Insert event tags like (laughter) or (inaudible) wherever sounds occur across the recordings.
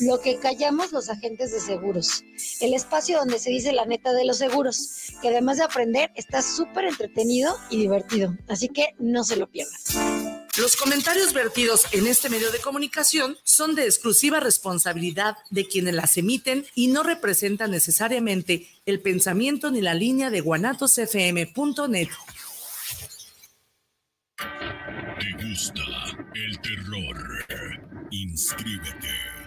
Lo que callamos los agentes de seguros. El espacio donde se dice la neta de los seguros, que además de aprender está súper entretenido y divertido. Así que no se lo pierdan. Los comentarios vertidos en este medio de comunicación son de exclusiva responsabilidad de quienes las emiten y no representan necesariamente el pensamiento ni la línea de guanatosfm.net. ¿Te gusta el terror? Inscríbete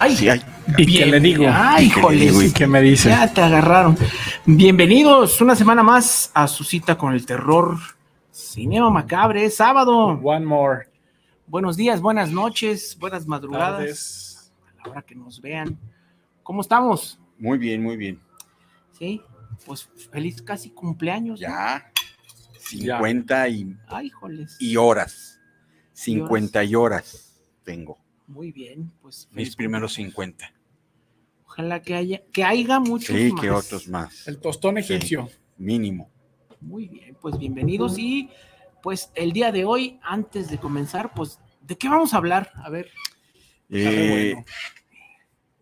Ay, Sí, ay. ¿Y Bien. qué le digo? ¿Y Ay, qué le híjoles, digo? ¿Y ¿qué me dice? Ya te agarraron. Bienvenidos una semana más a su cita con el terror. Cinema Macabre, es sábado. One more. Buenos días, buenas noches, buenas madrugadas. Tardes. A la hora que nos vean. ¿Cómo estamos? Muy bien, muy bien. Sí, pues feliz casi cumpleaños. ¿no? Ya. 50 y, Ay, híjoles. y horas. 50 y horas tengo. Muy bien, pues. Mis primeros cumpleaños. 50. Ojalá que haya, que haya muchos Sí, más. que otros más. El tostón egipcio. Mínimo. Muy bien, pues bienvenidos y pues el día de hoy, antes de comenzar, pues, ¿de qué vamos a habar? A ver, Eh, bueno.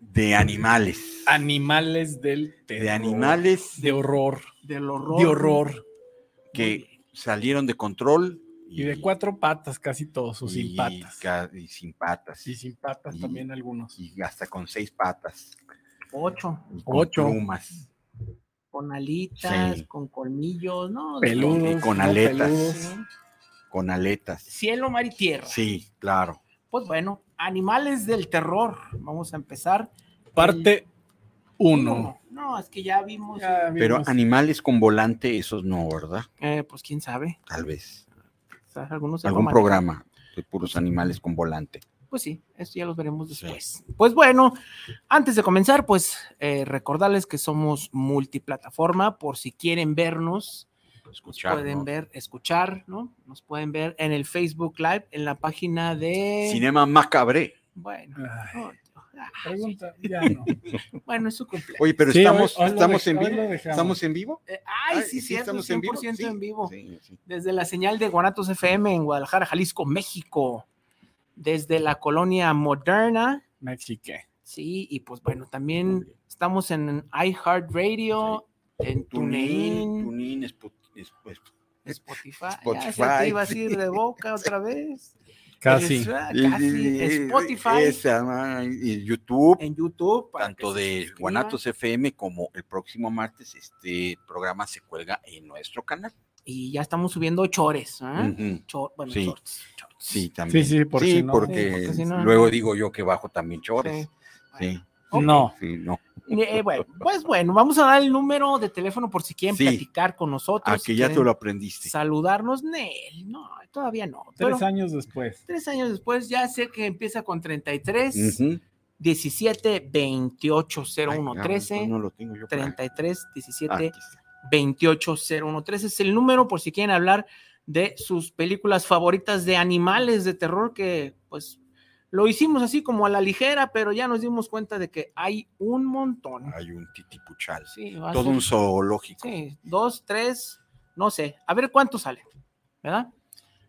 De animales. Animales del terror. De animales De horror. del horror. De horror. que salieron de control. Y de cuatro patas, casi todos, o sin patas. Y sin patas. Y sin patas Y- también algunos. Y hasta con seis patas. Ocho, y con Ocho. Plumas. con alitas, Sí. con colmillos, ¿no? Peludos. Y con aletas. peludos. Con aletas. Cielo, mar y tierra. Sí, claro. Pues bueno, animales del terror. Vamos a empezar. Parte uno. No, es que ya vimos. Ya Pero vimos. animales con volante, esos no, ¿verdad? eh, pues quién sabe. Tal vez. Quizás Algunos Algún programa de puros animales con volante. Pues sí, eso ya los veremos después. Pues bueno, antes de comenzar, pues eh, recordarles que somos multiplataforma, por si quieren vernos, Escuchar. pueden ¿no? ver, escuchar, ¿no? Nos pueden ver en el Facebook Live, en la página de... Cinema Macabre. Bueno, Ay, pregunta, ya no. (laughs) bueno, es su cumpleaños. Oye, pero Sí, estamos, hoy- hoy lo estamos en vivo. dejamos. ¿Estamos en vivo? Eh, ay, sí, sí, cierto, estamos en vivo. 100% Sí, en vivo. sí, sí. Desde la señal de Guanatos FM en Guadalajara, Jalisco, México. Desde la colonia moderna, Mexique. Sí, y pues bueno, también estamos en iHeartRadio, en TuneIn, Sp- Spotify. Ya Spotify. se te iba a decir de boca otra (laughs) vez. Casi. Es- ah, y- Casi. y- Spotify, esa, y YouTube, en YouTube. tanto de. Guanatos FM como el próximo martes, este programa se cuelga en nuestro canal. Y ya estamos subiendo chores. ¿ah? Ujú. Cho- bueno, Sí. shorts, shorts. Sí, también. sí, sí, no- porque, Sí, porque si no- luego digo yo que bajo también chores. Sí. Sí, No. sí, no. Eh, bueno, pues bueno, vamos a dar el número de teléfono por si quieren Sí. platicar con nosotros. Si que ya te lo aprendiste. Saludarnos, Nel. No, todavía no. Tres pero años después. tres años después ya sé que empieza con 33. Ujú. 17 28 01 Ay, 13 no lo tengo yo por ahí. 33 Ah, 17 aquí está. 28 01 13 es el número por si quieren hablar de sus películas favoritas de animales de terror que pues lo hicimos así como a la ligera, pero ya nos dimos cuenta de que hay un montón. Hay un titipuchal. Sí, Todo ser- un zoológico. sí, dos, tres, no sé, a ver cuánto sale, ¿verdad?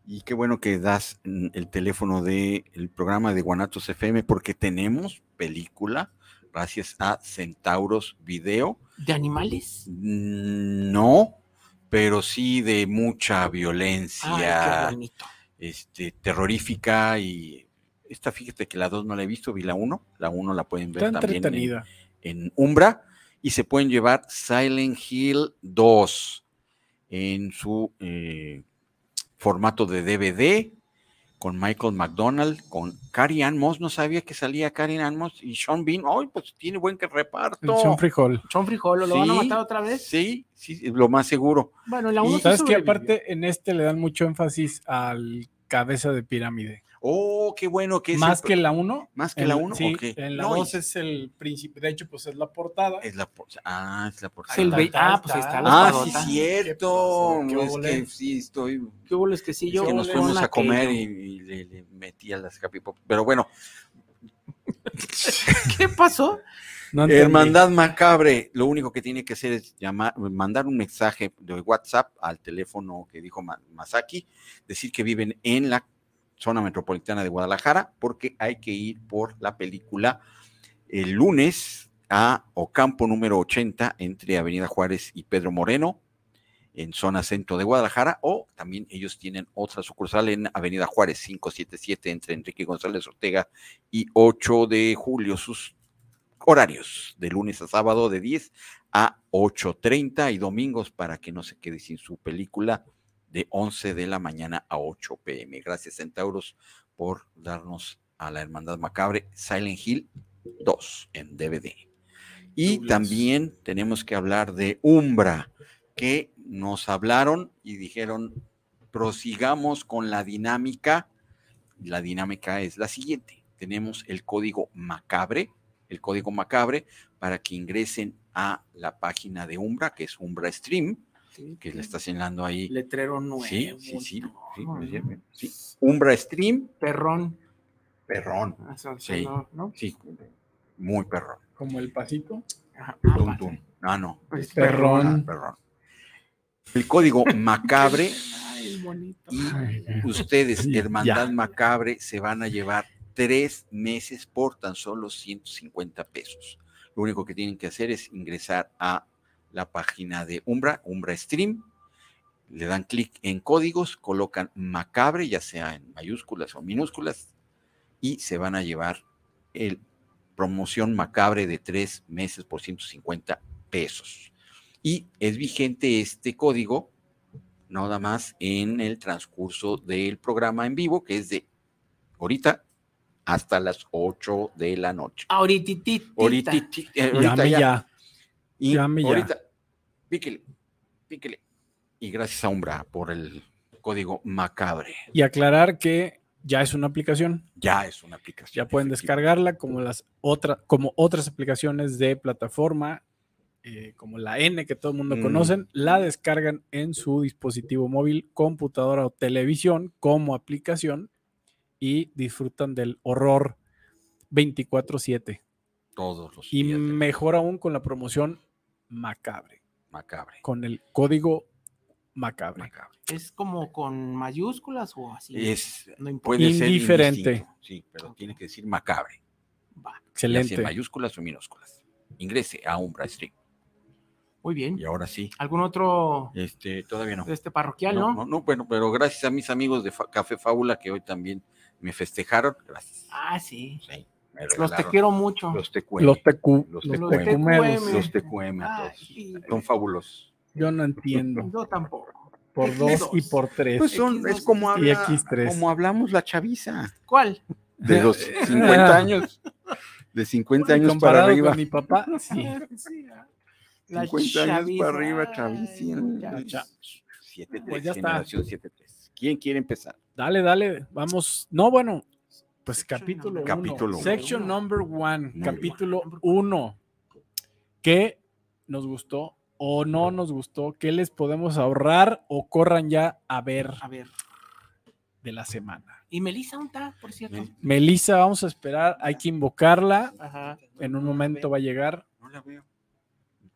Y qué bueno que das el teléfono del programa de Guanatos FM porque tenemos película gracias a Centauros Video. ¿De animales? No, pero sí de mucha Ay, violencia, qué bonito. este, terrorífica y esta, fíjate que la 2 no la he visto, vi la 1, la 1 la pueden ver Está también en, Umbra y se pueden llevar Silent Hill 2 en su eh, formato de DVD con Michael McDonald, con Carrie Ann Moss, no sabía que salía Carrie Ann Moss y Sean Bean, ¡ay, pues tiene buen que reparto! Son frijol. Son frijoles, ¿lo van a Sí, matar otra vez? Sí, sí, lo más seguro. Bueno, la Y uno sí ¿Sabes que aparte en este le dan mucho énfasis al cabeza de pirámide? Oh, qué bueno que es Más el- que la 1. más que la 1, Sí, en la No, y- 2 es el príncipe. De hecho, pues es la portada. es la por- ah, es la portada. el ah, pues ahí está. la Ah, sí, cierto. ¿Qué Es que sí, estoy. ¿Qué hubo? Es que sí, Es yo que nos fuimos a comer y, y le, le metí a las Happy Pop. Pero bueno, (laughs) ¿Qué pasó? No. Hermandad Macabre, lo único que tiene que hacer es llamar, mandar un mensaje de WhatsApp al teléfono que dijo Ma- Masaki, decir que viven en la zona metropolitana de Guadalajara, porque hay que ir por la película el lunes a Ocampo número 80 entre Avenida Juárez y Pedro Moreno, en zona centro de Guadalajara, o también ellos tienen otra sucursal en Avenida Juárez 577 entre Enrique González Ortega y 8 de julio. Sus horarios de lunes a sábado de 10 a 8.30 y domingos para que no se quede sin su película de 11 de la mañana a 8 pm. Gracias Centauros por darnos a la Hermandad Macabre Silent Hill 2 en DVD. Y también tenemos que hablar de Umbra, que nos hablaron y dijeron, prosigamos con la dinámica. La dinámica es la siguiente. Tenemos el código Macabre, el código Macabre, para que ingresen a la página de Umbra, que es Umbra Stream, que le está señalando ahí. Letrero nuevo. Sí, sí, sí, sí. Umbra Stream, Perrón. perrón, Eso, Sí. ¿no? ¿no? sí, muy perrón. Como el pasito. Ajá. Tum, tum. Ah, no, Pues, Perrón. ah, perrón. El código (laughs) Macabre Ay, bonito. y Ay, ustedes, Ya. Hermandad Macabre, se van a llevar tres meses por tan solo 150 pesos. Lo único que tienen que hacer es ingresar a la página de Umbra, Umbra Stream, le dan clic en códigos, colocan Macabre, ya sea en mayúsculas o minúsculas, y se van a llevar el promoción Macabre de tres meses por 150 pesos. Y es vigente este código nada más en el transcurso del programa en vivo, que es de ahorita hasta las 8 de la noche. Ahorititita. Ahorita, eh, ahorita Llame ya. ya. Y llame ya. ahorita, píquele, píquele. Y gracias a Umbra por el código Macabre. Y aclarar que ya es una aplicación. Ya es una aplicación. Ya pueden descargarla como las otras, como otras aplicaciones de plataforma, eh, como la N que todo el mundo Mm. conocen, la descargan en su dispositivo móvil, computadora o televisión como aplicación y disfrutan del horror 24/7. Todos los Y días de mejor aún con la promoción Macabre, Macabre. con el código Macabre. Macabre. ¿Es como con mayúsculas o así? Es, no importa. puede ser Indiferente. Sí, pero tiene que decir Macabre. Va. Ya sea Excelente. en mayúsculas o minúsculas. Ingrese a Umbra Stream. Muy bien. Y ahora sí. ¿Algún otro Este, todavía no. de este parroquial, No, no? no, no, bueno, pero gracias a mis amigos de Fa- Café Fábula que hoy también me festejaron. Gracias. Ah, sí. Sí, Los te quiero mucho. Los tecueme. Los TQ, Los los TQM. tecumeros. Los sí. Son fabulosos. Yo no entiendo. Yo tampoco. Por dos y por tres. Pues son, X2 es como, y habla- X3. como hablamos la chaviza. ¿Cuál? De los 50 años. De 50 años para Comparado arriba. con mi papá, (laughs) sí. Sí, ah. La 50 años chaviza, para arriba. 7 Pues ya está. generación 7-3. ¿Quién quiere empezar? Dale, dale, vamos. No, bueno, pues capítulo number- uno. Capítulo uno. Section number one. Muy capítulo uno. ¿Qué nos gustó o no nos gustó? ¿Qué les podemos ahorrar o corran ya a ver A ver. de la semana? ¿Y Melissa está, por cierto? Mel- Melissa, vamos a esperar, hay que invocarla. Ajá. En un momento va a llegar. No la veo.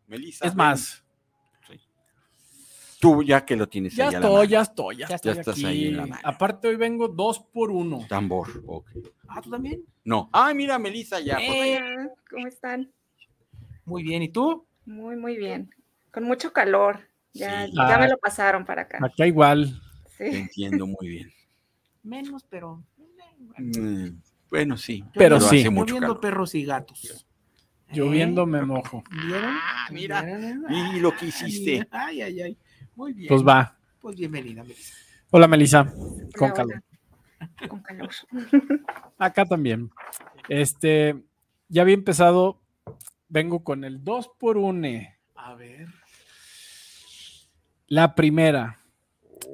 Melissa. Es más, Sí. Tú ya que lo tienes Ya ahí a la estoy, mano. ya estoy, ya estoy estás aquí. ahí en la mano. Aparte hoy vengo dos por uno. Tambor. ok. Ah, ¿tú también? No. Ay, mira, Melissa ya. ¿cómo están? Muy bien, ¿y tú? Muy, muy bien. Con mucho calor. Ya, Sí. ya Ah. me lo pasaron para acá. Acá igual. Te Sí. entiendo muy bien. (laughs) Menos, pero... Mm, Bueno, sí. Pero sí. hace mucho Lloviendo calor. perros y gatos. Lloviendo ¿Eh? me mojo. ¿Vieron? Ah, mira. ¿Vieron? Y lo que hiciste. Ay, ay, ay. Muy bien. Pues va. Pues bienvenida, Melissa. Hola, Melissa. Con Hola, calor. Con calor. (laughs) Acá también. Este, ya había empezado. Vengo con el 2 por 1 A ver. La primera.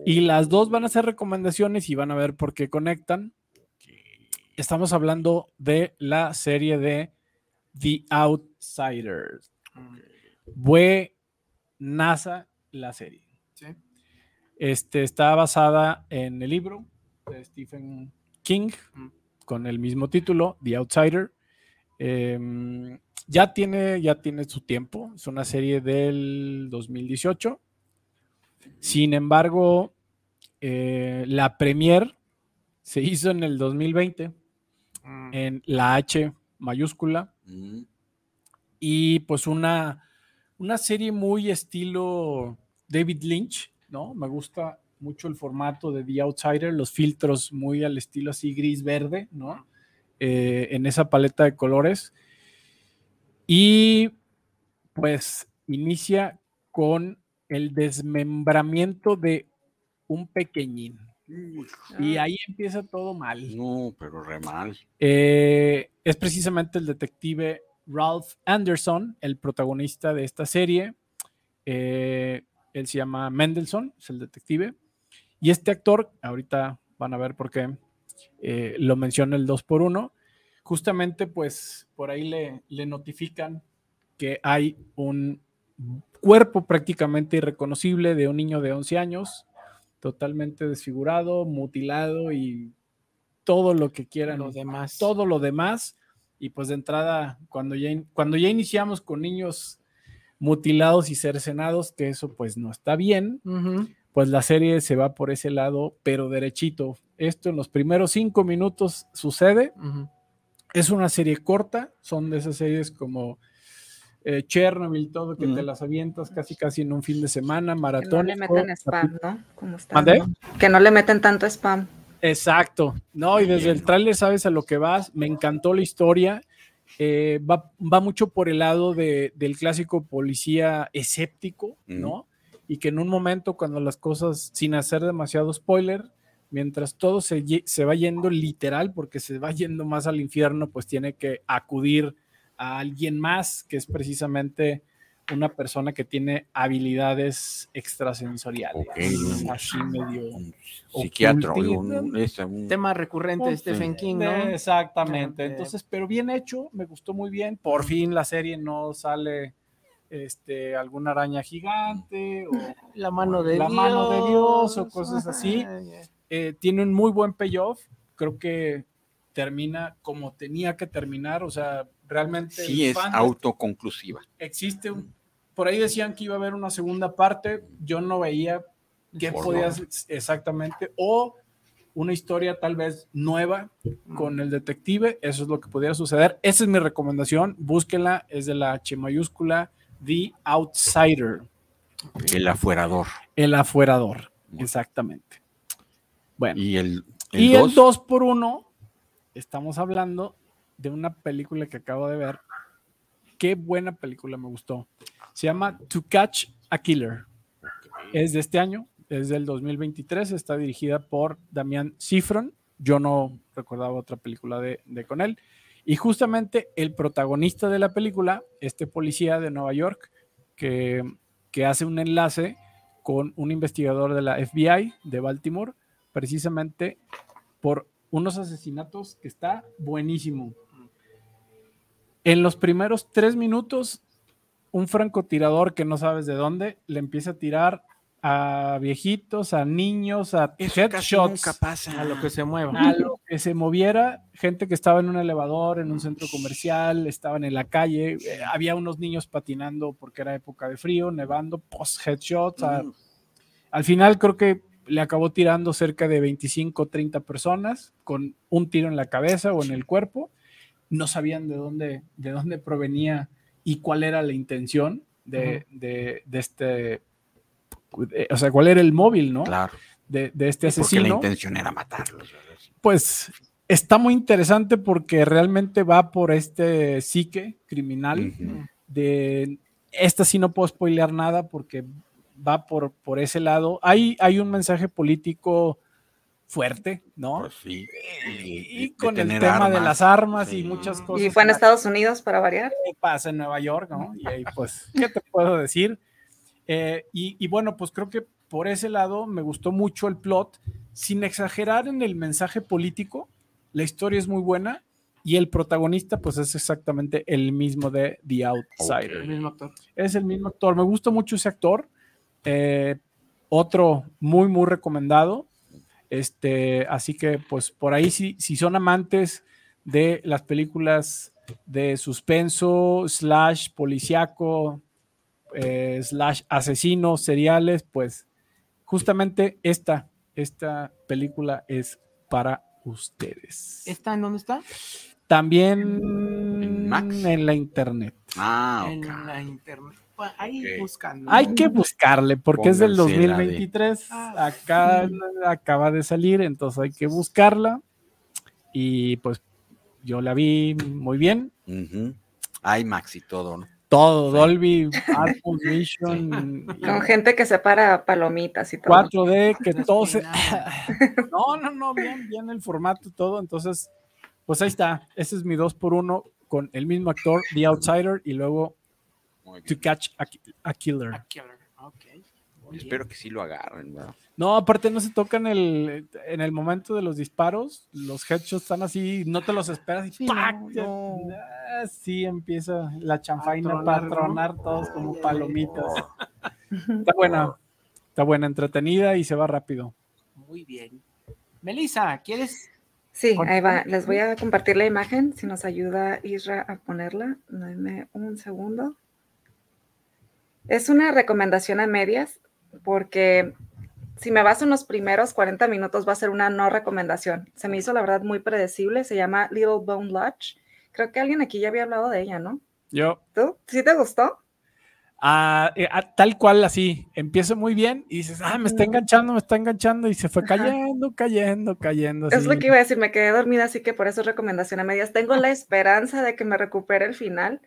Y las dos van a ser recomendaciones y van a ver por qué conectan. Estamos hablando de la serie de The Outsiders. Fue NASA la serie. Sí. Este, está basada en el libro de Stephen King con el mismo título, The Outsider. Em, ya, tiene, ya tiene su tiempo, es una serie del 2018. Sin embargo, eh, la premier se hizo en el 2020 Mm. en la H mayúscula Mm, y pues una, una serie muy estilo David Lynch, ¿no? Me gusta mucho el formato de The Outsider, los filtros muy al estilo así gris-verde, ¿no? Eh, en esa paleta de colores. Y pues inicia con el desmembramiento de un pequeñín. Y Ah, ahí empieza todo mal. No, pero re mal. Eh, es precisamente el detective Ralph Anderson, el protagonista de esta serie. Eh, él se llama Mendelssohn, es el detective. Y este actor, ahorita van a ver por qué, eh, lo menciona el 2 por 1 Justamente, pues por ahí le, le notifican que hay un cuerpo prácticamente irreconocible de un niño de 11 años, totalmente desfigurado, mutilado y todo lo que quieran Los demás. todo lo demás. Y pues de entrada, cuando ya, cuando ya iniciamos con niños mutilados y cercenados, que eso pues no está bien, Ujú. pues la serie se va por ese lado, pero derechito. Esto en los primeros cinco minutos sucede. Ujú. Es una serie corta, son de esas series como eh, Chernobyl, todo que te las avientas casi casi en un fin de semana, Que no maratón. le meten spam, ¿no? Como. ¿no? Que no le meten tanto spam. Exacto. No, y desde el tráiler sabes a lo que vas. Me encantó la historia. Eh, va, va mucho por el lado de- del clásico policía escéptico, ¿no? Y que en un momento, cuando las cosas, sin hacer demasiado spoiler, mientras todo se, se va yendo literal, porque se va yendo más al infierno, pues tiene que acudir a alguien más, que es precisamente una persona que tiene habilidades extrasensoriales. Ok. Así medio Un psiquiatra, un, un- Tema recurrente de Sí. Stephen King, ¿no? Eh, Exactamente. Entonces, pero bien hecho, me gustó muy bien. Por fin la serie no sale este, alguna araña gigante o La mano de La Dios. mano de Dios o cosas así. Eh, tiene un muy buen payoff. Creo que termina como tenía que terminar. O sea, realmente sí es autoconclusiva. existe un. Por ahí decían que iba a haber una segunda parte. Yo no veía qué Por podía no. ser exactamente. O una historia tal vez nueva con el detective. Eso es lo que pudiera suceder. Esa es mi recomendación. Búsquenla. Es de la H mayúscula. The Outsider. El afuerador. El afuerador. Exactamente. Bueno. Y el, el Y dos, el 2 por 1 estamos hablando de una película que acabo de ver. Qué buena película me gustó. Se llama To Catch a Killer. Es de este año, es del 2023, está dirigida por Damián Cifron. Yo no recordaba otra película de, de con él. Y justamente el protagonista de la película, este policía de Nueva York, que, que hace un enlace con un investigador de la FBI de Baltimore, precisamente por unos asesinatos que está buenísimo. En los primeros tres minutos, un francotirador que no sabes de dónde le empieza a tirar a viejitos, a niños, a Eso headshots, nunca pasa. A lo que se mueva. a lo que se moviera, gente que estaba en un elevador, en un centro comercial, estaban en la calle, eh, había unos niños patinando porque era época de frío, nevando, post headshots, a Mm. Al final creo que le acabó tirando cerca de 25 30 personas con un tiro en la cabeza o en el cuerpo. No sabían de dónde, de dónde provenía y cuál era la intención de, de- de este, de- o sea, cuál era el móvil, ¿no? Claro. De, de este Porque la asesino. intención era matarlos. Pues está muy interesante porque realmente va por este psique criminal de esta sí no puedo spoilear nada porque va por, por ese lado. Hay, hay un mensaje político fuerte, ¿no? Pues sí. y, de con el tema de las armas y muchas cosas. Y fue en Estados Unidos para variar. pasa en Nueva York, ¿no? Y ahí, pues, ¿qué te puedo decir? Eh, y, y bueno, pues creo que por ese lado me gustó mucho el plot, sin exagerar en el mensaje político. La historia es muy buena y el protagonista, pues, es exactamente el mismo de The Outsider. El mismo actor. Es el mismo actor. Me gusta mucho ese actor. Eh, otro muy, muy recomendado. Este, así que, pues, por ahí, si, si son amantes de las películas de suspenso, slash policiaco, eh, slash asesinos seriales, pues, justamente esta, esta película es para ustedes. ¿Esta en dónde está? También ¿En Max? en la internet. Ah, En la internet. Ahí Ok. buscando. Hay que buscarle porque es del Pónganse la de- 2023. Ah, Acá (laughs) acaba de salir, entonces hay que buscarla. Y pues yo la vi muy bien. Ujú. IMAX y todo, ¿no? Todo, Dolby, (laughs) Atmos Vision, Con gente que separa palomitas y todo. 4D, que todo se... (laughs) No, no, no, bien, bien el formato y todo. Entonces, pues ahí está. Ese es mi 2 por 1 con el mismo actor, The Outsider, y luego Muy To. Catch a, Ki- a Killer. A Killer. Ok. Muy Espero que sí lo agarren, ¿verdad? No, aparte no se toca en el, en el momento de los disparos. Los headshots están así, no te los esperas y Sí, ¡pac! no, Ya- no. ah, sí empieza la chanfaina tronar, para ¿no? tronar todos como palomitas. Está buena, está buena, entretenida y se va rápido. Muy bien. Melissa, ¿quieres? Sí, ahí va. Les voy a compartir la imagen. Si nos ayuda Isra a ponerla. Dame un segundo. Es una recomendación a medias porque si me baso en los primeros 40 minutos va a ser una no recomendación. Se me hizo la verdad muy predecible. Se llama Little Bone Lodge. Creo que alguien aquí ya había hablado de ella, ¿no? Yo, ¿Tú? ¿Sí te gustó? ah, eh, ah, tal cual así, empieza muy bien y dices, ah, me está enganchando, me está enganchando y se fue cayendo, cayendo, cayendo. Es así. lo que iba a decir, me quedé dormida, así que por eso es recomendación a medias. Tengo la esperanza de que me recupere el final.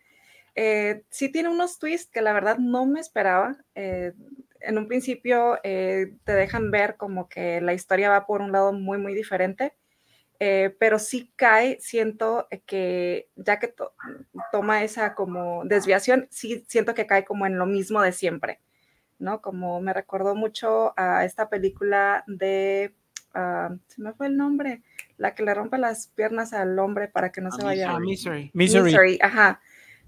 Eh, sí tiene unos twists que la verdad no me esperaba. Eh, en un principio eh, te dejan ver como que la historia va por un lado muy, muy diferente, eh, pero sí cae, siento que ya que to- toma esa como desviación, sí siento que cae como en lo mismo de siempre, ¿no? Como me recordó mucho a esta película de ah, se me fue el nombre, la que le rompe las piernas al hombre para que no se vaya. A Ah, Misery. Misery, Misery, ajá.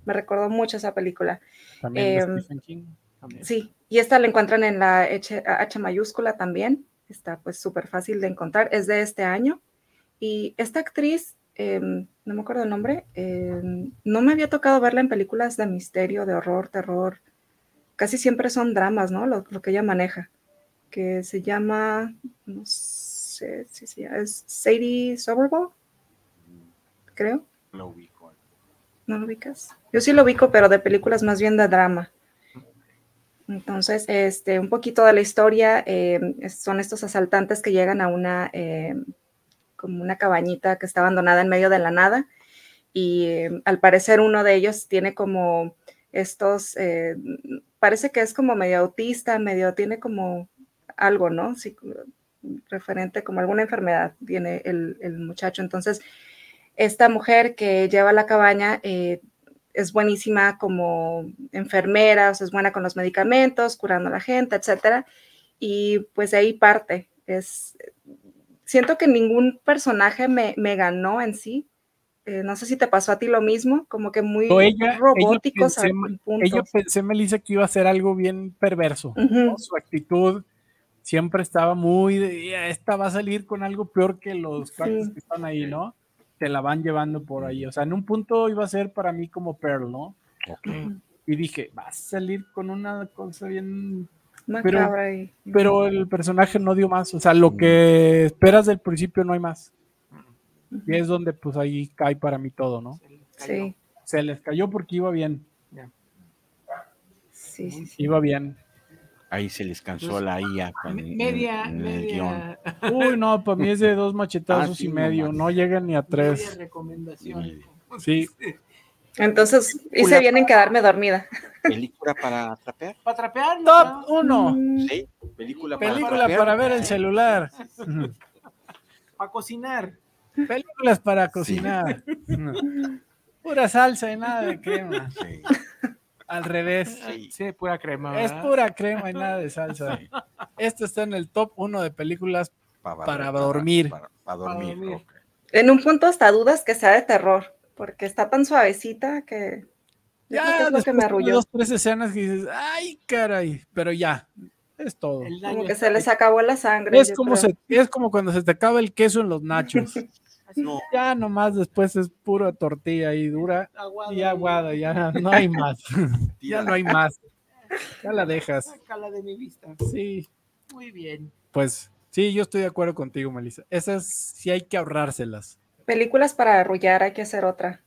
Me recordó mucho esa película. también em, Stephen King. también. Sí, y esta la encuentran en la H, H mayúscula también. Está pues súper fácil de encontrar. Es de este año. Y esta actriz, em, no me acuerdo el nombre, em, no me había tocado verla en películas de misterio, de horror, terror. Casi siempre son dramas, ¿no? Lo, lo que ella maneja. Que se llama, no sé si se llama, es Sadie Somerville, creo. Ubico. ¿No lo ubicas? Yo sí lo ubico, pero de películas más bien de drama. Entonces, este, un poquito de la historia, eh, son estos asaltantes que llegan a una, eh, como una cabañita que está abandonada en medio de la nada y eh, al parecer uno de ellos tiene como estos, parece que es como medio autista, medio, tiene como algo, ¿no? Referente como alguna enfermedad tiene el muchacho. Entonces, esta mujer que lleva la cabaña eh, es buenísima como enfermera, o sea, es buena con los medicamentos, curando a la gente, etcétera. Y pues de ahí parte. Es, siento que ningún personaje me, me ganó en sí. Eh, no sé si te pasó a ti lo mismo, como que muy ella- ella robóticos pensé- a puntos. Ella pensé, Melissa, que iba a ser algo bien perverso. Su actitud siempre estaba muy de, "Ya, esta va a salir con algo peor que los Sí. que están ahí, ¿no? Te la van llevando por ahí. O sea, en un punto iba a ser para mí como Pearl, ¿no? Y dije, va a salir con una cosa bien y- Pero el personaje no dio más. O sea, lo que esperas del principio no hay más. Y es donde pues ahí cae para mí todo, ¿no? Sí, Se les cayó porque iba bien. sí, sí, sí. Iba bien. Ahí se les cansó la IA con Me- Media, en el guion. Uy, no, para mí es de dos machetazos Ah, sí, y no medio. mames. No llegan ni a media tres. Sí. Entonces hice bien en quedarme dormida. ¿Película para trapear? Para trapear, ¿no? Top uno. Mm, Sí, película para Película trapear. para ver el celular. Para cocinar. Películas para cocinar. Pura salsa y nada de crema. Sí. Al revés. Sí. Sí, pura crema. Es pura crema y nada de salsa. Esto está en el top uno de películas Para, Para dormir. Para, para dormir. En un punto hasta dudas que sea de terror, porque está tan suavecita que Ya, es lo que me arrulló. dos, tres escenas que dices, ay, caray, pero ya, es todo. Como que se les acabó la sangre. Es como, se, es como cuando se te acaba el queso en los nachos. (laughs) No. Ya nomás después es pura tortilla y dura Aguado. y aguada, ya no hay más. (laughs) ya no hay más. Ya la dejas. Sácala de mi vista. Sí, Muy bien. pues sí, yo estoy de acuerdo contigo, Melissa. Esas sí hay que ahorrárselas Películas para arrullar, hay que hacer otra.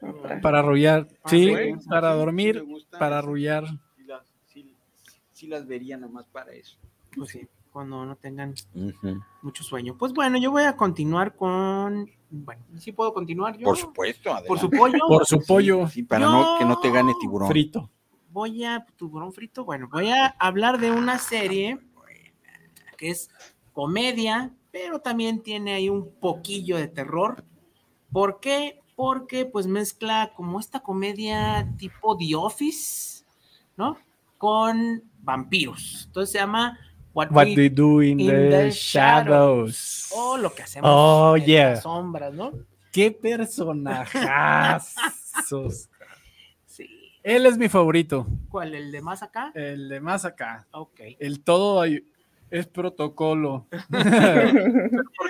Otra. para arrullar. Sí, sí, para Sí, dormir, para arrullar. Sí las, sí- sí las vería nomás para eso. Pues sí, cuando no tengan mucho sueño. Pues bueno, yo voy a continuar con. Bueno, sí puedo continuar yo. Por supuesto, Por su pollo. (laughs) Por su pollo Sí, para Yo- no que no te gane tiburón. frito. Voy a. Tiburón frito. Bueno, voy a hablar de una serie que es comedia, pero también tiene ahí un poquillo de terror. ¿Por qué? Porque pues mezcla como esta comedia tipo The Office, ¿no? Con vampiros. Entonces se llama What, What We they do in, in the, the shadows. o lo que hacemos Oh, en yeah. las sombras, ¿no? ¡Qué personajazos! (laughs) Sí. Él es mi favorito. ¿Cuál? ¿El de más acá? El de más acá. Ok. El todo ahí es protocolo. (laughs) (laughs) ¿Por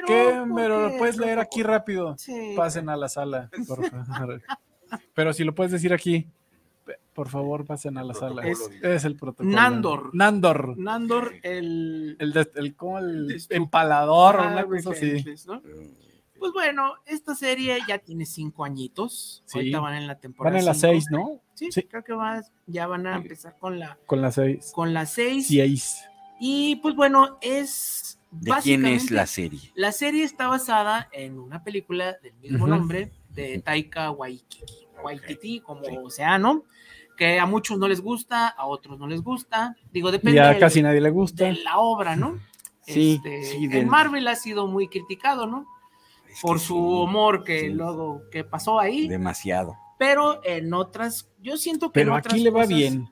qué? ¿por Pero lo puedes leer aquí rápido. Sí. Pasen a la sala, por favor. Pero si lo puedes decir aquí, por favor, pasen a la sala. Es- Es, el protocolo. Nandor. Nandor. Nandor, el... El, de- el, como el empalador o Ah, una cosa así. Relentless, ¿no? Pues bueno, esta serie ya tiene cinco añitos. Sí. Ahorita van en la temporada. Van en las cinco. seis, ¿no? Sí, Sí. creo que va- ya van a empezar con la Con las seis. con las seis. Seis. Y pues bueno, es ¿De quién es la serie? La serie está basada en una película del mismo nombre de (laughs) Taika Waititi, Waititi como sea, ¿no? Que a muchos no les gusta, a otros no les gusta. Digo, depende Y a del- casi nadie le gusta. de la obra, ¿no? Sí, Este, sí, En Marvel ha sido muy criticado, ¿no? Es Por su sí, humor que sí. luego que pasó ahí, Demasiado. pero en otras, yo siento que en Pero otras aquí le va cosas bien.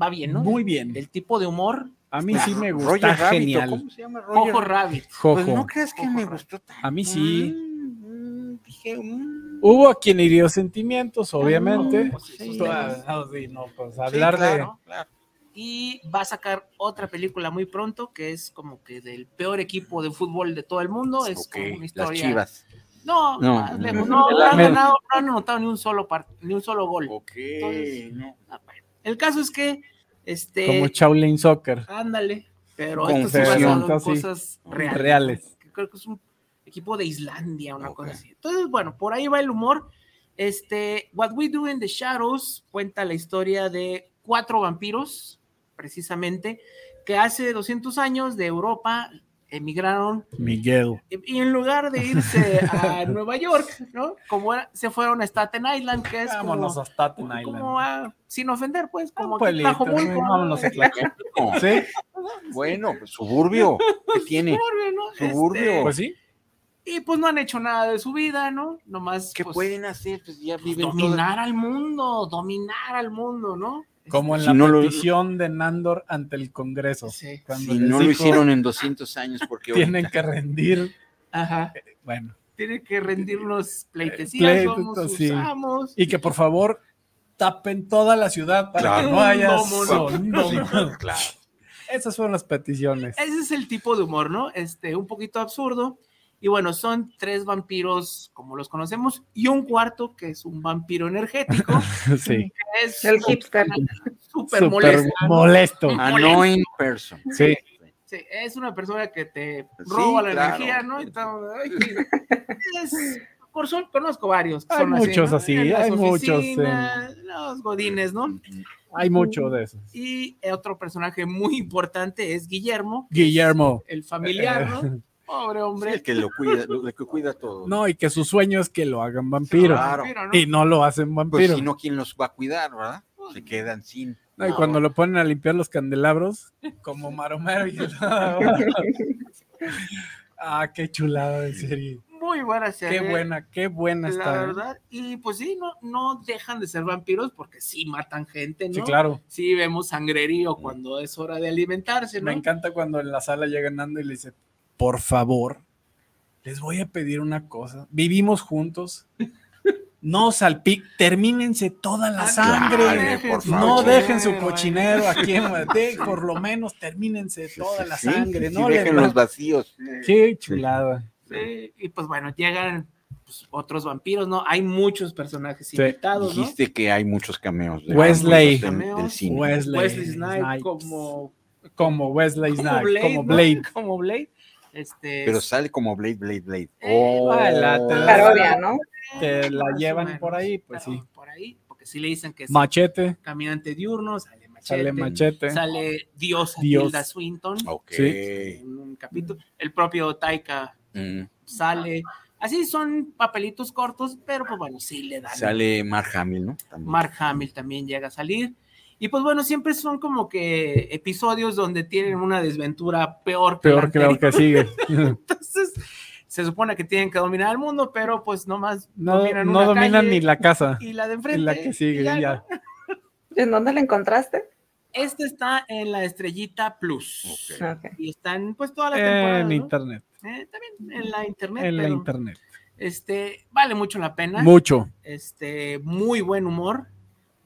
Va bien, ¿no? Muy bien. El tipo de humor, A mí sí me gusta. Roger Rabbit, ¿o genial. ¿Cómo se llama Roger Ojo Rabbit. Pues Jojo. no creas que Ojo me Rabbit. gustó tanto. A mí sí. Mm, mm, dije, mm. Hubo a quien hirió sentimientos, obviamente. pues sí, Pues, sí, ah, no, sí, no, pues Sí, hablar claro, de. claro. y va a sacar otra película muy pronto que es como que del peor equipo de fútbol de todo el mundo. Es Ok, como una Las historia. chivas. No, No, más no, lejos. (laughs) no. No, no han ganado, no han anotado ni un solo par- ni un solo gol. Ok. Entonces, no. Ah. El caso es que este Como Shaolin Soccer. ándale, pero Con esto es basado en fusión, sí. cosas reales. Reales. Creo que es un equipo de Islandia, una Ok. cosa así. Entonces, bueno, por ahí va el humor. Este, What We Do in the Shadows cuenta la historia de cuatro vampiros, precisamente, que hace 200 años de Europa emigraron Miguel. y en lugar de irse a (laughs) Nueva York, ¿no? Como era- se fueron a Staten Island, que es como, Vámonos a Staten como Island. a- sin ofender, pues, como Un aquí ¿no? vámonos a. No, ¿Sí? (laughs) Bueno, pues, suburbio. (laughs) ¿Qué tiene? Suburbio, ¿no? Suburbio. Este, Pues sí. Y pues no han hecho nada de su vida, ¿no? Nomás ¿Qué pues, pueden hacer? Pues ya pues, viven dominar al mundo, dominar al mundo, ¿no? Como en Si la no lo- petición de Nandor ante el Congreso. Sí. Cuando Si no lo hicieron en 200 años, porque Tienen que rendir. Ajá. Bueno. Tiene que rendirnos pleitesías, Pleito, somos sus sí. Y que por favor tapen toda la ciudad para Claro. que no haya No, no, no. sonido. Claro. Esas fueron las peticiones. Ese es el tipo de humor, ¿no? Este, un poquito absurdo. Y bueno, son tres vampiros como los conocemos y un cuarto que es un vampiro energético. (laughs) Sí. que es El hipster. Súper molesto. molesto. Annoying person. Sí. Sí, es una persona que te Sí, roba la claro. energía, ¿no? Y todo, ay, es- por suerte conozco varios. que Hay son muchos ¿no? así, En las hay muchos, oficinas, Los godines, ¿no? Hay mucho de eso. Y otro personaje muy importante es Guillermo. es Guillermo. El familiar, ¿no? Pobre Sí, hombre. el que lo cuida, lo- el que cuida todo. No, y que su sueño es que lo hagan vampiro. Claro. Y no lo hacen Pues vampiro. si no, ¿quién los va a cuidar, verdad? Se quedan sin. No, y cuando lo ponen a limpiar los candelabros, como maromero. y- (laughs) (laughs) ah, qué chulada de serie. Muy buena serie. Qué buena, qué buena La está. ¿eh? verdad. Y pues sí, no, no dejan de ser vampiros porque sí matan gente, ¿no? Sí, claro. Sí vemos sangrerío cuando es hora de alimentarse, ¿no? Me encanta cuando en la sala llega Nando y le dice, por favor, les voy a pedir una cosa. Vivimos juntos. No salpic, termínense toda la Ah, sangre. claro, por no dejen su cochinero aquí en de, por lo menos termínense toda la Sí, sangre. sí, no dejen los vacíos. Qué chulada. Sí, y pues bueno, llegan pues, otros vampiros, ¿no? Hay muchos personajes Sí. invitados, ¿no? Dijiste que hay muchos cameos. de- Wesley. del- del cine. Wesley, Wesley Snipes Snipes. como, Como Wesley como Snipes, Blade, como ¿no? Blade. (laughs) Como Blade. Este, Pero sale como Blade, Blade, Blade. Eh, Oh. la- Parodia, ¿no? Te la llevan menos, por ahí, pues pero sí. Por ahí, porque sí le dicen que es Machete, caminante diurno, sale machete, sale machete. sale Dios, Dios. Tilda Swinton Ok. Sí. en un capítulo. El propio Taika Mm. sale. Así son papelitos cortos, pero pues bueno, sí le dan. Sale Mark Hamill, ¿no? También. Mark Hamill también llega a salir. Y pues bueno, siempre son como que episodios donde tienen una desventura peor que Peor la que lo anterior. que sigue. (laughs) Entonces, se supone que tienen que dominar el mundo, pero pues nomás No, dominan no una dominan calle ni la casa. y la de Y enfrente. la que sigue, y ya. (laughs) ¿En dónde la encontraste? Este está en la Estrellita Plus. Y están pues todas las temporadas. En ¿no? internet. Eh, también en la internet. En la internet. Este, vale mucho la pena. Mucho. este, muy buen humor.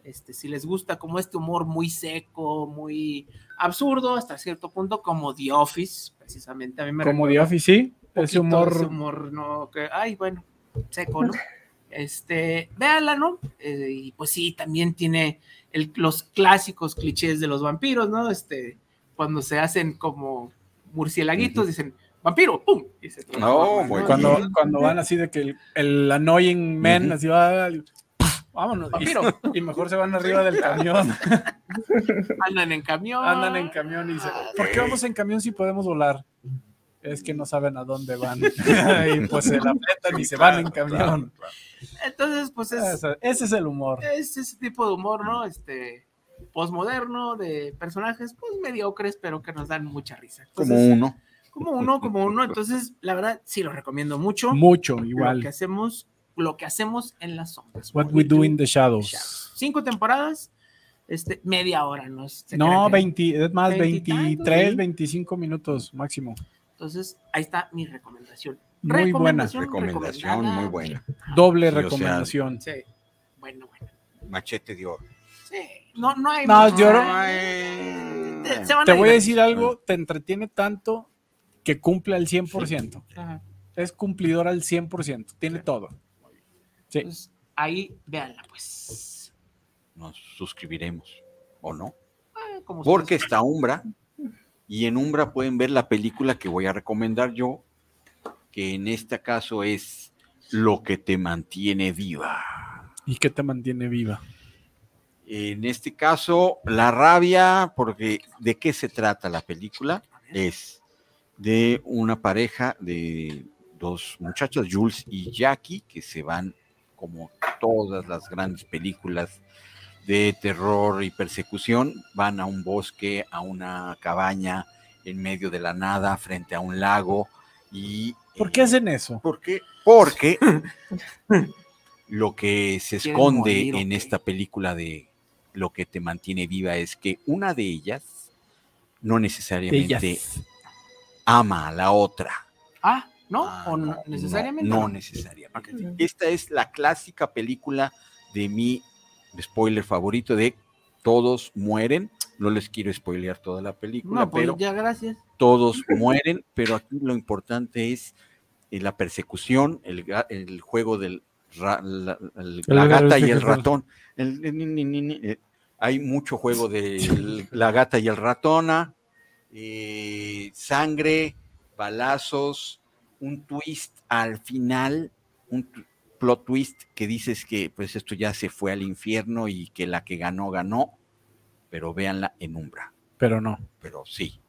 Este, si les gusta como este humor muy seco, muy absurdo hasta cierto punto, como The Office, precisamente. A mí me Como The Office, sí. un Ese humor. ese humor, no, que, ay, bueno, seco, ¿no? (laughs) Este, véanla, ¿no? Eh, y pues sí, también tiene el- los clásicos clichés de los vampiros, ¿no? Este, cuando se hacen como murciélaguitos, dicen, vampiro, ¡pum! Y se ¿no? Cuando, cuando van así de que el, el annoying man así va. Vámonos. Y, Vampiro. (laughs) y mejor se van arriba del camión. (laughs) andan en camión. Andan en camión y dicen, ¿por qué vamos en camión si podemos volar? Es que no saben a dónde van. (laughs) y pues se la apretan y se van en camión. Entonces, pues es, Ese, ese es el humor. es ese tipo de humor, ¿no? Este posmoderno de personajes pues mediocres, pero que nos dan mucha risa. Como uno. como uno, como uno. Entonces, la verdad, sí lo recomiendo mucho. Mucho, Lo que igual. hacemos, lo que hacemos en las sombras. What we do in the shadows. Shadows. Cinco temporadas, este, media hora, ¿no? Se No, crean que- 20, es más, Veintitantos, 23, sí. 25 minutos máximo. Entonces, ahí está mi recomendación. Muy buena. Recomendación muy buena. Doble Sí, o sea, recomendación. Sí. Bueno, bueno. Machete de oro. Sí. No, no hay No, yo no- Te- se van Te voy a decir algo, te entretiene tanto que cumple al 100%. Ajá. Es cumplidor al 100%. Tiene todo. Sí. Entonces, ahí véanla, pues. Nos suscribiremos. ¿O no? Como Porque está Umbra. Y en Umbra pueden ver la película que voy a recomendar yo. Que en este caso es Lo que te mantiene viva. ¿Y qué te mantiene viva? En este caso, la rabia, porque ¿de qué se trata la película? Es de una pareja de dos muchachas, Jules y Jackie, que se van como todas las grandes películas de terror y persecución, van a un bosque, a una cabaña en medio de la nada, frente a un lago y... ¿Por eh, qué hacen eso? ¿Por qué? Porque (laughs) lo que se ¿Quieren esconde morir en esta película de lo que te mantiene viva es que una de ellas no necesariamente Ellas. ama a la otra. Ah, ¿no? Ah, ¿O no, necesariamente? No, necesariamente. Esta es la clásica película de mi spoiler favorito de todos mueren. No les quiero spoilear toda la película, No, pues pero ya, gracias. todos mueren, pero aquí lo importante es y la persecución, el, el juego del ra- la, el- la gata y el ratón. El- eh, hay mucho juego de la gata y el ratona, eh, sangre, balazos, un twist al final, un plot twist que dices que pues esto ya se fue al infierno y que la que ganó ganó, pero véanla en Umbra, Pero no. pero sí.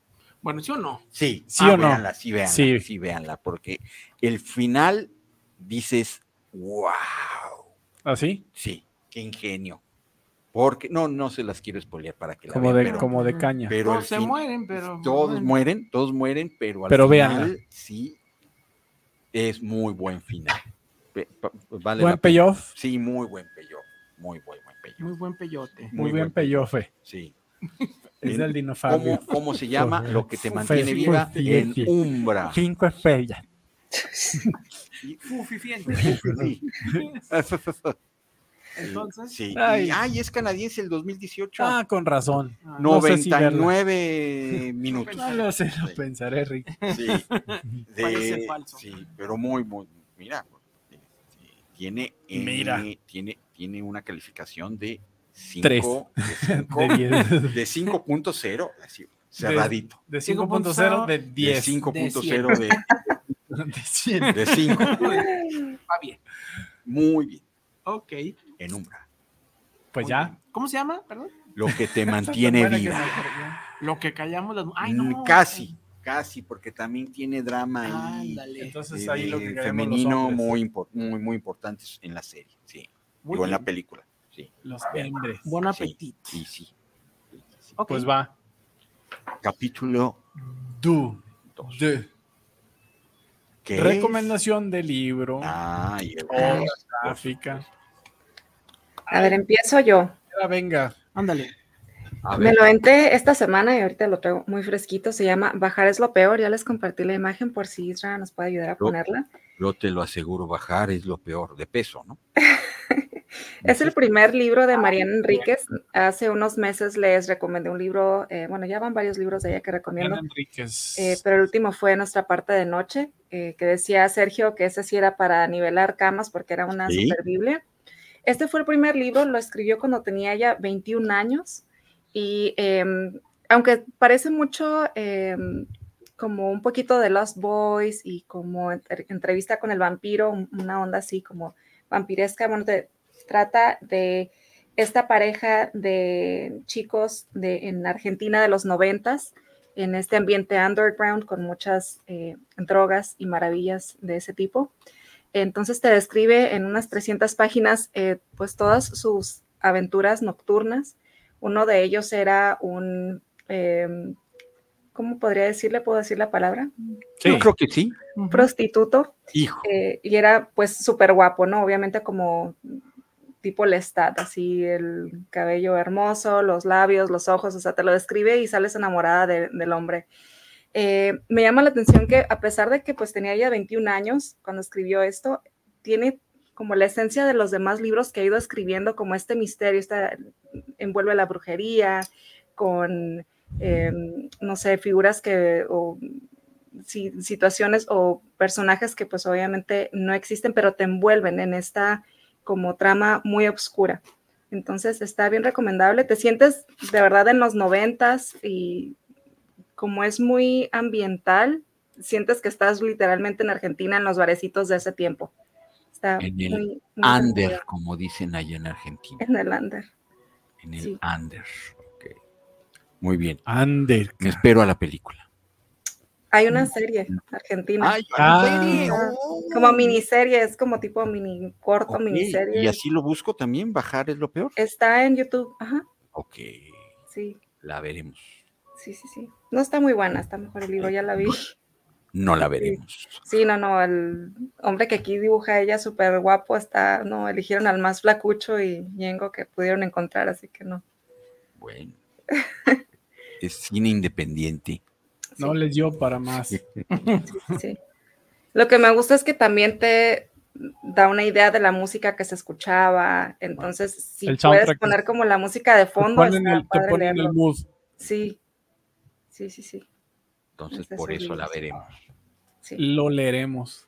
Bueno, ¿sí o no? Sí, ¿Sí o no? véanla, sí, véanla, Sí. sí. véanla, porque el final dices, wow, ¿Así? sí, qué ingenio. Porque, no, no se las quiero spoilear para que la Como vean, de, pero, como de caña. pero se fin- mueren, pero. todos mueren, todos mueren, pero al Pero final véanla. sí es muy buen final. Vale Buen payoff. Sí, muy buen payoff, muy buen, buen payoff. Muy buen peyote. Muy, buen payofe. Sí. Es del dinofabio. ¿Cómo, cómo se llama? Lo que te mantiene viva en Umbra. Cinco estrellas. (laughs) (laughs) (laughs) Entonces. Sí. Y, Ay. ay, es canadiense el 2018. Ah, con razón. ah, no sé si. 99 (laughs) minutos. No lo sé, lo Sí. pensaré, Rick. Sí. (laughs) Parece De- falso. sí, pero muy, muy, mira, sí, tiene, eh, Mira. tiene, tiene una calificación de Tres. 5, De (laughs) 10. de cinco.0, así, cerradito. De 5.0 de De 10. 5.0 de, De 100. de 5. Va bien. Muy bien, Ok. En Umbra. Pues Muy ya. bien. ¿Cómo se llama? Perdón. Lo que te (laughs) mantiene que viva. Lo que callamos las. Ay, Mm, no. Casi, casi, porque también tiene drama. Ándale. Entonces eh, ahí lo que los femenino muy, impor- muy, muy importantes en la serie, sí. Muy Digo, en la película, sí. Los hombres. Buen apetito. Sí, sí. Sí. Pues va. Capítulo Du. 2. De. ¿Qué es? Recomendación de libro. Ah, y el- Obra gráfica. A ver, empiezo yo. Ya, Venga. Ándale. a Me lo aventé esta semana y ahorita lo traigo muy fresquito. Se llama Bajar es lo peor. Ya les compartí la imagen por si Isra nos puede ayudar a ponerla. yo te lo aseguro, bajar es lo peor, de peso, ¿no? (laughs) Es el primer libro de Mariana Enríquez. Hace unos meses les recomendé un libro, eh, bueno, ya van varios libros de ella que recomiendo, Ana Enríquez. eh, pero el último fue Nuestra parte de noche, eh, que decía Sergio que ese sí era para nivelar camas porque era una Sí. super Biblia. Este fue el primer libro, lo escribió cuando tenía ella 21 años y em, aunque parece mucho em, como un poquito de Lost Boys y como entre- entrevista con el vampiro, un- una onda así como vampiresca, bueno, te- trata de esta pareja de chicos de, en Argentina de los noventas, en este ambiente underground con muchas eh, drogas y maravillas de ese tipo. Entonces te describe en unas 300 páginas eh, pues todas sus aventuras nocturnas. Uno de ellos era un, em, ¿cómo podría decirle? ¿Puedo decir la palabra? Sí. Yo creo que sí. Prostituto. Hijo. eh, y era pues súper guapo, ¿no? Obviamente como tipo Lestat, así el cabello hermoso, los labios, los ojos, o sea, te lo describe y sales enamorada de- del hombre. Eh, me llama la atención que a pesar de que pues tenía ya 21 años cuando escribió esto, tiene como la esencia de los demás libros que ha ido escribiendo, como este misterio, esta, envuelve la brujería, con, eh, no sé, figuras que, o si- situaciones o personajes que pues obviamente no existen, pero te envuelven en esta como trama muy oscura. Entonces está bien recomendable. Te sientes de verdad en los noventas y como es muy ambiental, sientes que estás literalmente en Argentina en los barecitos de ese tiempo. Está En el muy, muy Under, como dicen allá en Argentina. En el under. En el sí. Under. ok. Muy bien. Ander. Me espero a la película. Hay una serie argentina. Ay, Ah. serie, oh. como miniserie, es como tipo mini corto, miniserie. Y así lo busco también, bajar es lo peor. Está en YouTube. Ajá. Ok, Sí, la veremos. Sí, sí, sí. No está muy buena, está mejor el libro, ya la vi. (laughs) No la veremos. Sí, no, no, el hombre que aquí dibuja a ella súper guapo está, no, eligieron al más flacucho y Yengo que pudieron encontrar, así que no. Bueno. (laughs) es cine independiente. No les dio para más. (laughs) Sí. Lo que me gusta es que también te da una idea de la música que se escuchaba. Entonces, si puedes poner como la música de Te fondo, ponen, está el, te padre ponen el mood. Sí, sí, sí, sí. Entonces, por eso la veremos. sí. Lo leeremos.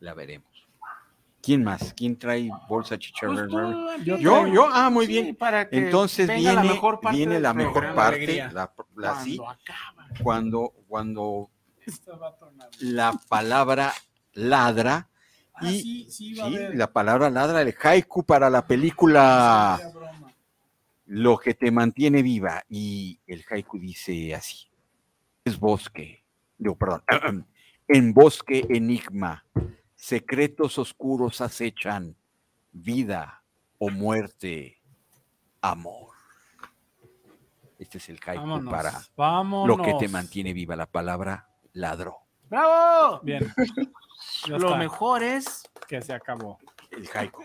la veremos. ¿Quién más? ¿Quién trae bolsa Pues chicharrón? tú, Yo, yo, ah, muy Sí, bien. para que Entonces viene la mejor parte viene la mejor parte, la, la- sí, Cuando acaba. cuando, cuando la palabra ladra Ah, y sí, sí, va a sí, haber. la palabra ladra, el haiku para la película Sí. Lo que te mantiene viva. Y el haiku dice así: es bosque, digo, perdón, (clears throat) en bosque enigma, secretos oscuros acechan, vida o muerte, amor. Este es el haiku Vámonos. para vámonos. lo que te mantiene viva, la palabra ladro. ¡Bravo! Bien. (laughs) Lo mejor es que se acabó. El haiku.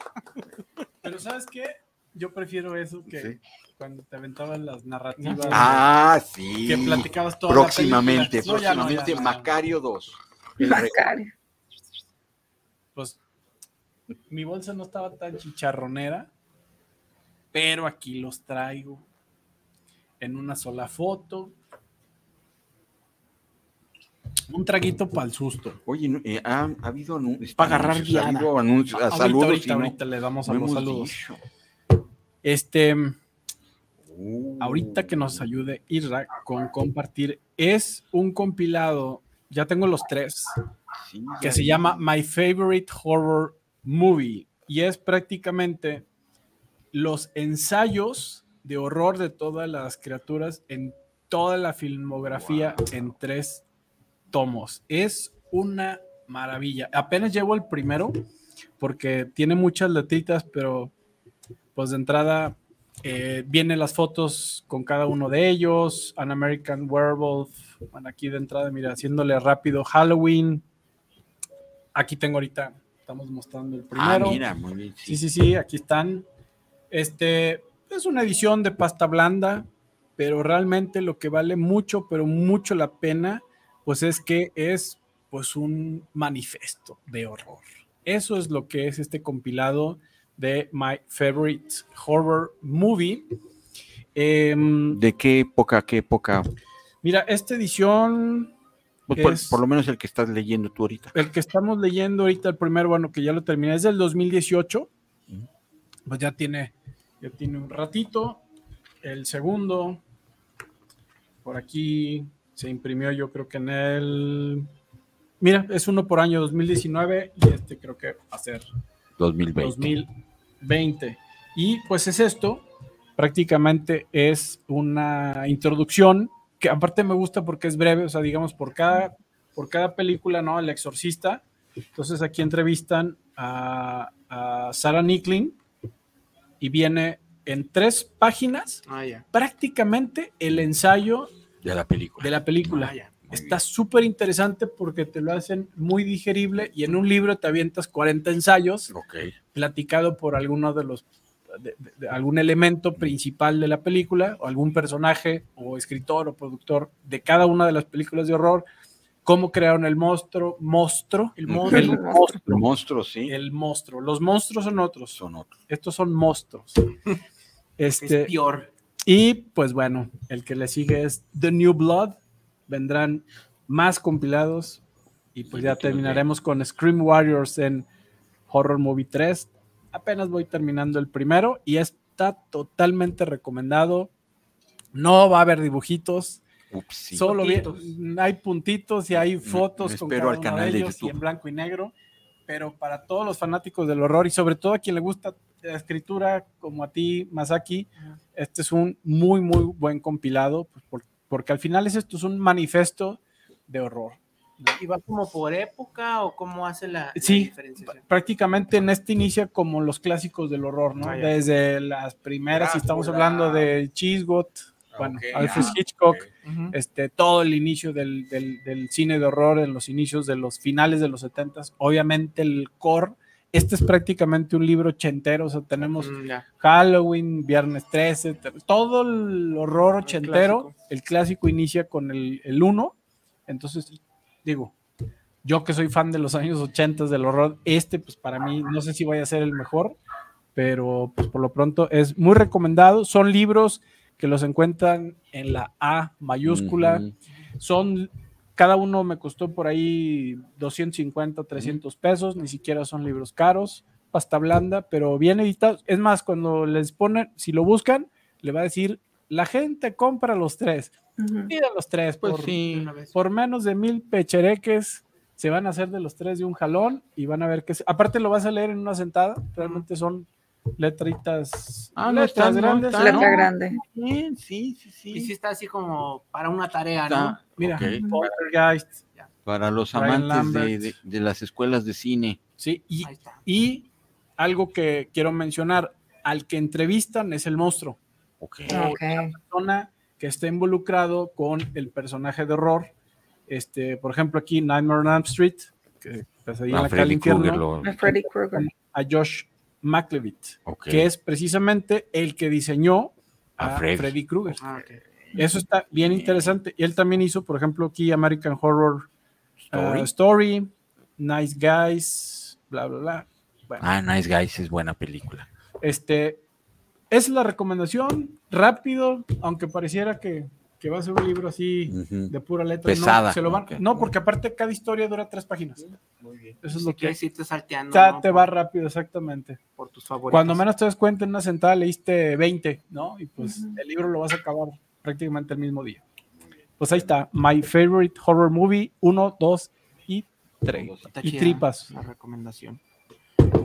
Pero ¿sabes qué? Yo prefiero eso que Sí. cuando te aventaban las narrativas. Ah, sí. que platicabas toda Próximamente. No, próximamente, no. Macario 2. El re- Macario. Pues mi bolsa no estaba tan chicharronera, pero aquí los traigo en una sola foto. Un traguito para el susto. Oye, eh, ha, ha habido anuncios. Pa' agarrar ha viada. habido anuncios, a Ahorita, saludos. ahorita, y no- ahorita le damos a los saludos. dicho. Este, Uh. ahorita que nos ayude Irra con compartir, es un compilado, ya tengo los tres, que se llama My Favorite Horror Movie y es prácticamente los ensayos de horror de todas las criaturas en toda la filmografía en tres tomos. Es una maravilla. Apenas llevo el primero porque tiene muchas letritas, pero pues de entrada eh, vienen las fotos con cada uno de ellos. An American Werewolf. Bueno, aquí de entrada, mira, haciéndole rápido Halloween. Aquí tengo ahorita, estamos mostrando el Ah, primero. mira, muy bien. Sí, sí, sí, aquí están. Este es una edición de pasta blanda, pero realmente lo que vale mucho, pero mucho la pena, pues es que es pues un manifiesto de horror. Eso es lo que es este compilado de My Favorite Horror Movie. Em, ¿De qué época, qué época? mira, esta edición, Pues, por, Es- por lo menos el que estás leyendo tú ahorita. el que estamos leyendo ahorita, el primero, bueno, que ya lo terminé, es del 2018. Ujú. Pues ya tiene, ya tiene un ratito. El segundo, por aquí se imprimió, yo creo que en el. Mira, es uno por año 2019 y este creo que va a ser 2020. 2020. Y pues es esto, prácticamente es una introducción que aparte me gusta porque es breve, o sea, digamos, por cada, por cada película, ¿no? El exorcista. Entonces aquí entrevistan a, a Sarah Nicklin y viene en tres páginas Ah, prácticamente el ensayo De la película. de la película. Ah, ya. Está súper interesante porque te lo hacen muy digerible y en un libro te avientas 40 ensayos Ok. platicado por alguno de los de- de- de algún elemento principal de la película o algún personaje o escritor o productor de cada una de las películas de horror cómo crearon el monstruo monstruo el, El monstruo, el monstruo. monstruo Monstruos, sí. el monstruo los monstruos son otros Son otros. estos son monstruos (laughs) este Es peor. y pues bueno, el que le sigue es The New Blood. Vendrán más compilados y pues ya terminaremos con Scream Warriors en Horror Movie 3. Apenas voy terminando el primero y está totalmente recomendado. No va a haber dibujitos, Ups, sí. solo Puntitos. hay puntitos y hay fotos me con espero cada al uno canal de de ellos y en blanco y negro. Pero para todos los fanáticos del horror y sobre todo a quien le gusta la escritura como a ti, Masaki, este es un muy, muy buen compilado, pues, por- porque al final es esto, es un manifiesto de horror. ¿Y va como por época o cómo hace la, la Sí, diferenciación? Prácticamente en este inicia como los clásicos del horror, ¿no? Ah. Desde las primeras, si estamos Drácula. hablando de Chisgot, bueno, Ok, Alfred ah, Hitchcock, ok. Ujú. este, todo el inicio del, del- del cine de horror en los inicios de los finales de los 70 obviamente el core, este es prácticamente un libro ochentero, o sea, tenemos Mm. Halloween, Viernes 13, te- todo el horror ochentero, clásico. el clásico inicia con el, el 1, entonces digo, yo que soy fan de los años 80 del horror, este pues para mí no sé si vaya a ser el mejor, pero pues por lo pronto es muy recomendado, son libros que los encuentran en la A mayúscula, son cada uno me costó por ahí 250, 300 pesos, ni siquiera son libros caros, pasta blanda, pero bien editados. Es más, cuando les ponen, si lo buscan, le va a decir, la gente compra los tres. Ujú. Pida los tres, Pues por, sí. por menos de mil pechereques se van a hacer de los tres de un jalón y van a ver que se- aparte lo vas a leer en una sentada, realmente son letritas, Ah, no letras está, no grandes. está, Letra no. grande. Bien, sí, sí, sí. Y sí está así como para una tarea, ¿no? Está- Mira, ok. Poltergeist, Para los Brian amantes de, de- de las escuelas de cine. sí, y, y algo que quiero mencionar, al que entrevistan es el monstruo, Ok. Ok. persona que está involucrado con el personaje de horror, este, por ejemplo aquí Nightmare on Elm Street, que pues, ahí en A la calle Freddy infierno, Krueger lo- A Freddy Krueger. a Josh McLevitt. ok. que es precisamente el que diseñó A a, Freddy. Freddy, Krueger. Ah. Eso está bien interesante. Y él también hizo, por ejemplo, aquí American Horror Story. uh, Story, Nice Guys, bla, bla, bla. Bueno, Ah, Nice Guys es buena película. este, es la recomendación, rápido, aunque pareciera que, que va a ser un libro así de pura letra. no, Pesada, se lo van- no, porque aparte cada historia dura tres páginas. Muy bien. Eso es Sí lo que quieres irte salteando. Ya ¿no? te va rápido, exactamente. por tus favoritos. Cuando menos te das cuenta, en una sentada leíste 20, ¿no? Y pues el libro lo vas a acabar prácticamente el mismo día. Pues ahí está, My Favorite Horror Movie 1, 2 y 3. Está Y tripas. La recomendación.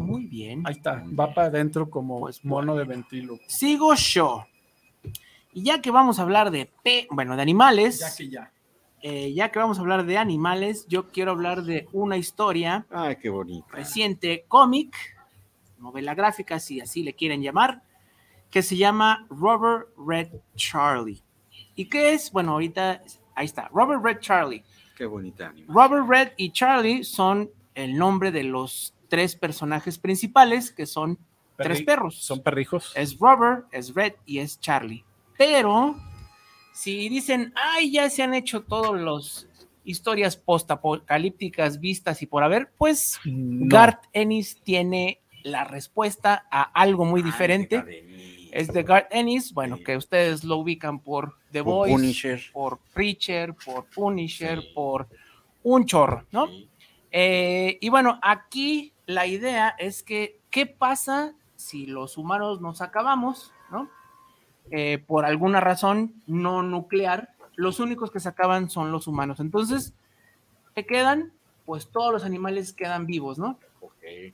Muy bien. Ahí está, va para adentro como Pues, mono de ventrilo. Sigo yo. Y ya que vamos a hablar de pe bueno, de animales, Ya que ya. eh, ya que vamos a hablar de animales, yo quiero hablar de una historia Ay, qué bonito. reciente, cómic, novela gráfica, si así le quieren llamar, que se llama Robert Red Charlie. ¿Y qué es? Bueno, ahorita ahí está, Robert Red Charlie. Qué bonita animal. Robert Red y Charlie son el nombre de los tres personajes principales, que son tres perros. Son perrijos. Es Robert, es Red y es Charlie. Pero si dicen, ay, ya se han hecho todos los historias postapocalípticas vistas y por haber, pues No. Garth Ennis tiene la respuesta a algo muy diferente. Es de Garth Ennis, bueno, Sí. que ustedes lo ubican por The Por Voice, Punisher. por Preacher, por Punisher, Sí. por un chorro, ¿no? Sí. Eh, y bueno, aquí la idea es que, ¿qué pasa si los humanos nos acabamos, ¿no? Eh, por alguna razón no nuclear, los únicos que se acaban son los humanos. Entonces, ¿qué quedan? Pues todos los animales quedan vivos, ¿no?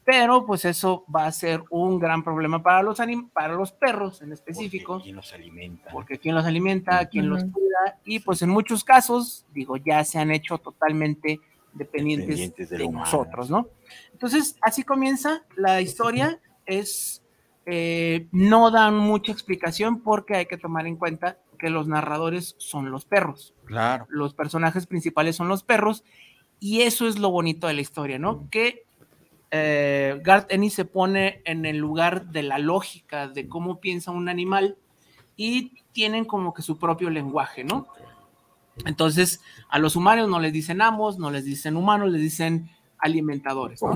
Pero pues eso va a ser un gran problema para los, anim- para los perros en específico ¿Quién los alimenta? porque quién los alimenta, quién los cuida, y pues en muchos casos, digo, ya se han hecho totalmente dependientes, Dependientes de, nosotros, ¿no? Entonces, así comienza la historia, es, eh, no dan mucha explicación porque hay que tomar en cuenta que los narradores son los perros, Claro. los personajes principales son los perros, y eso es lo bonito de la historia, ¿no? Que eh, Garth Ennis se pone en el lugar de la lógica de cómo piensa un animal y tienen como que su propio lenguaje, ¿no? Entonces, a los humanos no les dicen amos, no les dicen humanos, les dicen alimentadores, ¿no? O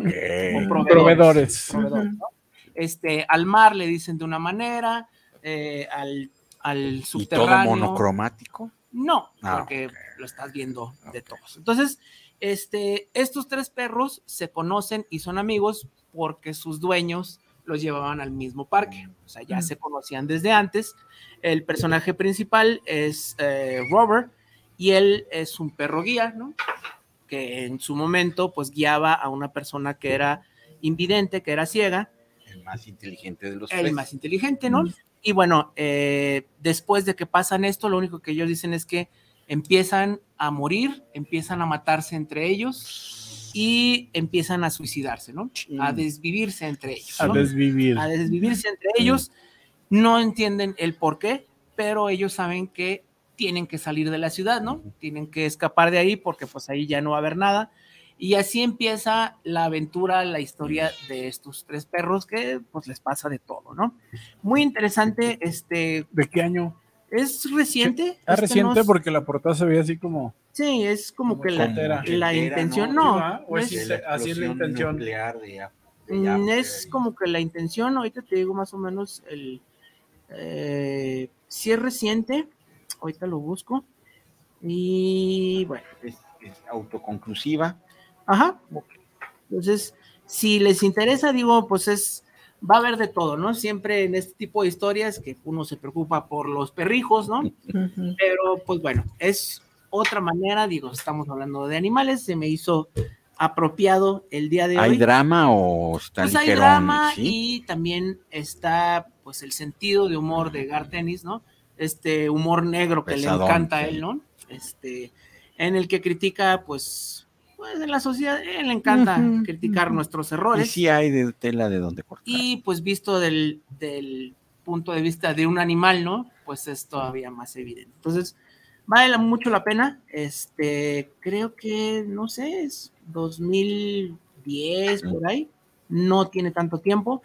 Proveedores. proveedores, ¿no? Este, al mar le dicen de una manera, eh, al, al ¿Y todo subterráneo. monocromático? No, Ah, porque lo estás viendo de todos. Entonces, este, estos tres perros se conocen y son amigos porque sus dueños los llevaban al mismo parque. O sea, ya Mm. se conocían desde antes. El personaje principal es eh, Robert y él es un perro guía, ¿no? Que en su momento, pues guiaba a una persona que era invidente, que era ciega, El más inteligente de los el tres. más inteligente, ¿no? Y bueno, eh, después de que pasan esto, lo único que ellos dicen es que empiezan a morir, empiezan a matarse entre ellos y empiezan a suicidarse, ¿no? A desvivirse entre ellos. A ¿no? desvivir. a desvivirse entre ellos. No entienden el por qué, pero ellos saben que tienen que salir de la ciudad, ¿no? Tienen que escapar de ahí porque pues ahí ya no va a haber nada. Y así empieza la aventura, la historia de estos tres perros que pues les pasa de todo, ¿no? Muy interesante, este, ¿De qué año? es reciente. Es este reciente porque la portada se ve así como. Sí, es como Como que la, la intención, no, ¿no? ¿O no es es- así es la intención. de Mm, Apple es como que la intención, ahorita te digo más o menos el eh, si es reciente, ahorita lo busco. Y bueno, es es autoconclusiva. Ajá. Entonces, si les interesa, digo, pues es, va a haber de todo, ¿no? Siempre en este tipo de historias que uno se preocupa por los perrijos, ¿no? Pero pues bueno, es otra manera, digo, estamos hablando de animales, se me hizo apropiado el día de ¿Hay hoy. drama o está Pues hay drama ¿Sí? y también está pues el sentido de humor de Gar Tennis, ¿no? Este humor negro que Pesadón, le encanta a él, ¿no? Este, en el que critica pues, pues en la sociedad, a él le encanta Ujú, criticar ujú. nuestros Y errores sí hay de tela de donde cortar. y pues visto del, del punto de vista de un animal, ¿no? Pues es todavía más evidente. Entonces, vale mucho la pena. Este, creo que, no sé, es 2010 por ahí. No tiene tanto tiempo.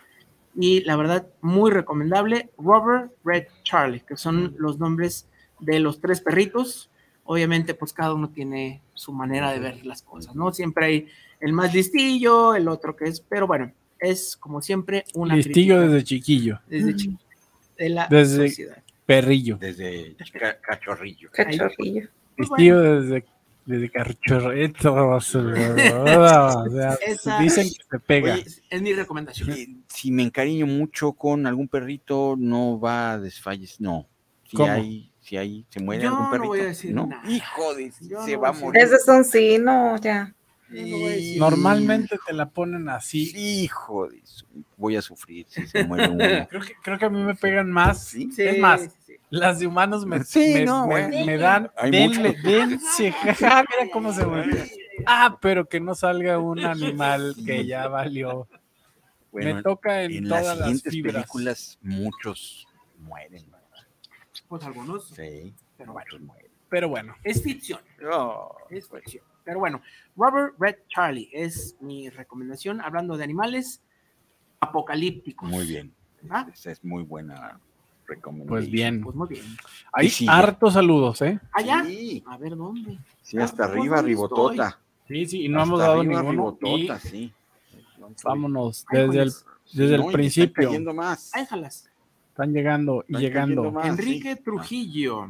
Y la verdad, muy recomendable. Robert, Red, Charlie, que son los nombres de los tres perritos. Obviamente, pues cada uno tiene su manera de ver las cosas, ¿no? Siempre hay el más listillo, el otro que es, pero bueno, es como siempre una Listillo desde chiquillo. desde chiquito de la Desde- sociedad. Perrillo. Desde ca- cachorrillo. Cachorrillo. Pues Listillo desde, desde cachorrito. O (laughs) sea, Esa- dicen que se pega. Oye, Es mi recomendación. Si me encariño mucho con algún perrito, no va a desfallecer. No. Si ¿Cómo? hay, si hay, se muere Yo algún no perrito. voy a decir ¿no? nada. Hijo de, Yo se no va a voy morir. Ese es un sí, no, ya. Voy Normalmente te la ponen así. Hijo de su- voy a sufrir si se muere uno. (laughs) Creo que, creo que a mí me pegan más. Sí. Sí, Es más, sí, las de humanos me, Sí, me, no, me- güey. me dan. Hay denle, mucho. dense, jaja, (laughs) mira cómo se mueve. Ah, pero que no salga un animal que ya valió. Bueno, me toca en, en todas las las siguientes fibras. películas muchos mueren. Pues algunos, Sí, pero bueno, mueren. Pero bueno, es ficción. Oh, Es ficción. Pero bueno, Robert Red Charlie es mi recomendación hablando de animales apocalípticos. muy bien. Esa es muy buena recomendación. pues bien. Pues muy bien. Hay sigue. hartos saludos, ¿eh? Allá. Sí, A ver dónde. sí, hasta Ah, arriba, ¿dónde ribotota. Sí, sí, y no Hasta hemos dado arriba, ninguno. Y ribotota, sí. vámonos, Ay, desde el, pues, desde el No, principio. más. Déjalas. Están llegando y Están llegando. más. Enrique sí. Trujillo.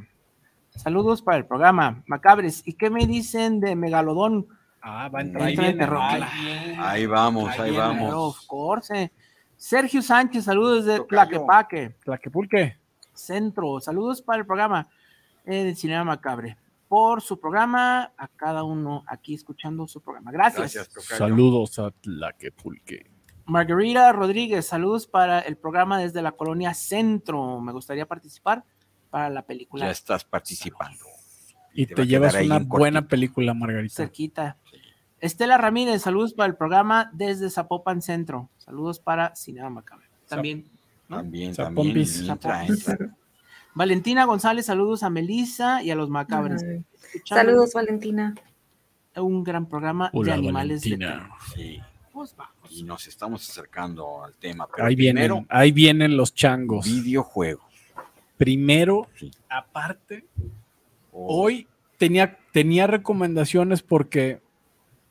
Saludos para el programa. Macabres. ¿Y qué me dicen de Megalodón? Ah, va a entrar ahí viene. Ahí vamos, ahí Ahí vamos. Of course. Sergio Sánchez, saludos de. Tlaquepaque. Tlaquepulque. Centro. Saludos para el programa eh, de Cinema Macabre. Por su programa, a cada uno aquí escuchando su programa. Gracias. Gracias. Saludos a Tlaquepulque. Margarita Rodríguez, saludos para el programa desde la colonia Centro. Me gustaría participar para la película Ya estás participando. Y te llevas una en buena cortito. película, Margarita. cerquita. Estela Ramírez, saludos para el programa desde Zapopan Centro. Saludos para Cinema Macabre. También. ¿no? También, también. Entra, Zapompis. entra. Valentina González, saludos a Melissa y a los Macabres. Saludos, Valentina. Un gran programa de animales Valentina. de terror. Sí, Pues. Y nos estamos acercando al tema. Pero Ahí vienen, primero, ahí vienen los changos. videojuegos. Primero, Sí. aparte, Oh, hoy tenía, tenía recomendaciones porque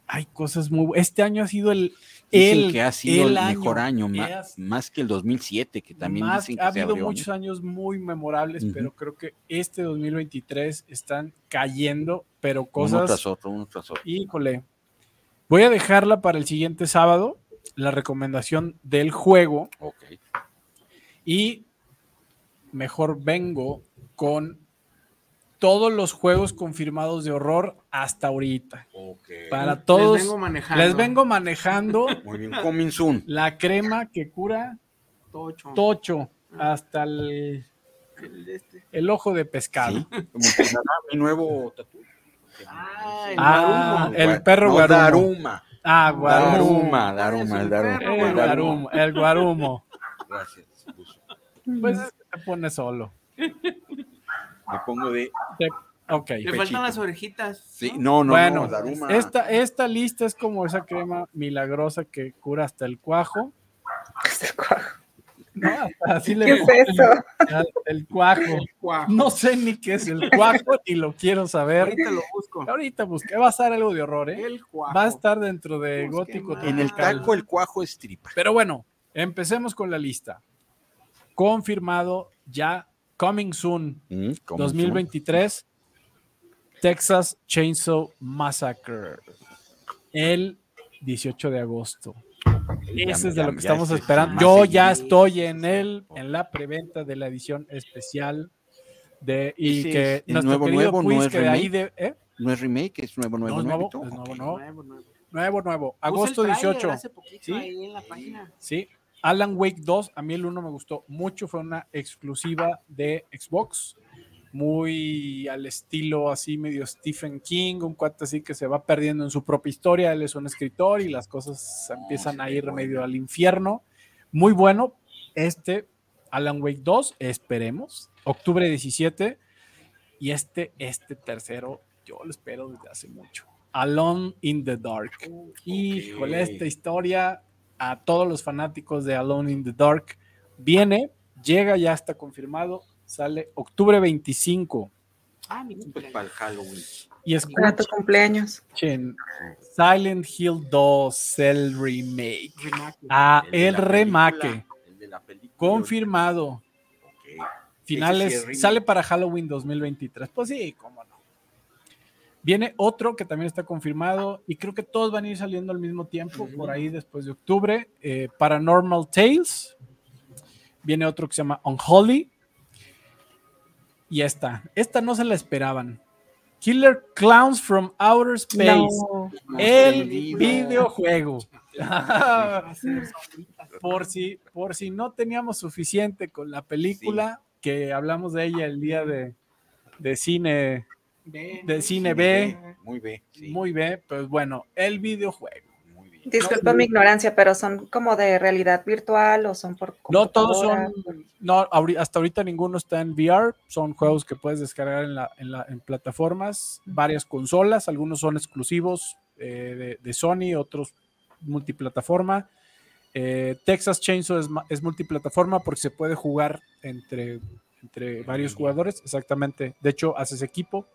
hay cosas muy Este año ha sido el, dicen el que ha sido el, el mejor año, ma- es- más que el 2007, que también más- dicen que ha se habido abrió. muchos años muy memorables, Ujú. pero creo que este 2023 están cayendo, pero Uno cosas. tras otro, uno tras otro. Híjole. Voy a dejarla para el siguiente sábado, la recomendación del juego, Ok. y mejor vengo con todos los juegos confirmados de horror hasta ahorita. ok. Para todos, Les vengo manejando. les vengo manejando (laughs) Muy bien, coming soon. la crema que cura Tocho. tocho hasta el, este. el ojo de pescado. Sí, como que será mi nuevo tatu. Ah, el Ah, el perro no. Daruma. Ah, guarumo. Daruma, Daruma, el Daruma. perro El El Daruma. guarumo, el guarumo. Gracias. Pues es que te pone solo. Me pongo de. Te- ok. Le faltan las orejitas. Sí, no, no, Bueno, no, Daruma. Esta, esta lista es como esa crema milagrosa que cura hasta el cuajo. ¿No? Así le ¿Qué es eso? el cuajo. Cuajo. No sé ni qué es el cuajo y lo quiero saber. Ahorita lo busco. Ahorita busqué. Va a estar algo de horror, ¿eh? El cuajo. Va a estar dentro de Busque gótico. más. En el taco, el cuajo es tripa. Pero bueno, empecemos con la lista. Confirmado ya, coming soon, Mm, coming 2023. Texas Chainsaw Massacre. El 18 de agosto. Ese es de ya- lo que estamos esperando. Yo ya estoy en el, en la preventa de la edición especial de y que es nuestro nuevo, querido nuevo, no Puis, es que de ahí remake. de ¿eh? No es remake, es nuevo, nuevo, No, es nuevo, nuevo. es nuevo, Ok. nuevo. Nuevo, nuevo. nuevo, nuevo. Puse el Agosto tráiler 18. hace poquito ¿Sí? ahí en la página. Sí. Alan Wake 2, a mí el 1 me gustó mucho, fue una exclusiva de Xbox, muy al estilo así medio Stephen King, un cuate así que se va perdiendo en su propia historia, él es un escritor y las cosas empiezan a ir medio al infierno. Muy bueno, este Alan Wake 2, esperemos, octubre 17, y este, este tercero, yo lo espero desde hace mucho. Alone in the Dark. Híjole, esta historia a todos los fanáticos de Alone in the Dark viene, llega, ya está confirmado, sale octubre 25. Ah, mi cumpleaños. para el Halloween. Y Para tu cumpleaños. Silent Hill 2, el remake. Remake. Ah, El el remake. película, el de la película. Confirmado. Finales, sí sale para Halloween 2023. Pues sí, cómo no. Viene otro que también está confirmado y creo que todos van a ir saliendo al mismo tiempo, por ahí después de octubre. eh, Paranormal Tales. Viene otro que se llama Unholy. Y esta, esta no se la esperaban. Killer Clowns from Outer Space. No. El videojuego. (laughs) Por si, por si no teníamos suficiente con la película, que hablamos de ella el día de, de cine, Ve, de cine B, Muy bien. sí, muy bien, pues bueno, el videojuego. Disculpa mi ignorancia, pero son como de realidad virtual o son por No todos son, no, hasta ahorita ninguno está en VR, son juegos que puedes descargar en, la, en, la- en plataformas, varias consolas, algunos son exclusivos eh, de, de Sony, otros multiplataforma. Eh, Texas Chainsaw es multiplataforma porque se puede jugar entre, entre varios jugadores, exactamente. De hecho, haces equipo.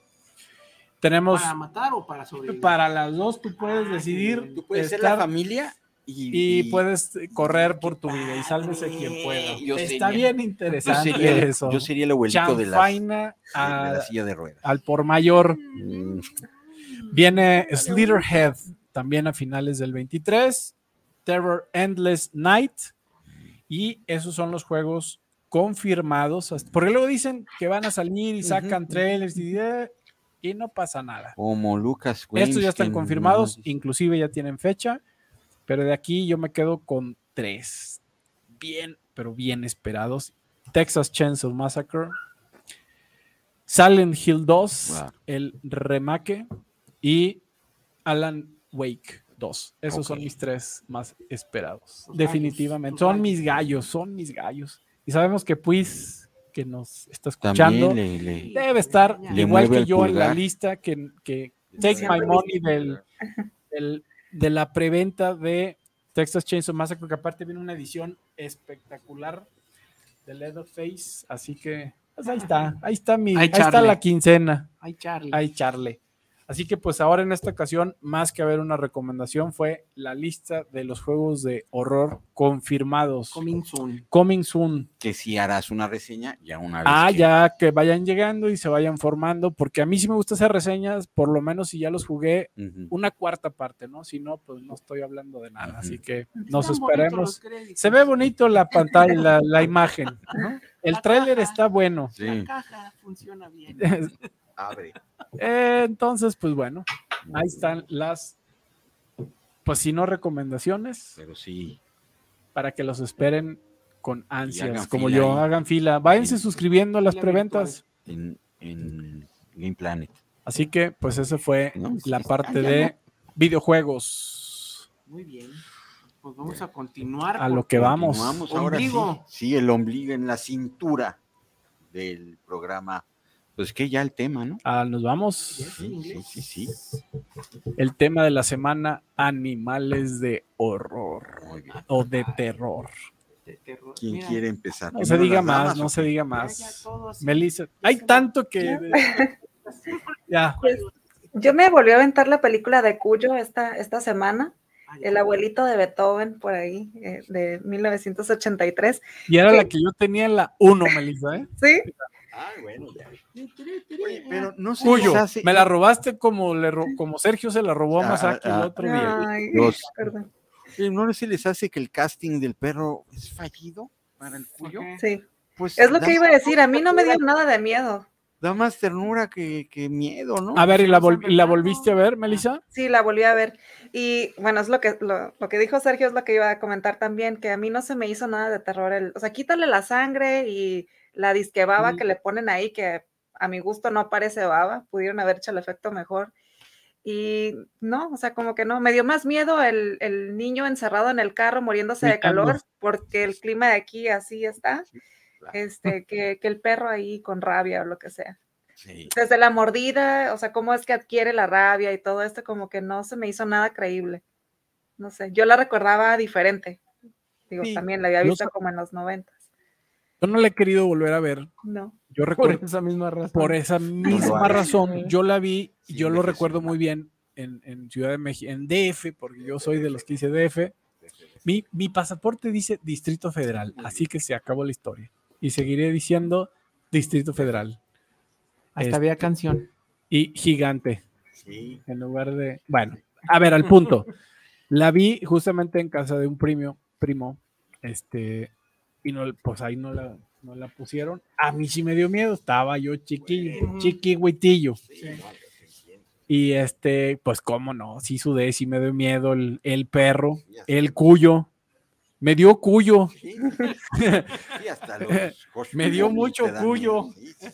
Tenemos ¿Para matar o para sobrevivir? para las dos, tú puedes Ah, decidir. Tú puedes ser la familia y, y puedes correr por tu vida y sálvese quien pueda. Yo Está sería- bien yo interesante sería, el- eso. yo sería el abuelito de, las- la silla de ruedas. al por mayor. Mm, Viene Slitherhead también a finales del 23. Terror Endless Night. Y esos son los juegos confirmados. Porque luego dicen que van a salir y sacan trailers y, eh, y no pasa nada. Como Lucas Estos ya están confirmados, no- inclusive ya tienen fecha, pero de aquí yo me quedo con tres. Bien, pero bien esperados. Texas Chainsaw Massacre, Silent Hill 2, Wow. el remake y Alan Wake 2. Esos son mis tres más esperados. Definitivamente. gallos, son mis gallos. gallos, son mis gallos. Y sabemos que Puis, que nos está escuchando, También le, le- debe estar Le igual que yo en la lista que, que Take My Money del, del- de la preventa de Texas Chainsaw Massacre, que aparte viene una edición espectacular de Leatherface, así que pues ahí está, ahí está mi, Ay, ahí está la quincena, Ay, Charlie. ahí Charlie. Así que pues ahora en esta ocasión, más que haber una recomendación, fue la lista de los juegos de horror confirmados. Coming soon. Coming soon. que si harás una reseña ya una vez. Ah, que- ya que vayan llegando y se vayan formando, porque a mí sí me gusta hacer reseñas, por lo menos si ya los jugué una cuarta parte, ¿no? Si no, pues no estoy hablando de nada, así que nos esperemos. Se ve bonito la pantalla, la, la imagen, ¿no? El tráiler está bueno. Sí, La caja funciona bien. (laughs) abre. Eh, Entonces, pues bueno, ahí están las, pues si no recomendaciones, Pero sí. para que los esperen con ansias, como yo, ahí. hagan fila, váyanse suscribiendo a las preventas. En, en Game Planet. Así que, pues esa fue No, sí, la parte ya, de videojuegos. Muy bien. Pues vamos a continuar. A lo que vamos. Ahora sí. Sí, el ombligo en la cintura del programa. Pues que ya el tema, ¿no? Ah, nos vamos. Sí, sí, sí, sí. El tema de la semana, animales de horror o de terror. de terror. ¿Quién Mira, quiere empezar? No se ¿Primero diga damas más, no se diga más. Melissa, hay tanto que... Ya, Pues, yo me volví a aventar la película de Cuyo esta, esta semana, Ay, el abuelito de Beethoven, por ahí, eh, de 1983. y era la que yo tenía en la 1, Melissa, ¿eh? Sí, Ah, bueno, ya. Oye, pero no se Cuyo, les hace- me la robaste como, le ro- como Sergio se la robó a Ah, Masaki el ah, otro día. Ay, Dos. perdón. ¿No se les hace que el casting del perro es fallido para el cuyo? Sí, Pues es lo que iba a decir. A mí no me dio nada de miedo. Da más ternura que, que miedo, ¿no? A ver, ¿y la, vol- y la volviste a ver, Melissa? Sí, la volví a ver. Y bueno, es lo que, lo, lo que dijo Sergio, es lo que iba a comentar también, que a mí no se me hizo nada de terror. El, o sea, quítale la sangre y la disque baba que le ponen ahí, que a mi gusto no parece baba, pudieron haber hecho el efecto mejor. Y no, o sea, como que no, me dio más miedo el, el niño encerrado en el carro muriéndose de calor, porque el clima de aquí así está, este, que, que el perro ahí con rabia o lo que sea Sí. desde la mordida, o sea, cómo es que adquiere la rabia y todo esto, como que no se me hizo nada creíble. No sé, yo la recordaba diferente. Digo, Sí, también la había visto como en los noventas. Yo no la he querido volver a ver. No. Yo Por recuerdo esa misma razón. por esa misma razón. Yo la vi, Sí, yo lo recuerdo muy bien en, en Ciudad de México, en DF, porque yo soy de los que dice DF. Mi, mi pasaporte dice Distrito Federal, así que se acabó la historia. Y seguiré diciendo Distrito Federal. Hasta Este- había canción. Y gigante, Sí. en lugar de. Bueno, a ver, al punto. (laughs) La vi justamente en casa de un primo, primo, este, y no, pues ahí no la, no la pusieron. A mí sí me dio miedo, estaba yo chiquillo, chiquihuitillo. Y este, pues cómo no, sí sudé, sí me dio miedo el, el perro, el cuyo. Me dio cuyo. Sí, sí, hasta los (laughs) Me dio mucho cuyo.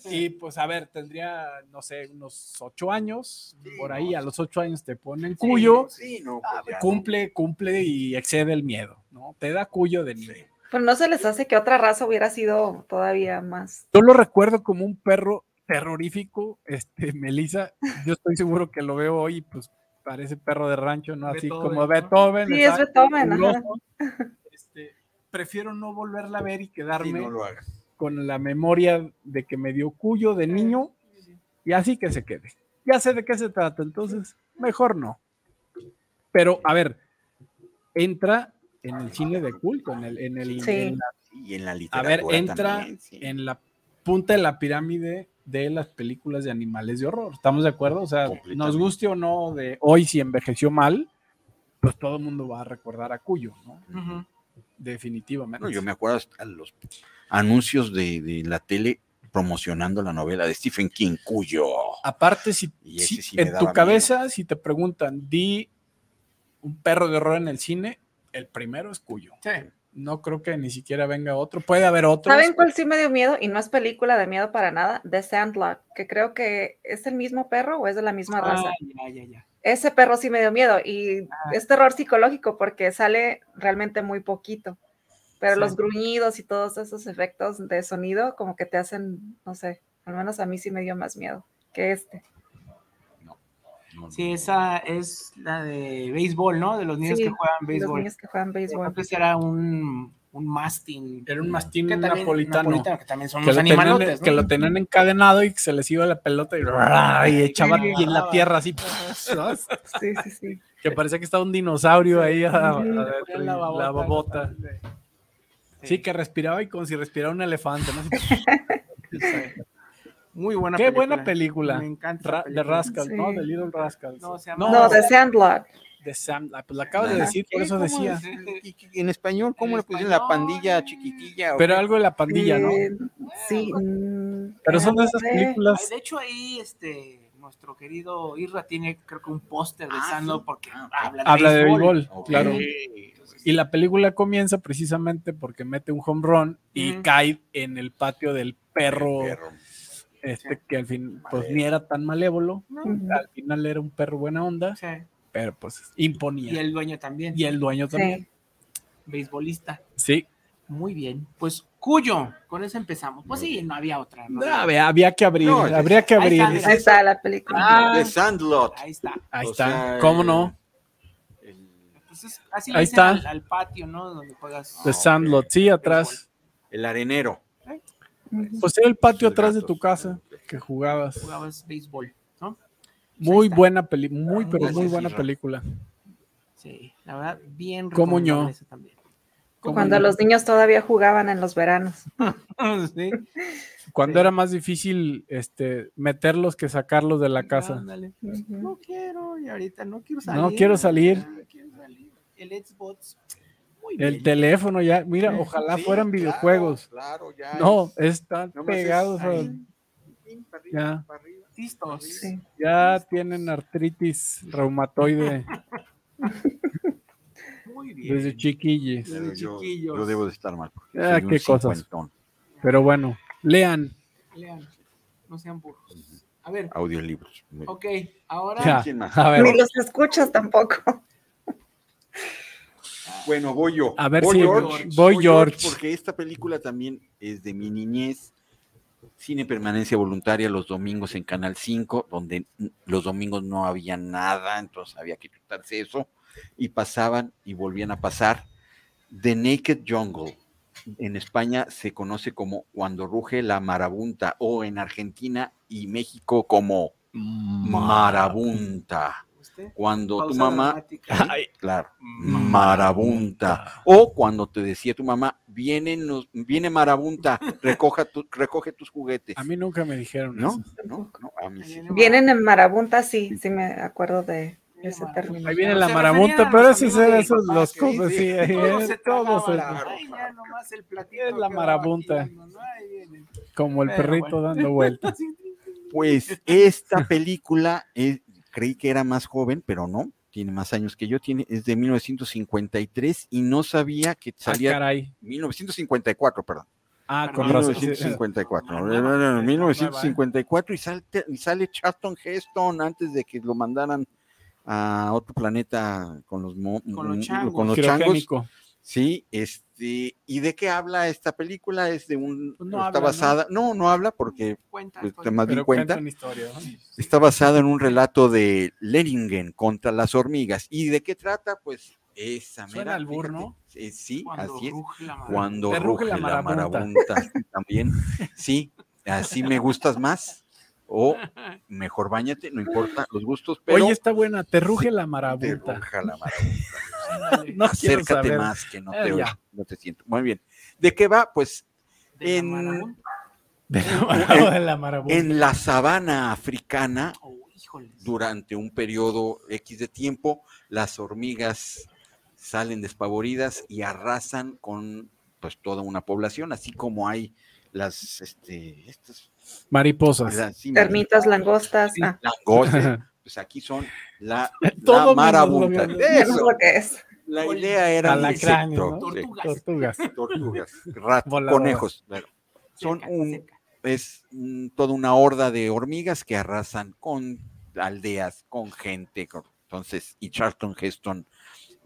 Y pues a ver, tendría, no sé, unos ocho años. Por ahí, a los ocho años te ponen cuyo. Sí, no, ah, pues no. cumple, cumple y excede el miedo, ¿no? Te da cuyo de niño. Pero no se les hace que otra raza hubiera sido todavía más. Yo lo recuerdo como un perro terrorífico, este, (laughs) Melissa. Yo estoy seguro que lo veo hoy, pues parece perro de rancho, ¿no? Así Beethoven, como ¿no? Beethoven. Sí, es Beethoven, ajá. Este, prefiero no volverla a ver y Sí, quedarme no lo hagas. con la memoria de que me dio cuyo de niño y así que se quede. Ya sé de qué se trata, entonces mejor no. Pero a ver, entra en el cine de culto, en el, en el, Sí. en la- Y en la a literatura ver, entra también, sí. en la punta de la pirámide de las películas de animales de horror. ¿Estamos de acuerdo? O sea, nos guste o no de hoy si envejeció mal, pues todo el mundo va a recordar a Cuyo, ¿no? Definitivamente. Bueno, yo me acuerdo hasta los anuncios de, de la tele promocionando la novela de Stephen King, Cuyo. Aparte, si, sí en tu cabeza, si te preguntan, di un perro de horror en el cine, el primero es Cuyo. Sí. No creo que ni siquiera venga otro. Puede haber otro. ¿Saben cuál sí me dio miedo? Y no es película de miedo para nada, The Sandlot, que creo que es el mismo perro o es de la misma raza. ya, ya, ya. Ese perro sí me dio miedo y Ah. es terror psicológico porque sale realmente muy poquito. Pero Sí. los gruñidos y todos esos efectos de sonido como que te hacen, no sé, al menos a mí sí me dio más miedo que este. No, Sí, esa es la de béisbol, ¿no? De los niños Sí, que juegan Los béisbol. niños que juegan Creo béisbol. que ese era un, un mastín. Era un mastín Que napolitano. que también son que los lo, tenían, animalotes, que ¿no? lo tenían encadenado y que se les iba la pelota y, y echaba y en la tierra así. Sí, sí, sí. Que parecía que estaba un dinosaurio ahí a- y la babota. Sí, que respiraba y como si respirara un elefante. ¿no? (laughs) Muy buena Qué película. buena película. Me encanta. Ra- esa de película. Rascals, Sí. ¿no? De Little Rascals. No, se llama- No, No, The Sandlot. de Sam. ah, Pues la acabas de decir, por eso ¿Cómo decía. En español, ¿cómo En le pusieron la pandilla chiquitilla? o Pero algo de la pandilla, ¿no? Eh, sí. mm, Pero son de esas. Ay, películas. de hecho, ahí este, nuestro querido Irra tiene, creo que un póster de Ah, Sandlot sí. porque Ah, habla de Habla de béisbol. claro. Y la película comienza precisamente porque mete un home run y cae en el patio del perro, Perro. Este que al fin pues ni era tan malévolo, al final era un perro buena onda, Sí. pero pues imponía. Y el dueño también. Y el dueño también. Sí. Beisbolista. Sí. Muy bien. Pues Cuyo, con eso empezamos. Pues sí, no había otra. ¿no? No, había, había que abrir, No, habría que Ahí abrir. está. Ahí está la película. Ah, The Sandlot. Ahí está. ahí o está. sea, ¿Cómo no? Pues es- así Ahí le dicen está. Al, al patio, ¿no? Donde juegas. The Sandlot, sí, atrás. el arenero. Ujú. Pues era el patio atrás de tu casa que jugabas. Jugabas béisbol, ¿no? Muy está. buena película, muy pero muy buena película. Sí, la verdad, bien ¿Cómo esa también. ¿Cómo Cuando los niños todavía jugaban en los veranos. (laughs) Sí, Cuando Sí. era más difícil este, meterlos que sacarlos de la casa. ándale. No quiero, y ahorita no quiero salir. No quiero salir. no quiero salir. El Xbox. Muy El bien. teléfono ya, mira, ojalá Sí, fueran claro, videojuegos. Claro, ya. No, es- están no pegados. a- ahí, para arriba, Ya. para arriba. Listos. Sí. ya tienen artritis reumatoide (laughs) Muy bien. desde chiquillos. Pero yo, chiquillos. yo debo de estar mal. Ah, qué cosas. cincuentón. Pero bueno, lean. Lean. No sean burros. A ver, Audiolibros. Ok, ahora. Ya, ¿Quién más? a ver, Ni los escuchas tampoco. Bueno, voy yo. A ver voy si- George, voy George. Porque esta película también es de mi niñez. Cine permanencia voluntaria los domingos en Canal 5, donde los domingos no había nada, entonces había que quitarse eso. Y pasaban y volvían a pasar. The Naked Jungle. En España se conoce como Cuando ruge la marabunta, o en Argentina y México como marabunta. ¿Usted? Cuando tu mamá. Ay, claro, marabunta. O cuando te decía tu mamá, viene, nos, viene marabunta, recoja tu- recoge tus juguetes. a mí nunca me dijeron ¿No? eso. No, no, a mí sí. Vienen en marabunta, sí, sí me acuerdo de ese término. Ahí viene la marabunta, pero esos eran esos los cosas, sí, ahí, todos se todos tragaban. se- Ay, ya nomás el platito Es la marabunta. como el perrito bueno. dando vueltas. (laughs) Pues esta película, eh, creí que era más joven, pero no, tiene más años que yo, tiene, es de 1953 y no sabía que Ah, salía, caray. 1954, perdón. Ah, Perdón, con razón. 1954, No, no, no, no, no, no, 1954 y sale, y sale Charlton Heston antes de que lo mandaran a otro planeta con los, mo- Con los mm, changos. con los changos. Sí, este, ¿y de qué habla esta película? Es de un, Pues no está basada, ¿no? no, habla porque Cuenta, pues, cuenta. más bien cuenta, cuentan historia. ¿no? está basada en un relato de Leringen contra las hormigas. ¿Y de qué trata? Pues esa Suena mera, albur, fíjate. ¿no? Eh, sí, Cuando así es. ruge la marabunta. Cuando Te ruge ruge la marabunta. marabunta. También, sí, así me gustas más. O mejor bañate, no importa los gustos, pero Oye, está buena, te ruge la te marabunta. ruja la marabunta. No Acércate saber. más que no Eh, te, ya. no te siento. Muy bien. ¿De qué va? Pues De en- la, mara- de la (laughs) marabunta. en la sabana africana, Oh, durante un periodo X de tiempo, las hormigas salen despavoridas y arrasan con pues toda una población, así como hay las este estas Mariposas. las- sí, Termitas, langostas. Ah, langostas, (laughs) pues aquí son la, (laughs) la marabunta. eso lo que es. la idea era un ¿no? sí, Tortugas. Tortugas. tortugas, rat- conejos. bueno, son Cerca, un, cerca. es mm, toda una horda de hormigas que arrasan con aldeas, con gente. con- entonces, y Charlton Heston,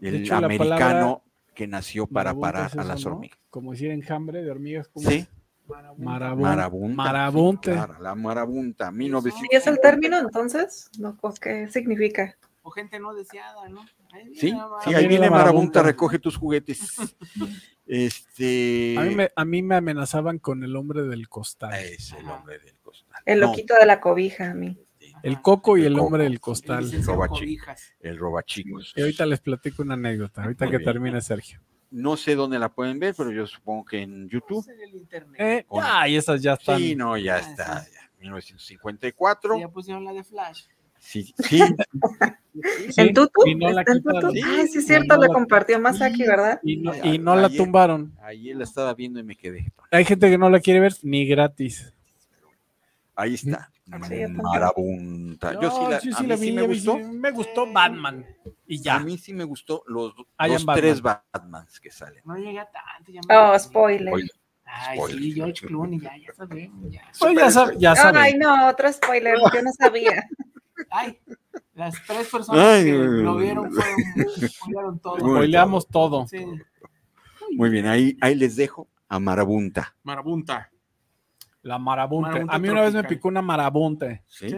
el hecho, americano que nació para parar es a las ¿no? hormigas. Como decir enjambre de hormigas. ¿cómo Sí, es? Marabunta. Marabunta. marabunta. Marabunta. Claro, la marabunta, 1900. ¿Y es el término entonces? No, ¿o ¿Qué significa? O gente no deseada, ¿no? Ahí viene Sí, la sí, ahí viene marabunta, marabunta. recoge tus juguetes. (laughs) Este. A mí, me, a mí me amenazaban con el hombre del costal. Es el hombre del costal. El No, loquito de la cobija, a mí. El coco y El el, coco. hombre del El costal. licenciado Roba chi- Cobijas. el robachicos. Y ahorita les platico una anécdota, ahorita Muy que bien. termine Sergio. No sé dónde la pueden ver, pero yo supongo que en YouTube. En el internet. Eh, Con- ya, y esas ya están. Sí, no, ya Ah, está. sí. ya, 1954. Sí, ya pusieron la de Flash. Sí, sí, (laughs) Sí, ¿En Tutu? y no la ¿Está en quitaron. Tutu? Sí, Ay, sí, es cierto, no la la- compartió Masaki, Sí. ¿verdad? Y no, y no la ayer- tumbaron. Ayer la estaba viendo y me quedé. Hay gente que no la quiere ver ni gratis. Ahí está. Marabunta. Yo sí No, la, sí, a sí mí la sí vi, me gustó. me gustó Batman. Y A ya. mí sí me gustó los, los Batman. tres Batmans que salen. No llega tanto. Ya me- Oh, spoiler. Oye, Ay, spoiler. sí, George Clooney, ya, ya sabemos. Ya. Pues ya, sab- ya saben. Ay, no, otro spoiler. Yo no sabía. (laughs) Ay, las tres personas Ay, que lo vieron fueron, spoilearon todo. Spoileamos todo. Sí. Muy bien, ahí, ahí les dejo a Marabunta. Marabunta. La marabunta. Marabunta A mí una vez me picó una marabunta. ¿sí? ¿Sí?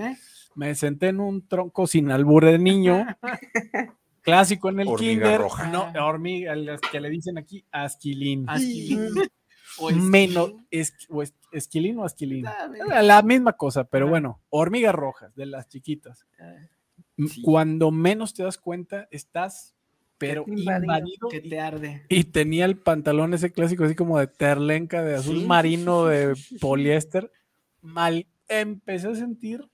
Me senté en un tronco sin albur de niño. (laughs) Clásico en el Hormiga kinder. roja. No, hormiga, las que le dicen aquí, asquilín. Asquilín. (laughs) O Menos, esquilín. es, o es- esquilín o asquilín. Sabe. La, la misma cosa, pero Ajá. bueno, hormigas rojas, de las chiquitas. Ah, Sí. Cuando menos te das cuenta, estás pero Invadido. invadido. Que te arde. Y tenía el pantalón ese clásico, así como de terlenca, de azul Sí, marino, sí, de sí, sí. poliéster. Mal, empecé a sentir.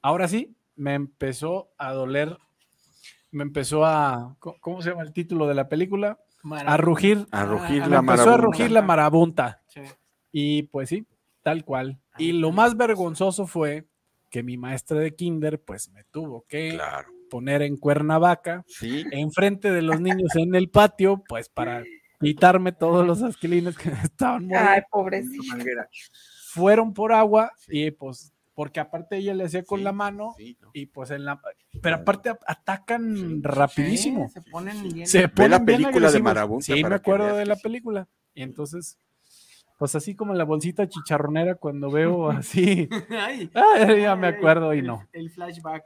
Ahora sí, me empezó a doler. Me empezó a. ¿Cómo se llama el título de la película? A rugir. A rugir Me la empezó a marabunta. rugir la marabunta. Sí. Y pues sí, tal cual. Y Ay, lo más vergonzoso fue que mi maestra de kinder, pues me tuvo que Claro. Poner en Cuernavaca Sí. enfrente de los niños en el patio, pues para quitarme todos los asquilines que me estaban Ay, muriendo. pobrecito. Fueron por agua Sí. y pues, porque aparte ella le hacía con Sí, la mano sí, ¿no? y pues en la... Pero aparte atacan rapidísimo. Sí, se ponen bien. Se Ve la ponen bien película de. Marabunta Sí, me acuerdo veas de la película. Y entonces, pues así como la bolsita chicharronera cuando veo (laughs) así, (laughs) Ay, ah, ya me ay, acuerdo y el- no. El flashback.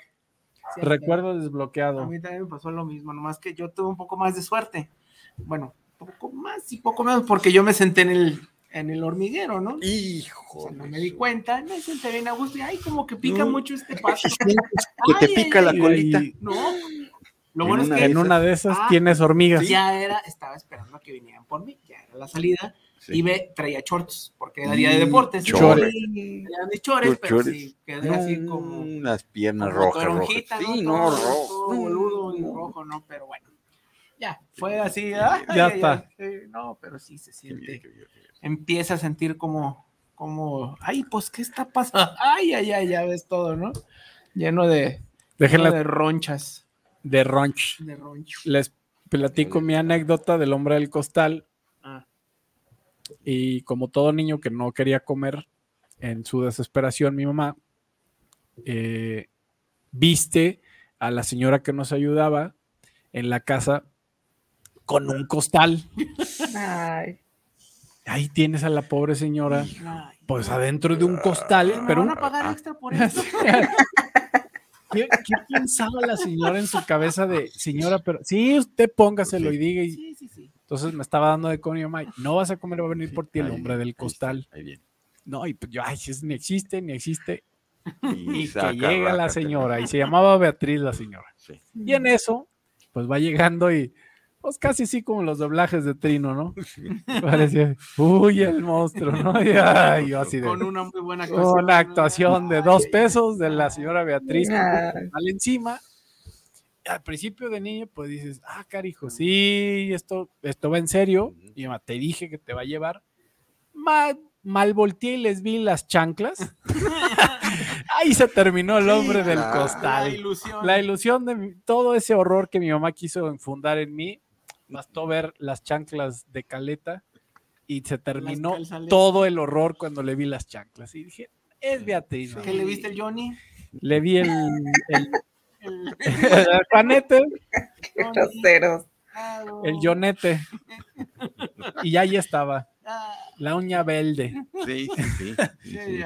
Recuerdo A desbloqueado. mí también me pasó lo mismo, nomás que yo tuve un poco más de suerte. Bueno, poco más y poco menos, porque yo me senté en el, en el hormiguero, ¿no? O Hijo. sea, no me di cuenta, me senté bien a gusto y ay, como que pica No. mucho este pasto. (laughs) Que te Ay, pica ay, la colita. Y No, lo En bueno una es que en una de esas Ah, tienes hormigas. ya era, estaba esperando a que vinieran por mí, ya era la salida, Sí. y ve, traía shorts, porque era día de deportes. y Chores. de chores, Tus pero chores. sí, quedé así como... Mm, Las piernas como rojas, Sí, ¿no? no, Todo- rojo. todo boludo y rojo, ¿no? Pero bueno, ya, fue así. ay, Ya ay, está. no, pero sí se Qué siente. bien, qué bien, qué bien. Empieza a sentir como, como, ay, pues, ¿qué está pasando? (laughs) Ay, ay, ay, ya ves todo, ¿no? Lleno de, lleno Déjenla de ronchas, de ranch. de roncho. Les platico mi anécdota del hombre del costal. Ah. Y como todo niño que no quería comer, en su desesperación, mi mamá eh, viste a la señora que nos ayudaba en la casa con un costal. Ay, Ahí tienes a la pobre señora, Ay, pues adentro de un costal, ¿Me pero van a pagar extra por eso? (laughs) ¿Qué, qué pensaba la señora en su cabeza de señora? Pero sí, usted póngaselo y diga. y- Sí, sí, sí. Entonces me estaba dando de comer mi mamá. No vas a comer, va a venir por ti el Ahí hombre del costal. Ahí viene. No, y pues yo, ay, si es- ni existe, ni existe. Y que saca, llega la señora y se llamaba Beatriz la señora. Sí. Y en eso, pues va llegando y, pues casi así como los doblajes de Trino, ¿no? Parecía, uy, el monstruo, ¿no? Y, ay, yo así de, Con una muy buena actuación. una actuación de dos pesos de la señora Beatriz al encima. Al principio de niño, pues dices, ah, carijo, sí, esto, esto va en serio. Y mamá, te dije que te va a llevar. Mal, mal volteé y les vi las chanclas. (laughs) (laughs) Ahí se terminó el hombre del. La costal. ilusión. La ilusión de mi- todo ese horror que mi mamá quiso infundar en mí, bastó ver las chanclas de caleta y se terminó todo el horror cuando le vi las chanclas. Y dije, es Beatriz. ¿Qué le viste el Johnny? Le vi el, el, El, Juanete, qué groseros. el Jonete. Y ahí estaba, Ah, la uña verde. Sí, sí.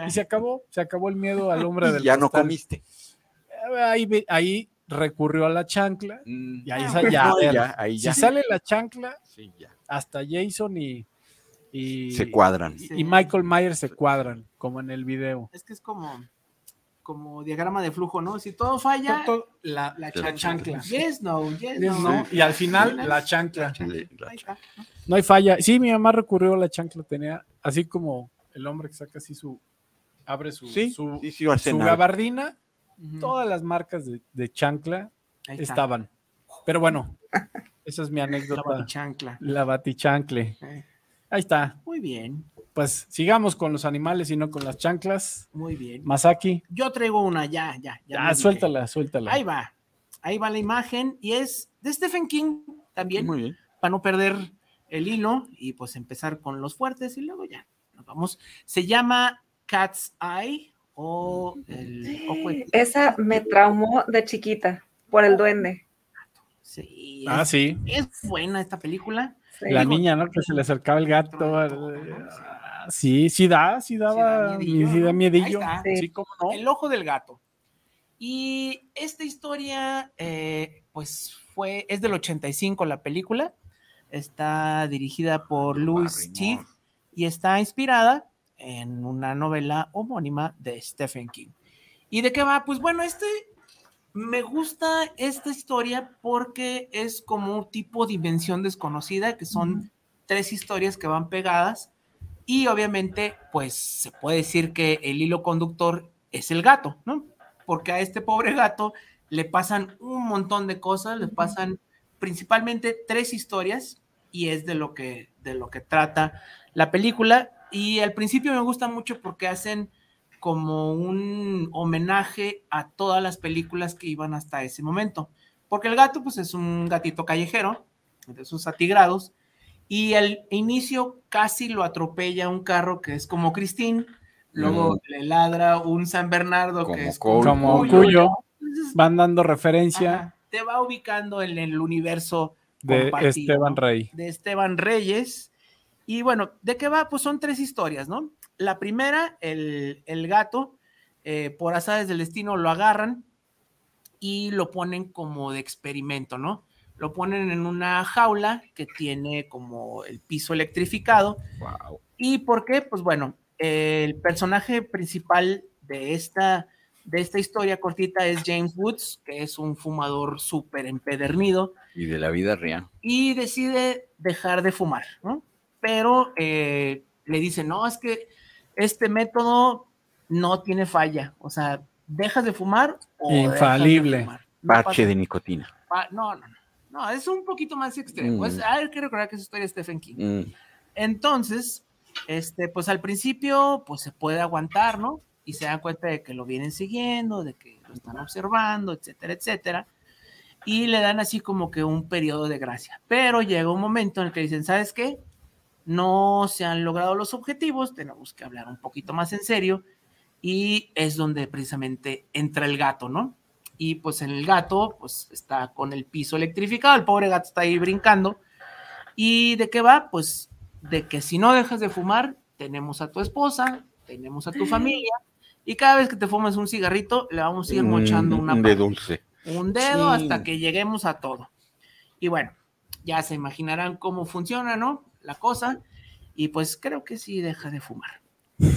Y se acabó, se acabó el miedo al hombre del Y ya no comiste. Ahí, ve- ahí recurrió a la chancla. Mm. Y ahí Ah, sa- ya, No, ahí ya. si sale la chancla, Sí, ya. hasta Jason y, y, Se cuadran. y- y Michael Myers se cuadran, como en el video. Es que es como, como diagrama de flujo, ¿no? Si todo falla, Todo- la, la La chancla. chancla. Yes, no, yes, Yes, no. no, Y al final, la chancla. La está. No hay falla. Sí, mi mamá recurrió a la chancla, tenía así como el hombre que saca así su, abre su, Sí, su, sí, sí, su gabardina, todas las marcas de, de chancla estaban. Pero bueno, esa es mi La anécdota. La batichancle. Eh, Ahí está. Muy bien, Pues sigamos con los animales y no con las chanclas. muy bien. Masaki, Yo traigo una, ya, ya. ya dije. suéltala, suéltala. Ahí va. Ahí va la imagen y es de Stephen King también, Muy bien. para no perder el hilo y pues empezar con los fuertes y luego ya nos vamos. Se llama Cat's Eye o el ojo de- Esa me traumó de chiquita por el duende. Sí, Ah, es, sí. es buena esta película. Sí. La Digo, niña, ¿no? Que se le acercaba el gato. Al- Sí. Sí, sí da, sí daba, Sí sí da miedillo, da ¿no? miedillo. Ahí está. Sí, Sí. cómo no. El ojo del gato. Y esta historia, eh, pues fue, es del 85 la película. Está dirigida por Louis. Teague y está inspirada en una novela homónima de Stephen King. ¿Y de qué va? Pues bueno, este, me gusta esta historia porque es como un tipo dimensión desconocida, que son tres historias que van pegadas y obviamente pues se puede decir que el hilo conductor es el gato, ¿no? Porque a este pobre gato le pasan un montón de cosas, le pasan principalmente tres historias y es de lo que de lo que trata la película y al principio me gusta mucho porque hacen como un homenaje a todas las películas que iban hasta ese momento. Porque el gato, pues es un gatito callejero, de sus atigrados, y al inicio casi lo atropella un carro que es como Christine, luego Mm. le ladra un San Bernardo que es Cuyo. Como Cuyo. Entonces, van dando referencia ajá, te va ubicando en el universo de compartido, Esteban. Rey. de Esteban Reyes. Y bueno, ¿de qué va? Pues son tres historias, ¿no? La primera, el, el gato, eh, por azares del destino, lo agarran y lo ponen como de experimento, ¿no? Lo ponen en una jaula que tiene como el piso electrificado. Wow. ¿Y por qué? Pues bueno, el personaje principal de esta, de esta historia cortita es James Woods, que es un fumador súper empedernido Y de la vida real. y decide dejar de fumar, ¿no? Pero eh, le dice, no, es que este método no tiene falla, o sea, dejas de fumar o de Infalible. fumar. No Parche pasa- de nicotina. pa- no, no, no, no, es un poquito más extremo. Mm. Es, hay que recordar que es historia de Stephen King. Mm. Entonces, este, pues al principio, pues se puede aguantar, ¿no? Y se dan cuenta de que lo vienen siguiendo, de que lo están observando, etcétera, etcétera. Y le dan así como que un periodo de gracia. Pero llega un momento en el que dicen, ¿sabes qué? No se han logrado los objetivos, tenemos que hablar un poquito más en serio. Y es donde precisamente entra el gato, ¿no? Y pues en el gato, pues está con el piso electrificado, el pobre gato está ahí brincando. ¿Y de qué va? Pues de que si no dejas de fumar, tenemos a tu esposa, tenemos a tu familia, y cada vez que te fumas un cigarrito, le vamos a ir mochando una Mm, de pata, dulce. un dedo Sí. hasta que lleguemos a todo. Y bueno, ya se imaginarán cómo funciona, ¿no? La cosa, y pues creo que sí deja de fumar.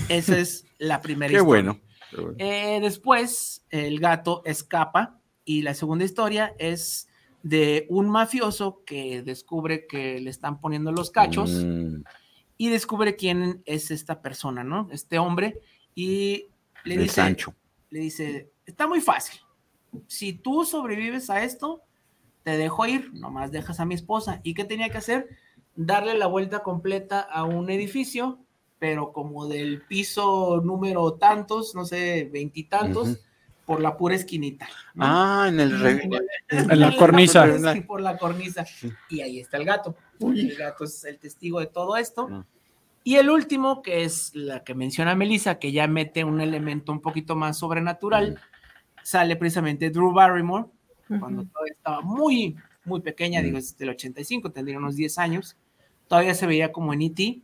Esa es la primera Qué historia. bueno. Bueno. Eh, después, el gato escapa y la segunda historia es de un mafioso que descubre que le están poniendo los cachos Mm, y descubre quién es esta persona, ¿no? Este hombre y le el dice, Sancho. le dice, está muy fácil. Si tú sobrevives a esto, te dejo ir, nomás dejas a mi esposa. ¿Y qué tenía que hacer? Darle la vuelta completa a un edificio, pero como del piso número tantos, no sé, veintitantos, Ujú. por la pura esquinita. ¿no? Ah, en el re- En la cornisa. (laughs) Sí, por la cornisa. Y ahí está el gato. El gato es el testigo de todo esto. Ah. Y el último, que es la que menciona Melissa, que ya mete un elemento un poquito más sobrenatural, sale precisamente Drew Barrymore, cuando todavía estaba muy, muy pequeña, digo, es del 85, tendría unos 10 años, todavía se veía como en E.T.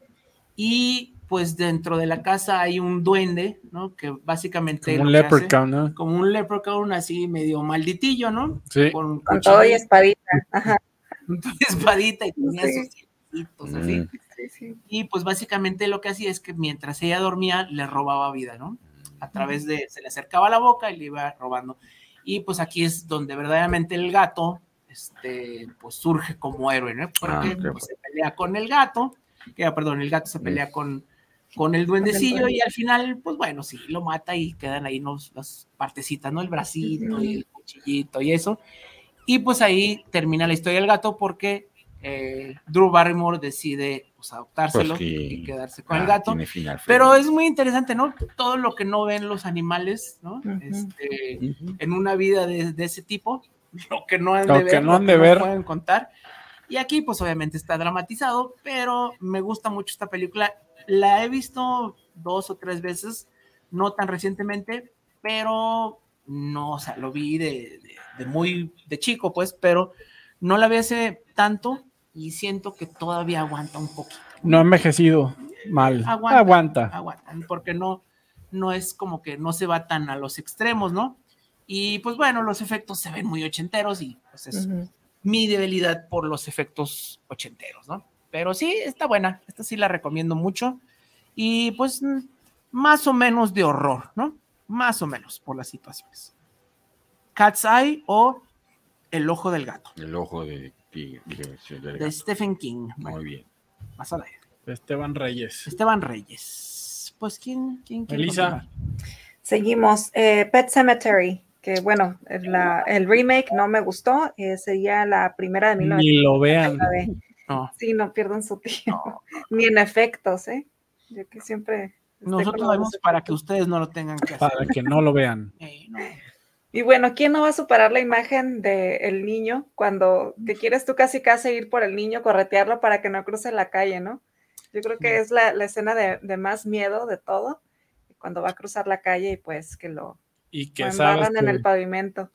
Y pues dentro de la casa hay un duende, ¿no? Que básicamente... Como un hace- leprechaun, ¿no? como un leprechaun así medio malditillo, ¿no? Sí. Con, Con todo y espadita. Ajá. (laughs) con todo y espadita y tenía Sí. sus hijitos así. Mm. Sí, sí. Y pues básicamente lo que hacía es que mientras ella dormía, le robaba vida, ¿no? A través de, se le acercaba a la boca y le iba robando. Y pues aquí es donde verdaderamente el gato, este, pues surge como héroe, ¿no? Porque Ah, qué pues, se pelea con el gato, que, ah, perdón, el gato se pelea con, con el duendecillo duende. y al final, pues bueno, sí, lo mata y quedan ahí los, las partecitas, ¿no? El bracito y el cuchillito y eso. Y pues ahí termina la historia del gato porque eh, Drew Barrymore decide pues, adoptárselo Pues sí. y quedarse con Ah, el gato. tiene final Pero es muy interesante, ¿no? Todo lo que no ven los animales, ¿no? Este, en una vida de, de ese tipo, (laughs) lo que no han Lo de que ver, no lo han de ver. pueden contar. Y aquí, pues obviamente está dramatizado, pero me gusta mucho esta película. La he visto dos o tres veces, no tan recientemente, pero no, o sea, lo vi de, de- de muy de chico, pues, pero no la vi hace tanto y siento que todavía aguanta un poquito No ha envejecido mal. Aguanta. Aguanta. aguantan, porque no, no es como que no se va tan a los extremos, ¿no? Y pues bueno, los efectos se ven muy ochenteros y pues es mi debilidad por los efectos ochenteros, ¿no? Pero sí, está buena, esta sí la recomiendo mucho y pues más o menos de horror, ¿no? Más o menos por las situaciones. Cat's Eye o El Ojo del Gato, El ojo de tigre. de- de gato. Stephen King. Bueno, Muy bien. más al aire. Esteban Reyes. Esteban Reyes. Pues, ¿quién? quién quiere Elisa. Seguimos. eh, Pet Cemetery, que bueno, la- el remake no me gustó. eh, sería la primera de Ni 1999. lo vean. No. Sí, no pierdan su (laughs) tiempo. Ni en efectos, ¿eh? Yo que siempre. Nosotros lo vemos para que ustedes no lo tengan que hacer. Para que no lo vean. (laughs) No. Y bueno, ¿quién no va a superar la imagen del niño cuando que quieres tú casi casi ir por el niño, corretearlo para que no cruce la calle, ¿no? Yo creo que es la, la escena de, de más miedo de todo, cuando va a cruzar la calle y pues que lo, Y lo que sabes en el pavimento.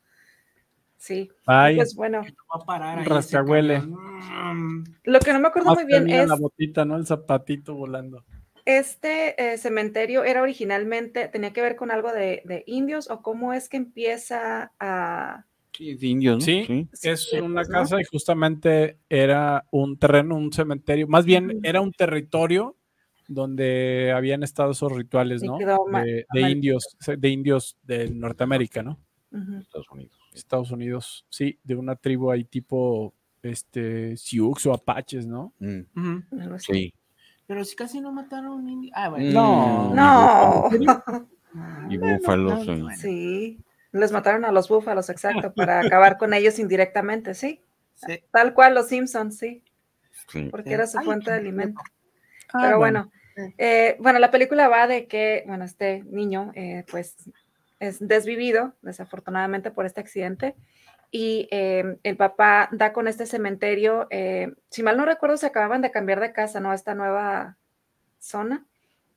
Sí, Ay, pues bueno, Va a parar ahí ese Rascahuele. Mm, lo que no me acuerdo más muy bien es, la botita, ¿no? El zapatito volando. este eh, cementerio era originalmente, tenía que ver con algo de, de indios o cómo es que empieza a... Sí, de indios, ¿no? Sí, es una pues, ¿no? casa y justamente era un terreno, un cementerio, más bien era un territorio donde habían estado esos rituales, ¿no? De, indios, de indios de Norteamérica, ¿no? Estados Unidos. Estados Unidos, sí, de una tribu ahí tipo, este, Sioux o Apaches, ¿no? Mm. Sí. Pero si casi no mataron. indi- Ah, bueno. No. No, Y (laughs) búfalos. no, eh. bueno. sí, les mataron a los búfalos, exacto, para (laughs) acabar con ellos indirectamente, sí, Sí. tal cual los Simpsons, sí, Sí. porque Sí. era su Ay, fuente de alimento. Ah, Pero bueno, Sí. eh, bueno, la película va de que, bueno, este niño, eh, pues, es desvivido, desafortunadamente, por este accidente, y eh, el papá da con este cementerio, eh, si mal no recuerdo, se acababan de cambiar de casa, ¿no? A esta nueva zona,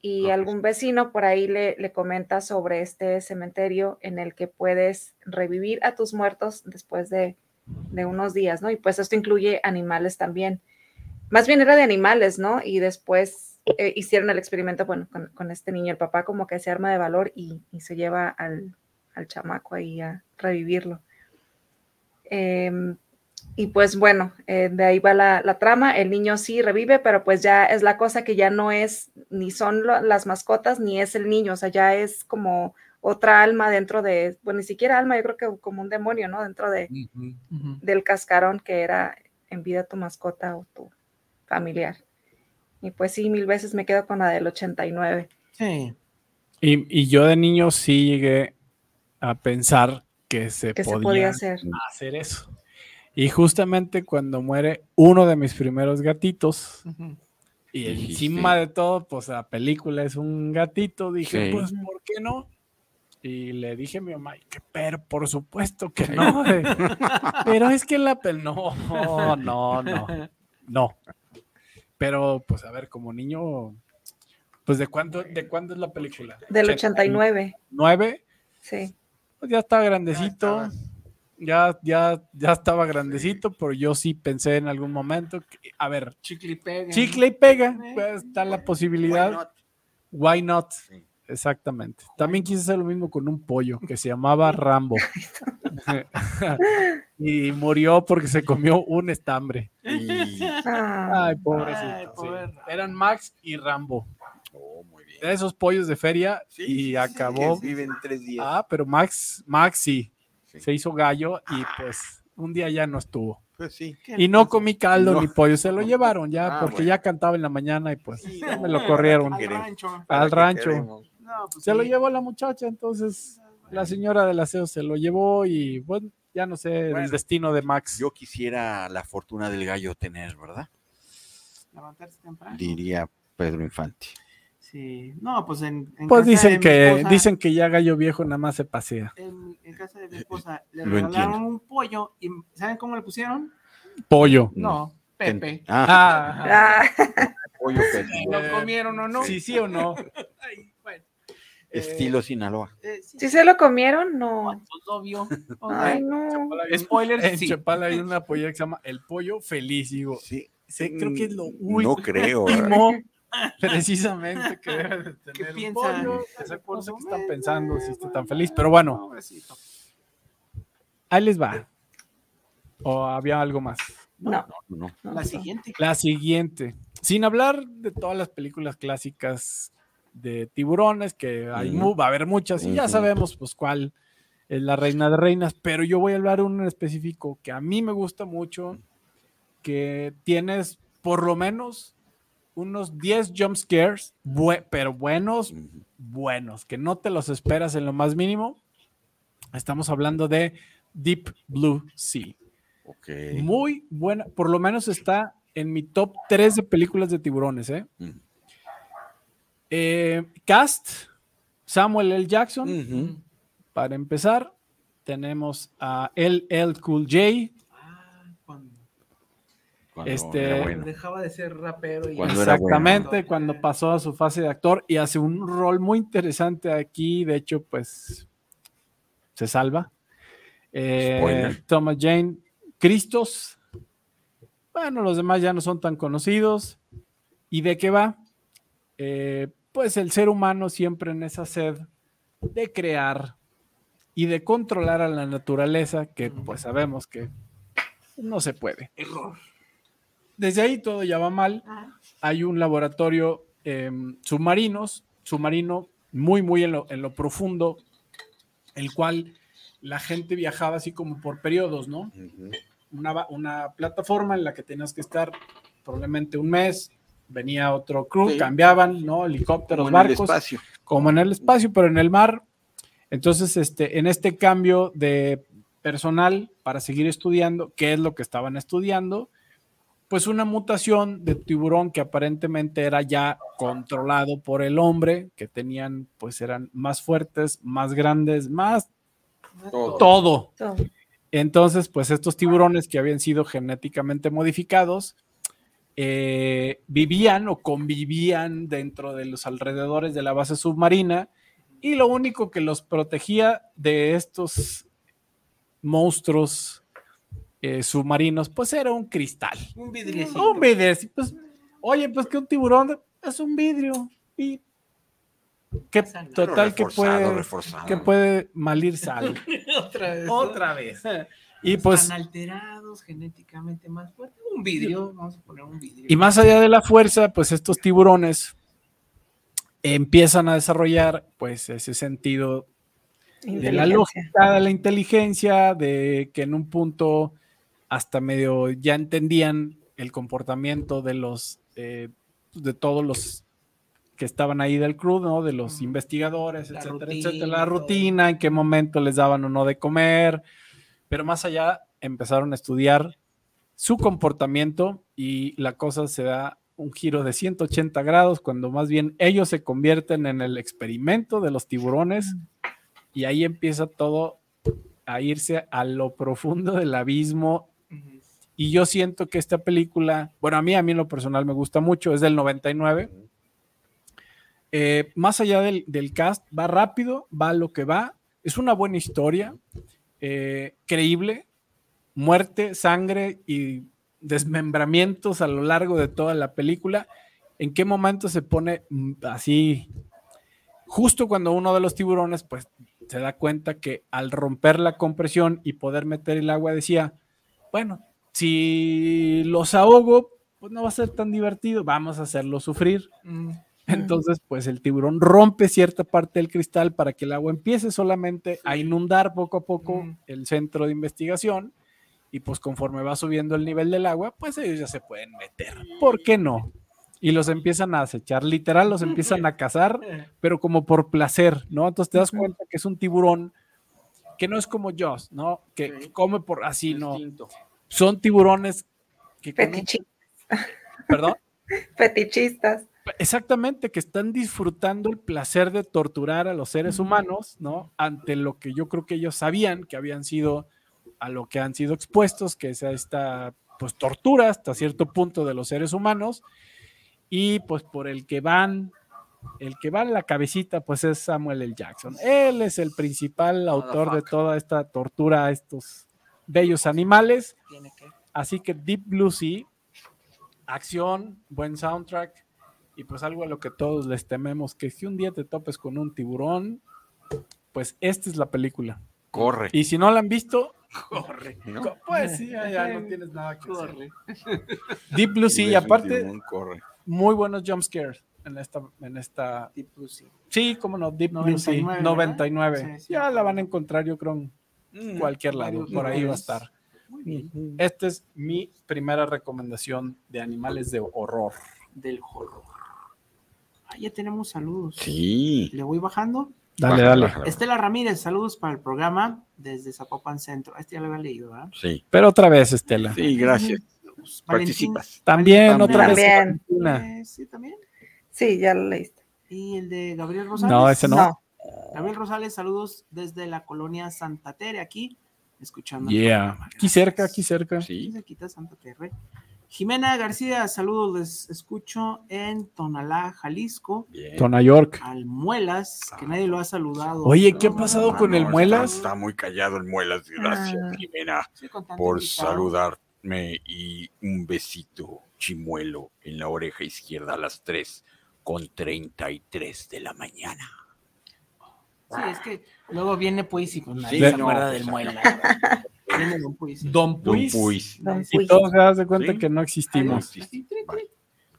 y algún vecino por ahí le, le comenta sobre este cementerio en el que puedes revivir a tus muertos después de, de unos días, ¿no? Y pues esto incluye animales también. Más bien era de animales, ¿no? Y después eh, hicieron el experimento, bueno, con, con este niño, el papá como que se arma de valor y, y se lleva al, al chamaco ahí a revivirlo. Em, y pues bueno, eh, de ahí va la, la trama. El niño sí revive, pero pues ya es la cosa que ya no es, ni son lo- las mascotas, ni es el niño, o sea, ya es como otra alma dentro de, bueno, ni siquiera alma, yo creo que como un demonio, ¿no? Dentro de, del cascarón que era en vida tu mascota o tu familiar. Y pues sí, mil veces me quedo con la del 89. Sí. Y, y yo de niño sí llegué a pensar que se, que se podía, hacer. hacer eso. Y justamente cuando muere uno de mis primeros gatitos, y Dijiste. encima de todo, pues la película es un gatito, dije, Sí. pues, ¿por qué no? Y le dije a mi mamá, que pero por supuesto que no. eh, (laughs) pero es que la pel no, no, no, (laughs) no. Pero, pues, a ver, como niño, pues, ¿de cuándo, de cuándo es la película? Del 89, ¿Nueve? sí. Pues ya estaba grandecito. Ya, ya, ya estaba grandecito, pero yo sí pensé en algún momento, que- a ver, Chicle y pega. chicle y pega, pues está la posibilidad. Why not? Exactamente. También quise hacer lo mismo con un pollo que se llamaba (laughs) Rambo. (laughs) y murió porque se comió un estambre. Y- Ay, pobrecito. Ay, pobre. Eran Max y Rambo. Oh, muy bien. De esos pollos de feria y acabó. Viven tres días. Ah, pero Max, Max sí, Sí. se hizo gallo y pues un día ya no estuvo. Pues sí. ¿Qué Y no comí caldo No. ni pollo, se lo llevaron ya Ah, porque bueno. ya cantaba en la mañana y pues Sí, ya no, me lo corrieron. Al Queremos. rancho. Al ¿Qué rancho. No, pues Se lo llevó la muchacha, entonces la señora del aseo se lo llevó y bueno, ya no sé el destino de Max. Yo quisiera la fortuna del gallo tener, ¿verdad? Levantarse temprano. Diría Pedro Infante. Sí. No, pues en, en Pues casa de dicen mi que esposa- dicen que ya gallo viejo nada más se pasea. En, en casa de mi esposa le Lo regalaron entiendo. un pollo y ¿saben cómo le pusieron? Pollo. No, Pepe. Ah, Ah, ah, (laughs) pollo (laughs) Pepe. Lo comieron o no. sí, sí o no. (laughs) Ay. Estilo Sinaloa. Eh, sí, ¿Sí se lo comieron? No. pues, obvio. O Ay, no. Spoilers, En sí. Chapala hay una polla que se llama El Pollo Feliz. Digo, Sí. sí, creo que es lo No último creo. ¿verdad? precisamente que debe de (laughs) ¿Qué tener un piensan? pollo. No no qué están pensando si está tan feliz, pero bueno, ahí les va. ¿O había algo más? No. No. no, La no. siguiente. La siguiente. Sin hablar de todas las películas clásicas de tiburones, que hay va a haber muchas, y ya sabemos pues cuál es la reina de reinas, pero yo voy a hablar de uno en específico que a mí me gusta mucho, que tienes por lo menos unos 10 jump scares, pero buenos, buenos, que no te los esperas en lo más mínimo. Estamos hablando de Deep Blue Sea. Ok. Muy buena, por lo menos está en mi top 3 de películas de tiburones. ¿eh? Mm. Eh, cast, Samuel L. Jackson, para empezar. Tenemos a LL Cool J, Ah, cuando Cuando Este- bueno. dejaba de ser rapero y Cuando era bueno. exactamente cuando pasó a su fase de actor y hace un rol muy interesante aquí. De hecho, pues se salva. Eh. Thomas Jane, Cristos. Bueno, los demás ya no son tan conocidos. ¿Y de qué va? Eh, pues el ser humano siempre en esa sed de crear y de controlar a la naturaleza, que pues sabemos que no se puede. error. Desde ahí todo ya va mal. Hay un laboratorio eh, submarinos, submarino muy, muy en lo, en lo profundo, el cual la gente viajaba así como por periodos, ¿no? Ujú. Una, va- una plataforma en la que tenías que estar probablemente un mes, venía otro crew, Sí. cambiaban, ¿no? Helicópteros, Como en el barcos espacio. como en el espacio, pero en el mar. Entonces, este, en este cambio de personal para seguir estudiando, ¿qué es lo que estaban estudiando? Pues una mutación de tiburón que aparentemente era ya controlado por el hombre, que tenían, pues eran más fuertes, más grandes, más Todo. todo. Todo. Entonces, pues estos tiburones que habían sido genéticamente modificados eh, vivían o convivían dentro de los alrededores de la base submarina y lo único que los protegía de estos monstruos eh, submarinos, pues era un cristal. Un vidriecito. Un vidrio. sí, pues, oye, pues que un tiburón es un vidrio y que total que Reforzado, puede, reforzado. que puede malir sal. (laughs) Otra vez. Otra vez. Y pues, Están alterados genéticamente más fuertes. Un vidrio, vamos a poner un vidrio. y más allá de la fuerza, pues estos tiburones empiezan a desarrollar pues ese sentido de la lógica, de la inteligencia, de que en un punto hasta medio ya entendían el comportamiento de los, eh, de todos los que estaban ahí del crew, ¿no? De los investigadores, La etcétera, rutina, etcétera. La rutina, en qué momento les daban o no de comer. Pero más allá, empezaron a estudiar su comportamiento y la cosa se da un giro de 180 grados cuando más bien ellos se convierten en el experimento de los tiburones y ahí empieza todo a irse a lo profundo del abismo y yo siento que esta película, bueno, a mí, a mí en lo personal me gusta mucho, es del 99. Eh, más allá del, del cast, va rápido, va a lo que va. Es una buena historia, eh, creíble, muerte, sangre y desmembramientos a lo largo de toda la película. ¿En qué momento se pone mm, así? Justo cuando uno de los tiburones, pues, se da cuenta que al romper la compresión y poder meter el agua, decía, bueno, si los ahogo, pues no va a ser tan divertido, vamos a hacerlo sufrir. Mm. Entonces, pues el tiburón rompe cierta parte del cristal para que el agua empiece solamente a inundar poco a poco Mm. el centro de investigación y pues conforme va subiendo el nivel del agua, pues ellos ya se pueden meter. ¿Por qué no? Y los empiezan a acechar, literal los empiezan a cazar, (laughs) pero como por placer, ¿no? Entonces te das cuenta que es un tiburón que no es como Joss, ¿no? Que, que come por así, ¿no? Son tiburones que... Perdón. (laughs) fetichistas. Exactamente, que están disfrutando el placer de torturar a los seres humanos, ¿no? Ante lo que yo creo que ellos sabían que habían sido, a lo que han sido expuestos, que es a esta, pues, tortura hasta cierto punto de los seres humanos, y pues por el que van, el que va en la cabecita, pues es Samuel L. Jackson. Él es el principal autor de toda esta tortura a estos bellos animales. Así que Deep Blue Sea, acción, buen soundtrack y pues algo a lo que todos les tememos, que si un día te topes con un tiburón, pues esta es la película. Corre. Y si no la han visto, Corre. pues sí, ya, ya no tienes nada que hacer. Corre. (laughs) Deep Blue Sea, y aparte, corre. muy buenos jump scares. en esta, en esta, Deep Blue Sea. sí, cómo no, Deep Blue 99, Sea, ¿verdad? 99. Sí, sí, ya la van a encontrar, yo creo, en Mm. cualquier lado, por ahí va a estar. Muy bien. Esta es mi primera recomendación de animales de horror. Del horror. Ah, ya tenemos saludos. Sí. Le voy bajando. Dale, dale. Estela Ramírez, saludos para el programa desde Zapopan Centro. Este ya lo había leído, ¿verdad? Sí. Pero otra vez, Estela. Sí, gracias. Valentín- Participas. También, También. otra vez. También. Valentina. Eh, sí, también. Sí, ya lo leíste. Y el de Gabriel Rosales. No, ese no. No. Gabriel Rosales, saludos desde la colonia Santa Tere, aquí, escuchando. Yeah. Aquí cerca, aquí cerca. Aquí Sí. cerquita, Santa Tere. Jimena García, saludos, les escucho en Tonalá, Jalisco. Bien. Tona York. Al Muelas, que nadie lo ha saludado. Oye, ¿qué ha pasado con el Muelas? Está, está muy callado el Muelas. Gracias, Ah. Jimena, con por invitado. saludarme y un besito chimuelo en la oreja izquierda a las 3 con 33 de la mañana. Sí, es que luego viene pues y pues nadie Sí, se no, acuerda pues, del. Muelas. Viene Don Puis. Don Y todos se dan cuenta Sí. que no existimos.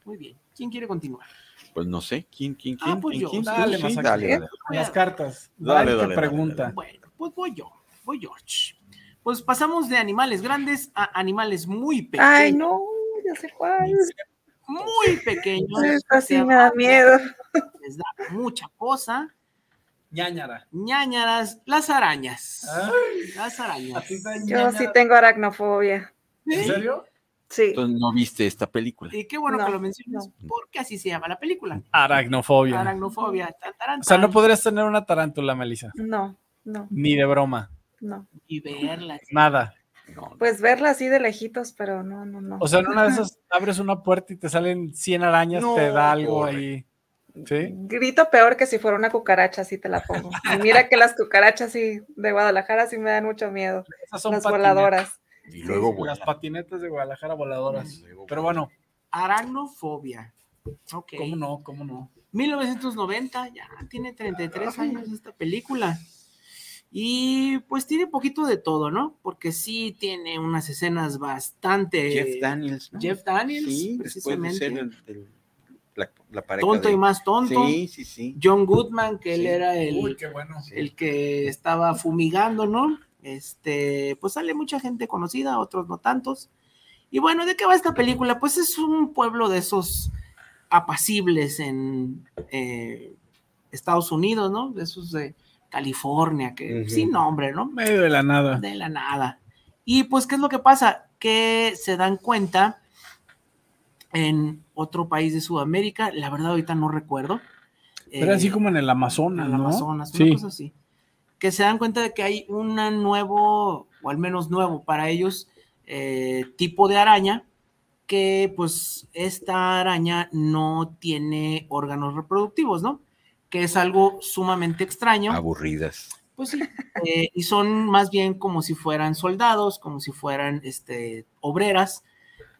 Muy bien. ¿Quién quiere continuar? Pues no sé, ¿quién, quién, Ah, quién? pues ¿Quién, yo. quién? Dale, dale, dale. Las cartas. Dale, Dale, dale, dale, pregunta. Bueno, pues voy yo, voy George. Pues pasamos de animales grandes a animales muy pequeños. Ay, no, ya sé cuál. Muy pequeños. Esta sí me da miedo. Les da mucha cosa. Ñañara. ñañaras, las arañas. Las arañas. Yo sí tengo aracnofobia. ¿En serio? Sí. Entonces no viste esta película. Y qué bueno No, que lo mencionas, porque así se llama la película. Aracnofobia. Aracnofobia. Tan, taran, O sea, no podrías tener una tarántula, Melissa. No, no, Ni de broma. no. Y verla. Nada. No, Pues verla así de lejitos, pero no, no, no. O sea, en una de esas abres una puerta y te salen 100 arañas, No, te da algo ahí. ¿Sí? Grito peor que si fuera una cucaracha, así te la pongo. Y mira que las cucarachas sí de Guadalajara sí me dan mucho miedo. Esas son Las patinetas. voladoras. Y luego Las patinetas de Guadalajara voladoras. Luego Pero bueno, Aracnofobia. Ok. ¿cómo no? ¿Cómo no? 1990, ya tiene 33 años esta película. Y pues tiene poquito de todo, ¿no? Porque sí tiene unas escenas bastante... Jeff Daniels. ¿no? Jeff Daniels, Sí, después de precisamente. ser el- el- la, la pareja tonto de- y más tonto. Sí, sí, sí. John Goodman, que él era el, Uy, qué bueno. el que estaba fumigando, ¿no? Este, pues sale mucha gente conocida, otros no tantos. Y bueno, ¿de qué va esta película? Pues es un pueblo de esos apacibles en eh, Estados Unidos, ¿no? De esos de California, que sin nombre, ¿no? Medio de la nada. De la nada. Y pues, ¿qué es lo que pasa? Que se dan cuenta en otro país de Sudamérica, la verdad ahorita no recuerdo. Era así eh, como en el Amazonas, al ¿no? Amazonas, una Sí. cosa así. Que se dan cuenta de que hay un nuevo, o al menos nuevo para ellos, eh, tipo de araña, que pues esta araña no tiene órganos reproductivos, ¿no? Que es algo sumamente extraño. Aburridas. Pues sí, eh, y son más bien como si fueran soldados, como si fueran este, obreras,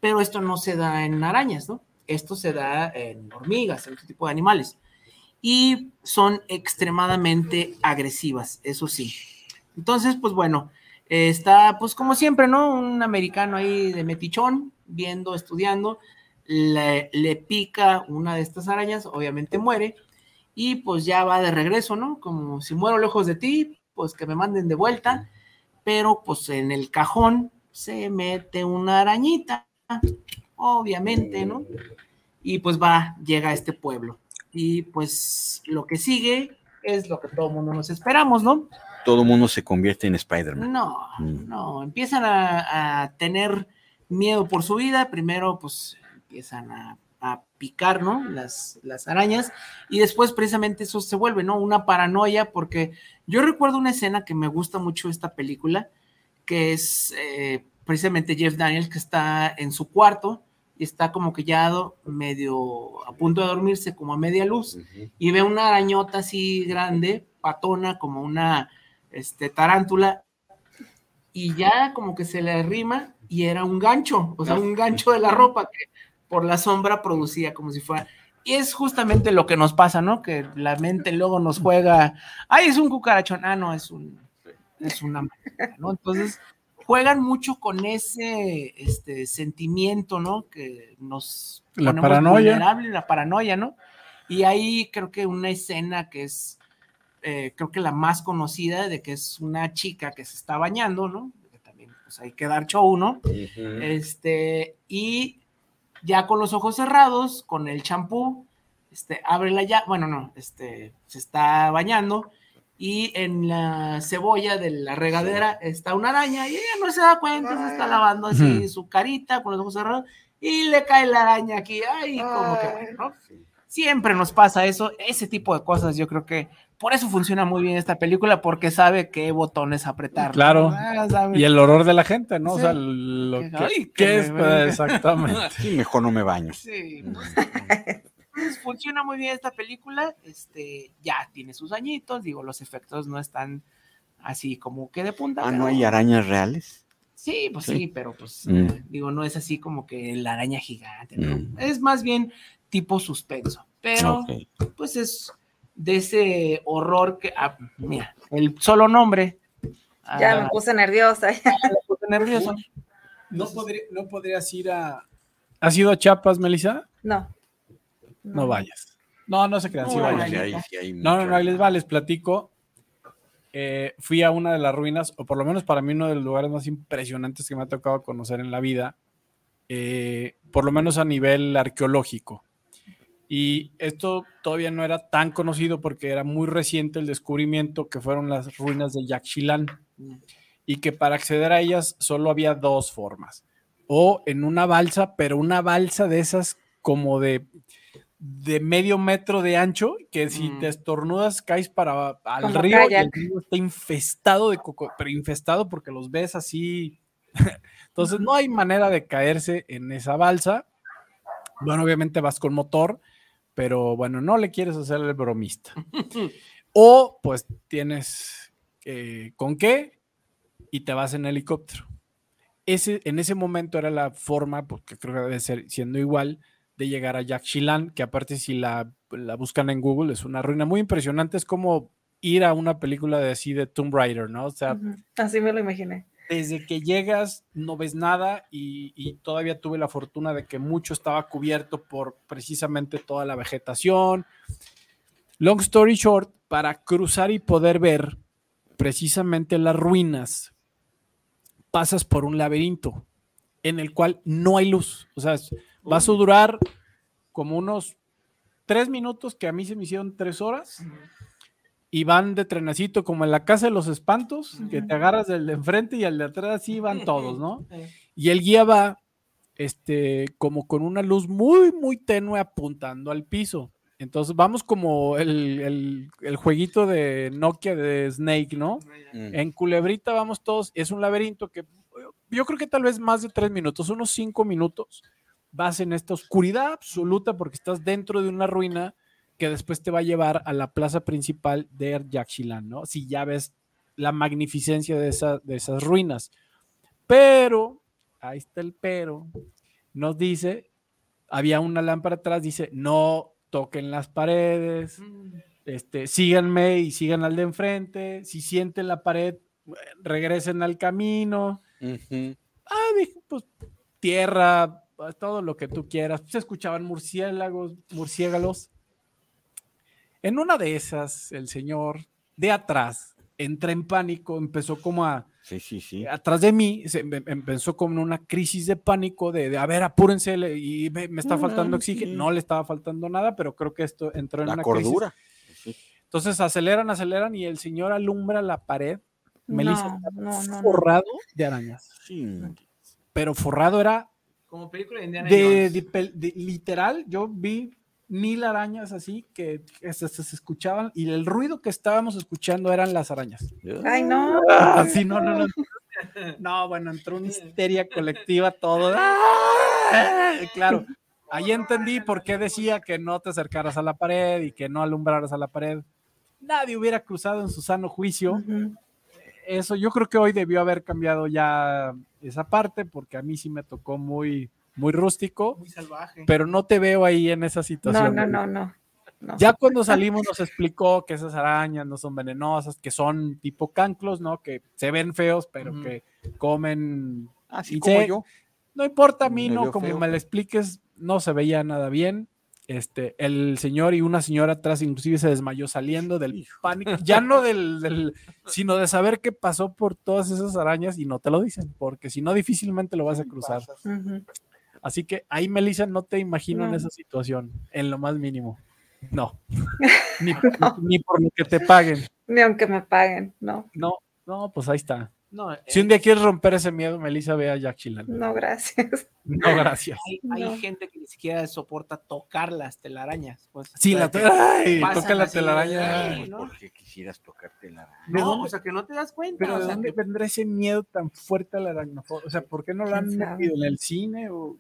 pero esto no se da en arañas, ¿no? Esto se da en hormigas, en otro tipo de animales. Y son extremadamente agresivas, eso sí. Entonces, pues bueno, está pues como siempre, ¿no? Un americano ahí de metichón, viendo, estudiando, le, le pica una de estas arañas, obviamente muere, y pues ya va de regreso, ¿no? Como si muero lejos de ti, pues que me manden de vuelta, pero pues en el cajón se mete una arañita, obviamente, ¿no? Y pues va, llega a este pueblo. Y pues lo que sigue es lo que todo mundo nos esperamos, ¿no? Todo mundo se convierte en Spider-Man. No, Mm. no, empiezan a, a tener miedo por su vida. Primero, pues empiezan a, a picar, ¿no? Las, las arañas. Y después, precisamente, eso se vuelve, ¿no? Una paranoia, porque yo recuerdo una escena que me gusta mucho esta película, que es eh, precisamente Jeff Daniels, que está en su cuarto y está como que ya medio a punto de dormirse, como a media luz Ujú. y ve una arañota así grande, patona, como una este, tarántula, y ya como que se le arrima y era un gancho, o sea, un gancho de la ropa que por la sombra producía como si fuera. Y es justamente lo que nos pasa, ¿no? Que la mente luego nos juega, ay, es un cucarachón, ah, no, es un, es una marica", ¿no? Entonces juegan mucho con ese este, sentimiento, ¿no? Que nos La ponemos paranoia. vulnerables, la paranoia, ¿no? Y ahí creo que una escena que es, eh, creo que la más conocida, de que es una chica que se está bañando, ¿no? Que también pues, hay que dar show, ¿no? Este, y ya con los ojos cerrados, con el champú, este, abre la ya, bueno, no, este, se está bañando y en la cebolla de la regadera está una araña y ella no se da cuenta, se está lavando así su carita con los ojos cerrados y le cae la araña aquí, ay, como que bueno, ¿no? Siempre nos pasa eso, ese tipo de cosas, yo creo que por eso funciona muy bien esta película, porque sabe qué botones apretar. Claro. Ah. Y el horror de la gente, ¿no? O Sí. sea, lo Que- que, ay, que que es, me- exactamente. (laughs) Sí, mejor no me baño. Sí, (laughs) funciona muy bien esta película, este, ya tiene sus añitos, digo, los efectos no están así como que de punta. Ah, pero- ¿no hay arañas reales? Sí, pues sí, Sí. pero pues, Mm. eh, digo, no es así como que la araña gigante, ¿no? Mm. Es más bien tipo suspenso, pero pues es de ese horror que, ah, mira, el solo nombre. Ya ah, (laughs) me puse nerviosa. me puse nervioso. ¿No, podría- ¿No podrías ir a. ¿Has ido a Chiapas, Melissa? No. No vayas. No, no se crean, sí No, vayan. Sí, hay No, no, no, ahí les va, les platico. Eh, fui a una de las ruinas, o por lo menos para mí uno de los lugares más impresionantes que me ha tocado conocer en la vida, eh, por lo menos a nivel arqueológico. Y esto todavía no era tan conocido porque era muy reciente el descubrimiento que fueron las ruinas de Yaxchilán y que para acceder a ellas solo había dos formas. O en una balsa, pero una balsa de esas como de, de medio metro de ancho, que si Mm. te estornudas caes para al Como río y el río está infestado de coco, pero infestado porque los ves así. (laughs) Entonces no hay manera de caerse en esa balsa. Bueno, obviamente vas con motor, pero bueno, no le quieres hacer el bromista. (laughs) O pues tienes eh, con qué y te vas en helicóptero. Ese, en ese momento era la forma, porque creo que debe ser siendo igual, de llegar a Yaxchilán, que aparte si la, la buscan en Google es una ruina muy impresionante, es como ir a una película de así de Tomb Raider, ¿no? O sea, Así me lo imaginé. desde que llegas no ves nada y, y todavía tuve la fortuna de que mucho estaba cubierto por precisamente toda la vegetación. Long story short, para cruzar y poder ver precisamente las ruinas, pasas por un laberinto en el cual no hay luz. O sea, es- vas a durar como unos tres minutos que a mí se me hicieron tres horas. Y van de trenacito como en la casa de los espantos, que te agarras del de enfrente y al de atrás sí van (laughs) todos, ¿no? Y el guía va este, como con una luz muy, muy tenue apuntando al piso. Entonces vamos como el, el- el jueguito de Nokia de Snake, ¿no? En Culebrita vamos todos, es un laberinto que yo creo que tal vez más de tres minutos, unos cinco minutos, vas en esta oscuridad absoluta porque estás dentro de una ruina que después te va a llevar a la plaza principal de Yaxchilán, ¿no? Si ya ves la magnificencia de, esa- de esas ruinas. Pero, ahí está el pero, nos dice, había una lámpara atrás, dice, no toquen las paredes, este, síganme y sigan al de enfrente, si sienten la pared, regresen al camino. Ah, dije, pues tierra, todo lo que tú quieras. Se escuchaban murciélagos, murciélagos. En una de esas, el señor de atrás entra en pánico, empezó como a, Sí, sí, sí. atrás de mí, se em- empezó como una crisis de pánico de, de, a ver, apúrense, le- y me, me está faltando oxígeno. sí. No le estaba faltando nada, pero creo que esto entró en La una crisis. cordura. Sí. Entonces aceleran, aceleran y el señor alumbra la pared. Melissa No, no, no, no. forrado de arañas. Sí. Pero forrado era Como película de Indiana de, Jones. de literal. Yo vi mil arañas así que, que se, se- se escuchaban y el ruido que estábamos escuchando eran las arañas. Ay, no. Ah, sí, no, no, no. (laughs) No, bueno, entró una histeria colectiva todo. ¡Ah! Claro, ahí entendí por qué decía que no te acercaras a la pared y que no alumbraras a la pared. Nadie hubiera cruzado en su sano juicio. Ujú. Eso yo creo que hoy debió haber cambiado ya esa parte porque a mí sí me tocó muy, muy rústico, Muy salvaje. pero no te veo ahí en esa situación. no, no, no. no. Ya cuando salimos nos explicó que esas arañas no son venenosas, que son tipo canclos, ¿no? Que se ven feos, pero que comen. Así Y como se- yo. No importa a mí, Me ¿no? Como feo. me lo expliques, no se veía nada bien. Este, el señor y una señora atrás inclusive se desmayó saliendo del pánico, ya no del, del- sino de saber qué pasó por todas esas arañas y no te lo dicen, porque si no difícilmente lo vas a cruzar. Así que ahí, Melissa, no te imagino en esa situación, en lo más mínimo. No. (laughs) Ni, ni por lo que te paguen. Ni aunque me paguen, no. No, no, pues ahí está. No, Si un día quieres romper ese miedo, Melissa, ve a Jack Chillan. No, gracias. No, gracias. hay, hay No. gente que ni siquiera soporta tocar las telarañas. Pues, Sí, la pasan toca la telaraña. ay, ¿no? Porque quisieras tocarte la ¿De No, o sea, que no te das cuenta. Pero o ¿de sea, dónde que- vendrá ese miedo tan fuerte a la aracnofobia? O sea, ¿por qué no lo han metido en el cine? O...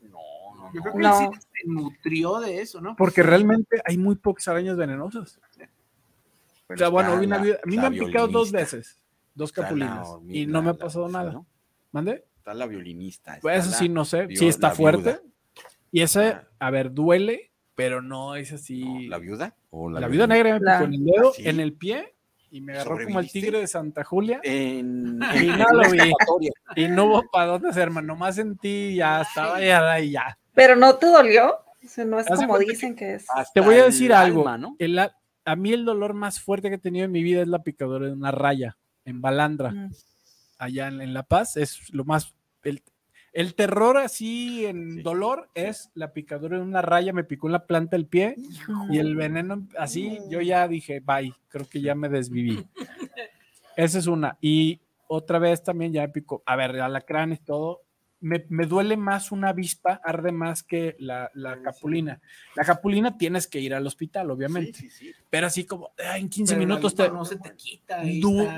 No, no, yo no. creo que No. el cine se nutrió de eso, ¿no? Porque realmente hay muy pocas arañas venenosas. O sea, bueno, la- vida- a mí me han picado dos veces, dos la capulinas, y no me ha pasado la- nada. ¿no? ¿Mande? Está la violinista. Pues está eso la- sí, no sé. Sí está fuerte. viuda. Y ese, a ver, duele, pero no es No, así. ¿La viuda? ¿O La, la, vida negra me La- picó en el dedo, ¿Ah, sí? en el pie, y me agarró como el tigre de Santa Julia. En, (laughs) Y no lo vi. Y no hubo para dónde hacerme, nomás sentí ya estaba ya, y ya. Pero no te dolió. O sea, no es como dicen que es. hasta Te voy a el decir algo. alma, ¿no? El a, a mí el dolor más fuerte que he tenido en mi vida es la picadura de una raya en Balandra, Mm. allá en, en La Paz. Es lo más. El, el terror así en Sí, dolor sí. es la picadura de una raya, me picó en la planta del pie y el veneno así. Yo ya dije, bye, creo que ya me desviví. (laughs) Esa es una. Y otra vez también ya me picó. A ver, alacrán y todo. Me, me duele más una avispa, arde más que la, la capulina. La capulina tienes que ir al hospital, obviamente. Sí, sí, sí. Pero así como en 15 Pero la minutos te. no se te quita. du-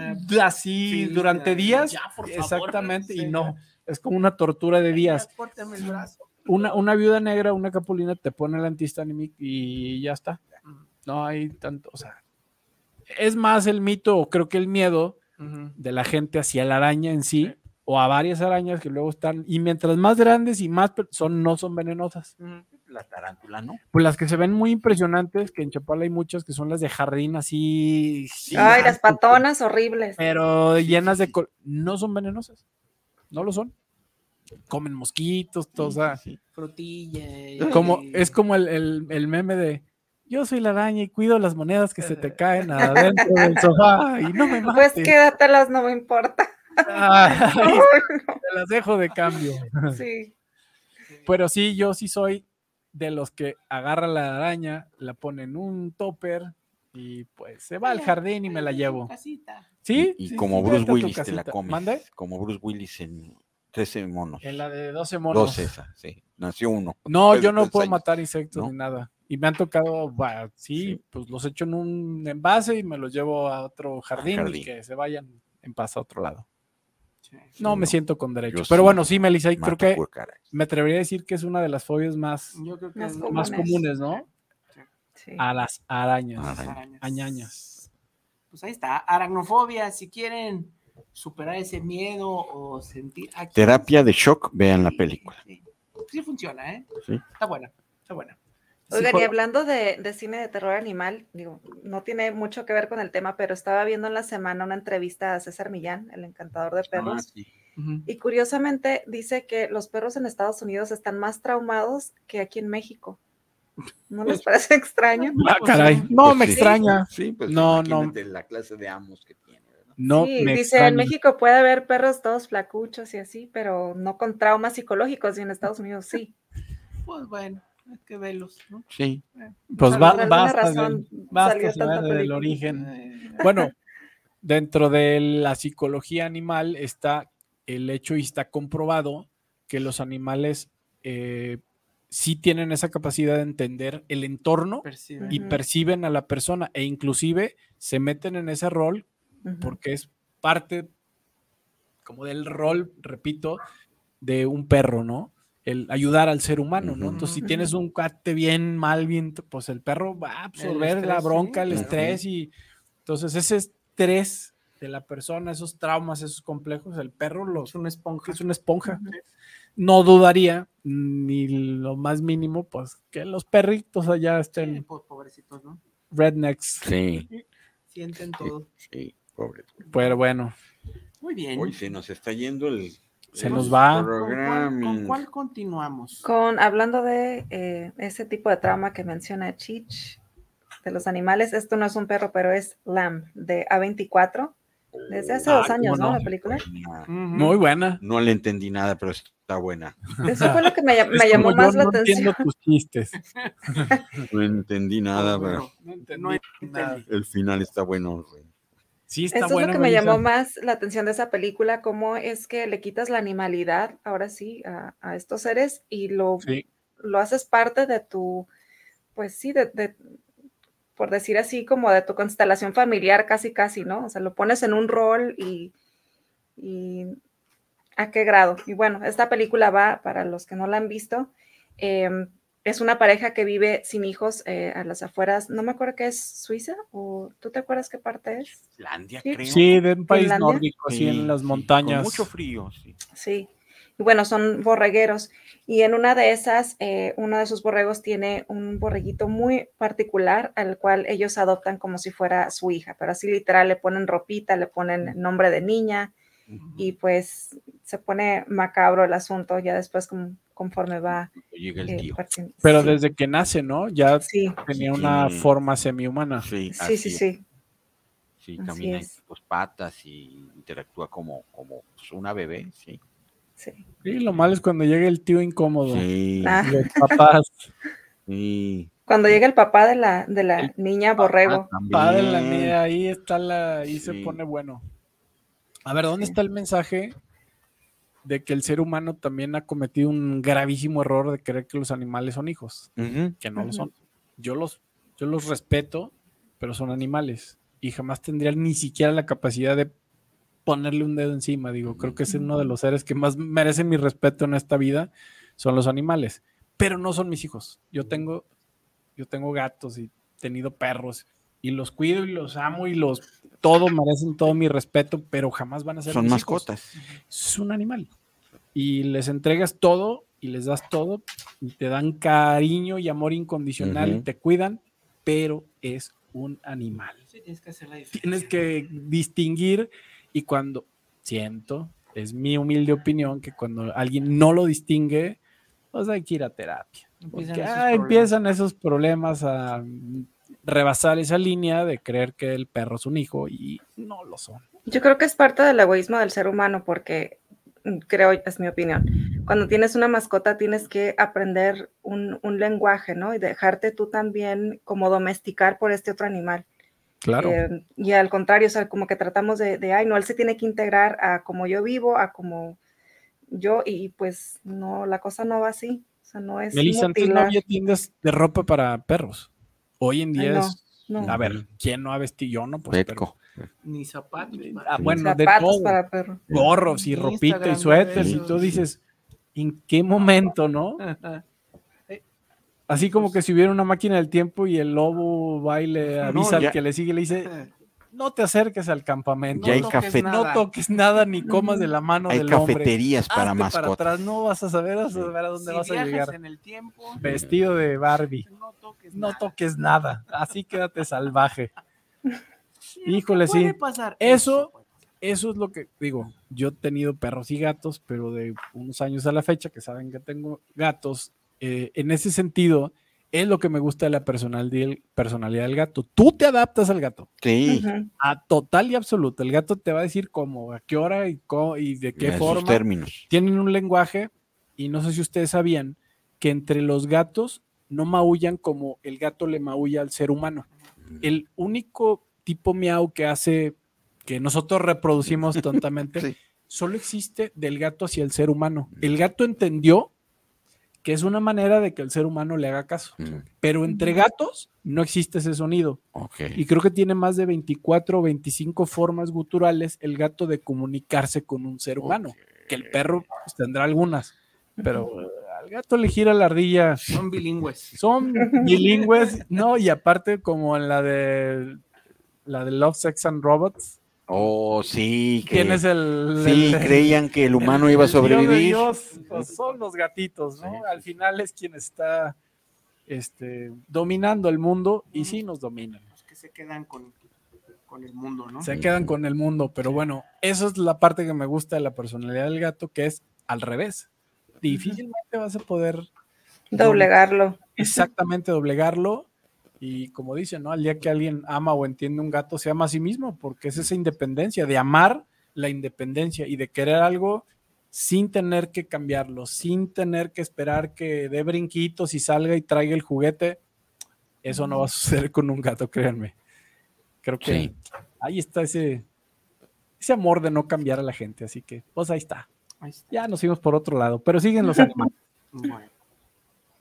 así Sí, durante días. ya, por favor, exactamente. Y no. Es como una tortura de días. El brazo. Una, una viuda negra, una capulina, te pone el antihistamínico y ya está. No hay tanto. O sea, es más el mito, o creo que el miedo de la gente hacia la araña en sí, o a varias arañas que luego están, y mientras más grandes y más son, no son venenosas. La tarántula, ¿no? Pues las que se ven muy impresionantes, que en Chapala hay muchas que son las de jardín así. Ay, las patonas horribles. Pero llenas de. sí. col- No son venenosas. No lo son. Comen mosquitos, todo, o sea, Sí, sí. Frutilla. y- como, es como el, el- el meme de. Yo soy la araña y cuido las monedas que se te (laughs) caen adentro del sofá y no me mates. Pues quédatelas, no me importa. Ay, te las dejo de cambio. sí. Pero sí, yo sí soy de los que agarra la araña, la pone en un topper y pues se va al jardín y me la llevo. Casita. ¿Sí? Y, y sí, como sí, Bruce Willis te la comes. ¿Mande? Como Bruce Willis en 13 monos. En la de 12 monos. 12 esa, sí. Nació uno. No, yo no puedo años. matar insectos ¿No? ni nada. Y me han tocado, bah, sí, Sí. pues los echo en un envase y me los llevo a otro jardín, y jardín. que se vayan en paz a otro lado. Sí. No, me siento con derecho. Yo Pero sí bueno, sí, Melissa, y creo que me atrevería a decir que es una de las fobias más, Yo creo que Más es comunes. más comunes, ¿no? sí. A las arañas. Arañas. Añañas. Pues ahí está, aracnofobia, si quieren superar ese miedo o sentir... aquí- Terapia de shock, vean la película. Sí, Sí funciona, ¿eh? Sí. Está buena, está buena. Oigan, Sí, y hablando de, de cine de terror animal, digo, no tiene mucho que ver con el tema, pero estaba viendo en la semana una entrevista a César Millán, el encantador de Ah, perros, sí. Ujú. y curiosamente dice que los perros en Estados Unidos están más traumados que aquí en México. ¿No les parece (laughs) extraño? Ah, caray. No Pues me sí. extraña. Sí, pues No, no. la clase de amos que tiene, ¿verdad? No sí, me dice, extraña. en México puede haber perros todos flacuchos y así, pero no con traumas psicológicos, y en Estados Unidos sí. Pues bueno, hay que verlos, ¿no? Sí. Pues va, basta, razón de- basta saber del origen. Eh, Bueno, dentro de la psicología animal está el hecho y está comprobado que los animales eh, sí tienen esa capacidad de entender el entorno perciben. y perciben a la persona e inclusive se meten en ese rol porque es parte como del rol, repito, de un perro, ¿no? El ayudar al ser humano, ¿no? Entonces, si tienes un cuate bien mal, bien, pues el perro va a absorber la bronca, sí, el claro. estrés y entonces ese estrés de la persona, esos traumas, esos complejos, el perro los, Es una esponja. es una esponja. No dudaría ni lo más mínimo, pues que los perritos allá Sí, estén po- pobrecitos, ¿no? rednecks. Sí, (laughs) Sienten todo. sí, pobre. Pero bueno, Muy bien. Hoy se nos está yendo el Se nos va. ¿Con cuál, con cuál continuamos? Con, hablando de eh, ese tipo de trama que menciona Chich, de los animales, esto no es un perro, pero es Lamb, de A24, desde hace Ah, dos años, ¿cómo ¿no? no? La película. Muy buena. no le entendí nada, pero está buena. Eso fue lo que me, (laughs) llamó más la no atención. tus chistes. No entendí nada, pero No entendí no nada. el final está bueno. güey. Sí, está Eso buena. es lo que me llamó más la atención de esa película, cómo es que le quitas la animalidad, ahora sí, a, a estos seres y lo, Sí. lo haces parte de tu, pues sí, de, de- por decir así, como de tu constelación familiar, casi, casi, ¿no? O sea, lo pones en un rol y, y a qué grado. Y bueno, esta película va, para los que no la han visto, em, es una pareja que vive sin hijos eh, a las afueras, no me acuerdo qué es Suiza, o tú te acuerdas qué parte es? Islandia, Sí. creo. Sí, de un país Finlandia. nórdico, así en las montañas. Con mucho frío, sí. Sí, y bueno, son borregueros. Y en una de esas, eh, uno de sus borregos tiene un borreguito muy particular al cual ellos adoptan como si fuera su hija, pero así literal le ponen ropita, le ponen nombre de niña y pues se pone macabro el asunto ya después con- conforme va Llega el eh, tío. Pero sí, desde que nace, ¿no? Ya sí, tenía Sí, una forma semi-humana. Sí, sí, sí, sí. Sí, camina en dos patas y interactúa como, como pues, una bebé, sí. sí. Sí, lo malo es cuando llega el tío incómodo. Sí, Ah. Los papás. (laughs) sí. Cuando llega el papá de la, de la El niña borrego. Ah, Padre la también. mía, ahí está la, ahí se pone bueno. A ver, ¿dónde Sí. está el mensaje de que el ser humano también ha cometido un gravísimo error de creer que los animales son hijos? Que no lo son. Yo los, yo los respeto, pero son animales y jamás tendrían ni siquiera la capacidad de ponerle un dedo encima. Digo, creo que es uno de los seres que más merecen mi respeto en esta vida, son los animales, pero no son mis hijos. Yo tengo, yo tengo gatos y tenido perros y los cuido y los amo y los todo merecen todo mi respeto, pero jamás van a ser Son mis hijos. mascotas. Es un animal y les entregas todo y les das todo y te dan cariño y amor incondicional y Ujú. te cuidan, pero es un animal Sí, tienes que hacer la diferencia. tienes que distinguir y cuando siento, es mi humilde opinión, que cuando alguien no lo distingue, pues hay que ir a terapia. Empiezan Porque, esos ah, problemas. empiezan esos problemas a rebasar esa línea de creer que el perro es un hijo y no lo son. Yo creo que es parte del egoísmo del ser humano porque mm, creo, es mi opinión, cuando tienes una mascota tienes que aprender un, un lenguaje, ¿no? Y dejarte tú también como domesticar por este otro animal. Claro. Eh, y al contrario, o sea, como que tratamos de, de, ay, no, él se tiene que integrar a como yo vivo, a como yo, y pues no, la cosa no va así. O sea, no es Melissa, antes no había tiendas de ropa para perros. Hoy en día Ay, no, es, no. a ver, ¿quién no ha vestido? Yo no, pues, pero-. Ni zapatos. Ah, bueno, de Zapatos todo. para perro. gorros y Instagram ropita y suéteres y tú dices, ¿en qué momento, no? (laughs) Así como que si hubiera una máquina del tiempo y el lobo va y le avisa No, al que le sigue y le dice, no te acerques al campamento, Ya hay no, toques café- no nada. toques nada ni comas de la mano Hay del hombre. cafeterías para Hazte para mascotas. atrás, no vas a saber, vas a saber a dónde Si vas a llegar. en el tiempo, Vestido de Barbie. no toques No nada. toques nada, así quédate salvaje. Sí, Híjole, puede sí. pasar Eso- puede pasar. Eso es lo que digo. Yo he tenido perros y gatos, pero de unos años a la fecha, que saben que tengo gatos, eh, en ese sentido, es lo que me gusta de la personalidad, del gato. Tú te adaptas al gato, Sí, a total y absoluto. El gato te va a decir cómo, a qué hora y, cómo- y de qué forma. términos. Tienen un lenguaje, y no sé si ustedes sabían, que entre los gatos no maullan como el gato le maulla al ser humano. El único tipo miau que hace que nosotros reproducimos (laughs) tontamente Sí. solo existe del gato hacia el ser humano. El gato entendió que es una manera de que el ser humano le haga caso, Mm, pero entre gatos no existe ese sonido. Y creo que tiene más de 24 o 25 formas guturales el gato de comunicarse con un ser humano, que el perro pues, tendrá algunas, pero al gato le gira la ardilla. Son bilingües. Son bilingües, ¿no? Y aparte como en la de la de Love, Sex and Robots, Oh, sí. Que, el... sí, el- creían que el humano el- iba a el Dios de sobrevivir. Dios, pues, son los gatitos, ¿no? Sí. Al final es quien está este, dominando el mundo y sí nos dominan. Los que se quedan con con el mundo, ¿no? Se quedan con el mundo, pero bueno, eso es la parte que me gusta de la personalidad del gato, que es al revés. Difícilmente vas a poder Doblegarlo. exactamente doblegarlo. Y como dicen, ¿no? Al día que alguien ama o entiende un gato, se ama a sí mismo, porque es esa independencia, de amar la independencia y de querer algo sin tener que cambiarlo, sin tener que esperar que dé brinquitos y salga y traiga el juguete. Eso no va a suceder con un gato, créanme. Creo que Sí. ahí está ese, ese amor de no cambiar a la gente. Así que, pues ahí está. Ahí está. Ya nos fuimos por otro lado, pero siguen los (laughs) animales. Bueno.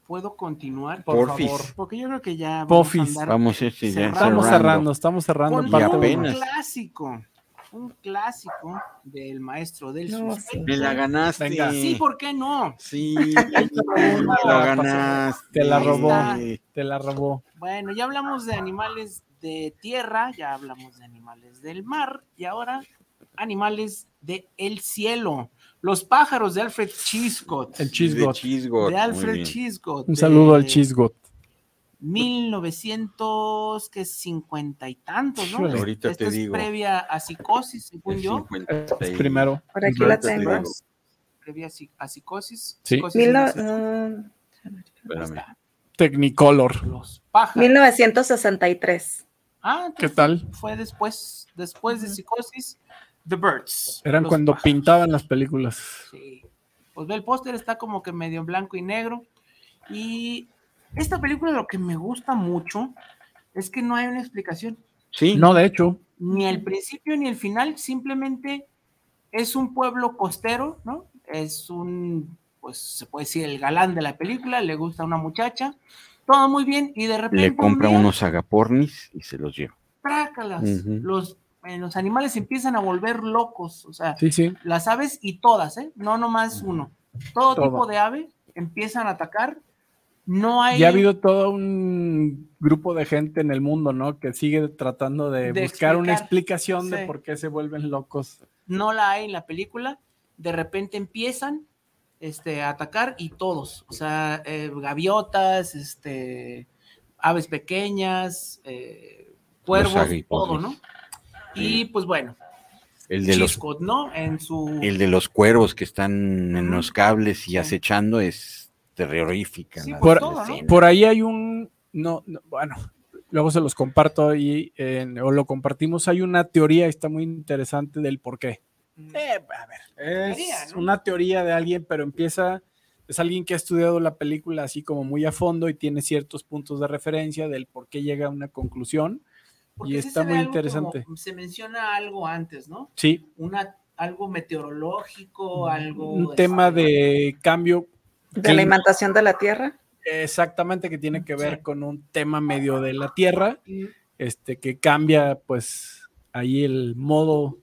¿Puedo continuar? Por Porfis. favor. Porque yo creo que ya vamos Pofis. a andar Vamos ya Cerrando. Estamos cerrando, estamos cerrando con Y parte un clásico. Un clásico del maestro del No. Me la ganaste. Venga. Sí, ¿por qué no? Sí, (laughs) me la ganaste. Te la robó. Te la robó. Bueno, ya hablamos de animales de tierra, ya hablamos de animales del mar y ahora animales de el cielo. Los pájaros de Alfred Chiscott. El De chisgot. Chisgot, de Alfred bien. Chiscott. Un de saludo al chisgot. 1900, que cincuenta y tantos, ¿no? Ahorita Esta te es digo. previa a psicosis, según yo. 50 y- Primero. Por aquí la Ahorita te tengo. digo. Previa a psi- a psicosis. Sí. Psicosis Mil es no- ah. Technicolor. Los pájaros. 1963. Ah, ¿Qué tal? Fue después, después de psicosis, The Birds. Eran cuando pájaros. pintaban las películas. Sí. Pues ve el póster, está como que medio en blanco y negro. Y esta película lo que me gusta mucho es que no hay una explicación. Sí, No, de hecho. Ni el principio ni el final, simplemente es un pueblo costero, ¿no? Es un, pues se puede decir, el galán de la película, le gusta una muchacha, todo muy bien, y de repente. le compra un día, unos agapornis y se los lleva. trácalas, los, los animales se empiezan a volver locos, o sea, Sí, sí. las aves y todas, ¿eh? No nomás uno. Todo, Todo. tipo de ave empiezan a atacar. No hay. Ya ha habido todo un grupo de gente en el mundo, ¿no? Que sigue tratando de, De buscar una explicación de por qué se vuelven locos. No la hay en la película. De repente empiezan este, a atacar y todos. O sea, eh, gaviotas, este, aves pequeñas, eh, cuervos, todo, ¿no? Y pues bueno, El de los ¿no? En su. el de los cuervos que están en los cables y Sí. acechando es terrorífica. Sí, pues, Por- ahí hay un, no, no, bueno, luego se los comparto ahí, en- o lo compartimos, hay una teoría, está muy interesante del por qué. Eh, a ver, es Teoría, ¿no? una teoría de alguien, pero empieza, es alguien que ha estudiado la película así como muy a fondo y tiene ciertos puntos de referencia del por qué llega a una conclusión. Porque y sí está muy como- interesante. se menciona algo antes, ¿no? Sí, Una, algo meteorológico, algo. un tema de cambio De la imantación de la Tierra. exactamente que tiene que ver Sí. con un tema medio de la Tierra. Este, que cambia pues ahí el modo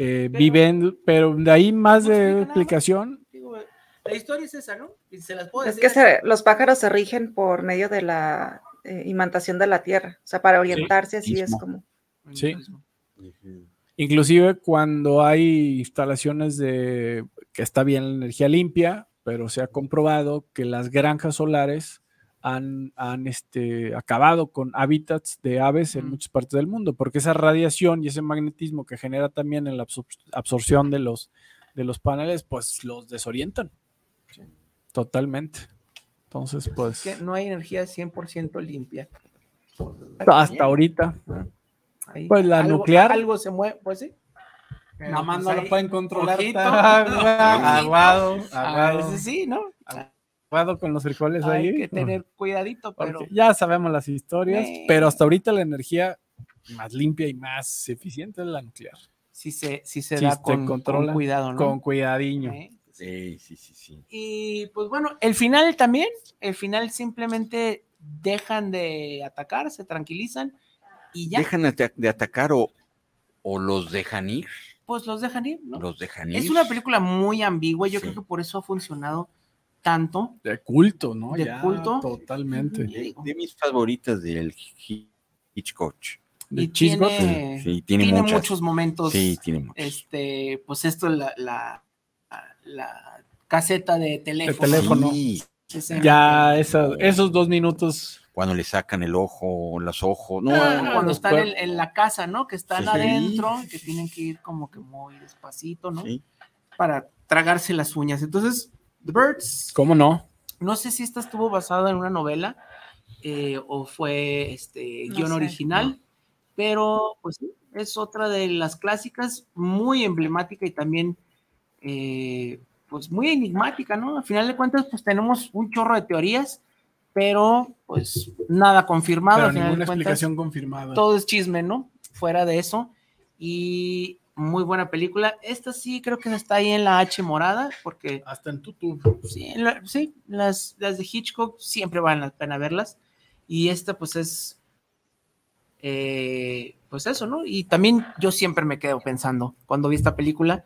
eh, Pero- viven, pero de ahí más No de explicación. digo, la historia es esa, ¿no? Y se las puedo Es decir. que se- los pájaros se rigen por medio de la eh, imantación de la Tierra. O sea, para orientarse así es como. Sí. Inclusive cuando hay instalaciones de que está bien la energía limpia, pero se ha comprobado que las granjas solares han, han, este, acabado con hábitats de aves en muchas partes del mundo, porque esa radiación y ese magnetismo que genera también en la absor- absorción de los, de los paneles, pues los desorientan. Totalmente. Entonces, pues, que no hay energía 100% limpia. hasta ahorita. Ahí, Pues la algo- nuclear. Algo se mueve, pues sí. Pero, Nada más pues, no lo ahí, pueden controlar. ojito, (laughs) aguado, aguado, sí, ¿no? aguado con los frijoles Hay ahí. que tener (laughs) cuidadito, Porque pero ya sabemos las historias, pero hasta ahorita la energía más limpia y más eficiente es la nuclear. sí se, sí se da con, controla, con cuidado, ¿no? Con cuidadiño. ¿Eh? Sí, sí, sí, sí. Y pues bueno, el final también, el final simplemente dejan de atacar, se tranquilizan y ya, ¿Dejan de atacar o, o los dejan ir? pues los dejan ir, ¿no? Los dejan ir. Es una película muy ambigua, yo Sí. creo que por eso ha funcionado tanto. De culto, ¿no? De Ya, culto. Totalmente. de, de mis favoritas del Hi- Hitchcock. De y tiene, Sí, tiene, tiene muchas. muchos momentos. Sí, tiene muchos. Este, pues esto, la, la, la caseta de teléfono. teléfono. Sí, Ese- Ya esa- esos dos minutos Cuando le sacan el ojo, los ojos. No, Ah, cuando están en, la casa, ¿no? Que están Sí. adentro, que tienen que ir como que muy despacito, ¿no? Sí. Para tragarse las uñas. Entonces, The Birds, ¿Cómo no? no sé si esta estuvo basada en una novela eh, o fue este No guion sé. original, pero pues sí, es otra de las clásicas, muy emblemática y también eh, pues muy enigmática, ¿no? Al final de cuentas, pues tenemos un chorro de teorías, pero pues nada confirmado. Pero al final ninguna de cuentas, explicación confirmada. todo es chisme, ¿no? Fuera de eso. Y muy buena película. Esta sí creo que está ahí en la H morada, porque Hasta en YouTube. sí, en la- sí, las, las de Hitchcock siempre valen la pena verlas. Y esta pues es, eh, pues eso, ¿no? Y también yo siempre me quedo pensando cuando vi esta película,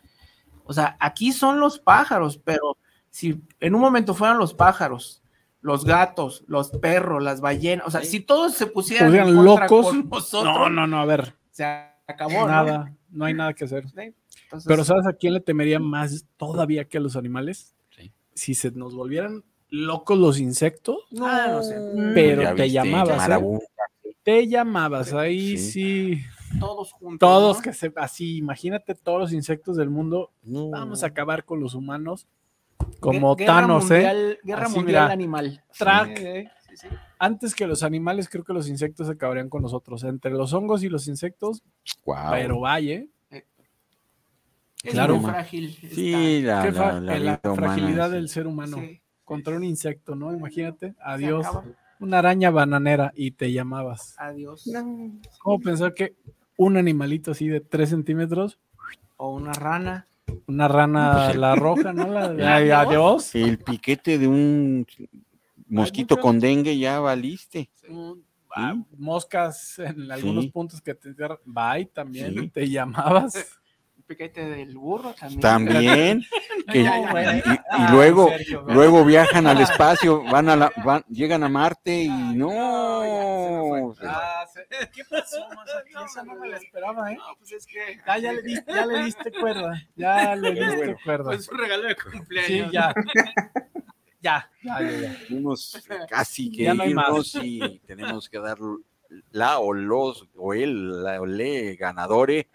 o sea, aquí son los pájaros, pero si en un momento fueran los pájaros, los gatos, los perros, las ballenas, o sea, si todos se pusieran, locos. con nosotros, No, no, no, a ver. se acabó, ¿no? Nada, no hay nada que hacer. Sí, entonces- Pero ¿sabes a quién le temería más todavía que a los animales? Sí. Si se nos volvieran locos los insectos, Ah, no sé. pero te viste, llamabas, ¿eh? Te llamabas, ahí Sí. sí. Todos juntos. Todos ¿no? que se, así, imagínate todos los insectos del mundo, No. vamos a acabar con los humanos como Guerra Thanos, ¿eh? Guerra Así, mundial mira. animal. Track. Sí, sí, sí. Antes que los animales, creo que los insectos se acabarían con nosotros. Entre los hongos y los insectos, Guau. pero vaya, ¿eh? Es Claro, muy frágil. Sí, la, Qué fa- la, la la vida humana, fragilidad sí. del ser humano Sí. contra un insecto, ¿no? Imagínate, adiós, una araña bananera y te llamabas. Adiós. No. ¿Cómo pensar que un animalito así de 3 centímetros, O una rana. una rana, la roja, ¿no? La de (laughs) ay, Adiós. adiós. El piquete de un mosquito con dengue ya valiste. Mm, ah, moscas en algunos Sí. puntos que te. Bye, también Sí. te llamabas. (laughs) Piquete del burro también. También. (laughs) que- No, güey. y, y Ah, luego, luego viajan al (laughs) espacio, van a la, van, llegan a Marte y No, no. ya se me fue. Ah, se- (laughs) ¿Qué pasó? Esa no me la esperaba, ¿eh? No, pues es que. Ya, ya, le, diste, ya le diste cuerda. Ya le diste bueno. cuerda. Pues un regalo de sí, cumpleaños. ya. ya, ya, ya, ya. Tenemos casi que Ya no irnos y tenemos que dar la o los o el la o le ganadores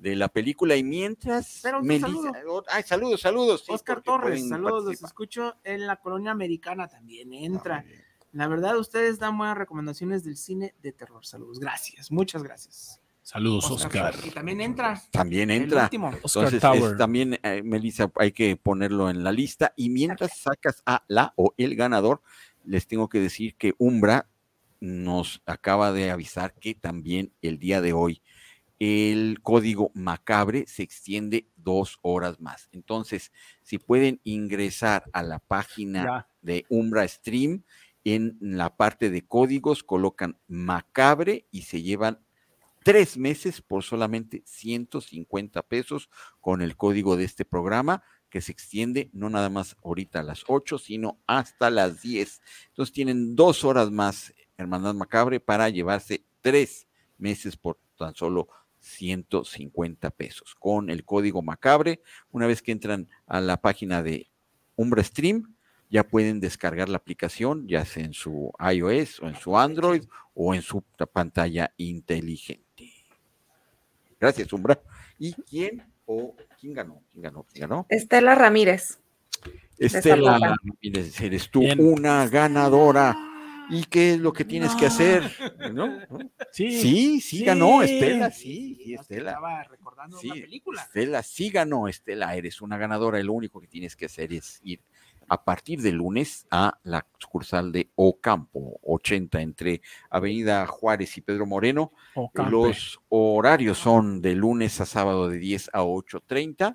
de la película y mientras Pero un Melissa- saludo. oh, ay, saludos, saludos. sí, Oscar Torres, saludos, los escucho en la colonia americana también. Entra. La verdad, ustedes dan buenas recomendaciones del cine de terror. Saludos, gracias, muchas gracias. Saludos, Oscar. Y también entra. También El entra. último. Oscar Entonces, Tower. es también, eh, Melissa, hay que ponerlo en la lista. Y mientras sacas a la o el ganador, les tengo que decir que Umbra nos acaba de avisar que también el día de hoy el código macabre se extiende dos horas más. Entonces, si pueden ingresar a la página Ya. de Umbra Stream, en la parte de códigos colocan macabre y se llevan tres meses por solamente 150 pesos con el código de este programa que se extiende no nada más ahorita a las 8, sino hasta las 10. Entonces tienen dos horas más, Hermandad Macabre, para llevarse tres meses por tan solo 150 pesos. Con el código Macabre, una vez que entran a la página de Umbra Stream, ya pueden descargar la aplicación, ya sea en su iOS o en su Android o en su pantalla inteligente. Gracias, Umbra. ¿Y quién o quién ganó? ¿Quién ganó? ¿Quién ganó? Estela Ramírez. Estela. Ramírez, eres tú Bien. una ganadora. ¿Y qué es lo que tienes que hacer? ¿No? (laughs) Sí, Sí, sí ganó, Sí. Estela, sí, Estela. Estaba recordando Sí, una película. Estela, sí ganó, Estela, eres una ganadora. Lo único que tienes que hacer es ir a partir de lunes a la sucursal de Ocampo, 80, entre Avenida Juárez y Pedro Moreno. Ocampe. Los horarios son de lunes a sábado de 10 a 8.30.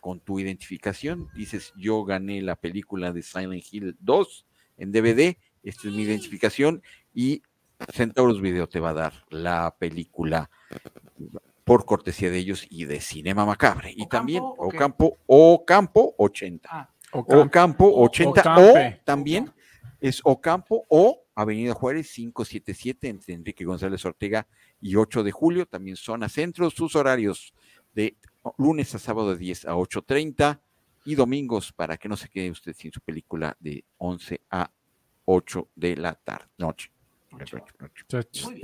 Con tu identificación, dices, yo gané la película de Silent Hill 2 en DVD, esta es mi identificación, y Centauros Video te va a dar la película por cortesía de ellos y de Cinema Macabre. Y ¿Ocampo también? Ocampo, Ocampo 80. Ah, Ocampe. Ocampo 80 Ocampe. o también es Ocampo o Avenida Juárez 577 entre Enrique González Ortega y 8 de julio, también zona centro, sus horarios de lunes a sábado de 10 a 8.30 y domingos para que no se quede usted sin su película de 11 a 8 de la tarde, noche. Muy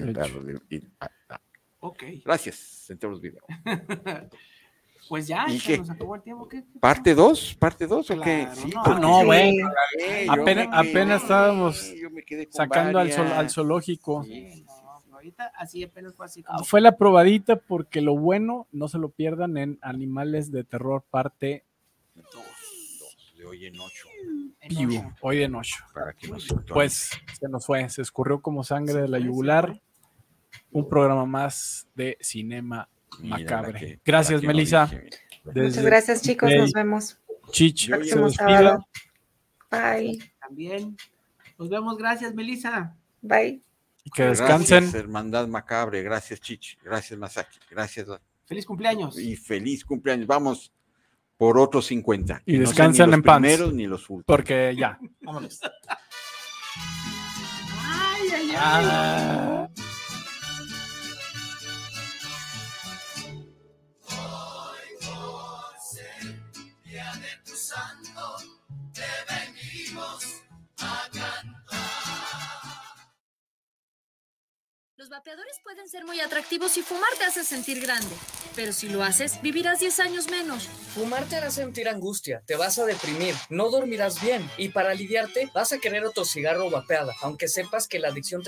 bien. Ok. Gracias, entremos video. (laughs) Pues ya, ¿Y se qué? nos acabó el tiempo. ¿qué? ¿Parte 2? ¿Parte 2 o qué? Claro, Sí, no. Ah, no, güey. Apenas- apenas estábamos Sacando al, sol- al zoológico. Sí, no, ahorita así apenas fue así. Ah, como- Fue la probadita porque lo bueno no se lo pierdan en Animales de Terror parte De hoy en 8, en Piu, ocho. hoy para que nos Pues se nos fue, se escurrió como sangre de la yugular. Un programa más de Cinema Mira Macabre. que- Gracias, Melissa. Muchas gracias, chicos. Play, Nos vemos. Chich, Próximo sábado. Bye. También. Nos vemos, gracias, Melissa. Bye. Y que descansen. Gracias, Hermandad Macabre. Gracias, Chich. Gracias, Masaki. Gracias. Feliz cumpleaños. Y feliz cumpleaños. Vamos por otros 50. Y no descansen ni los en paz. primeros ni los últimos. Porque ya. Vámonos. Ay, ay, ay. Ah. Los vapeadores pueden ser muy atractivos y fumar te hace sentir grande, pero si lo haces, vivirás 10 años menos. Fumar te hará sentir angustia, te vas a deprimir, no dormirás bien y para aliviarte vas a querer otro cigarro o vapeada, aunque sepas que la adicción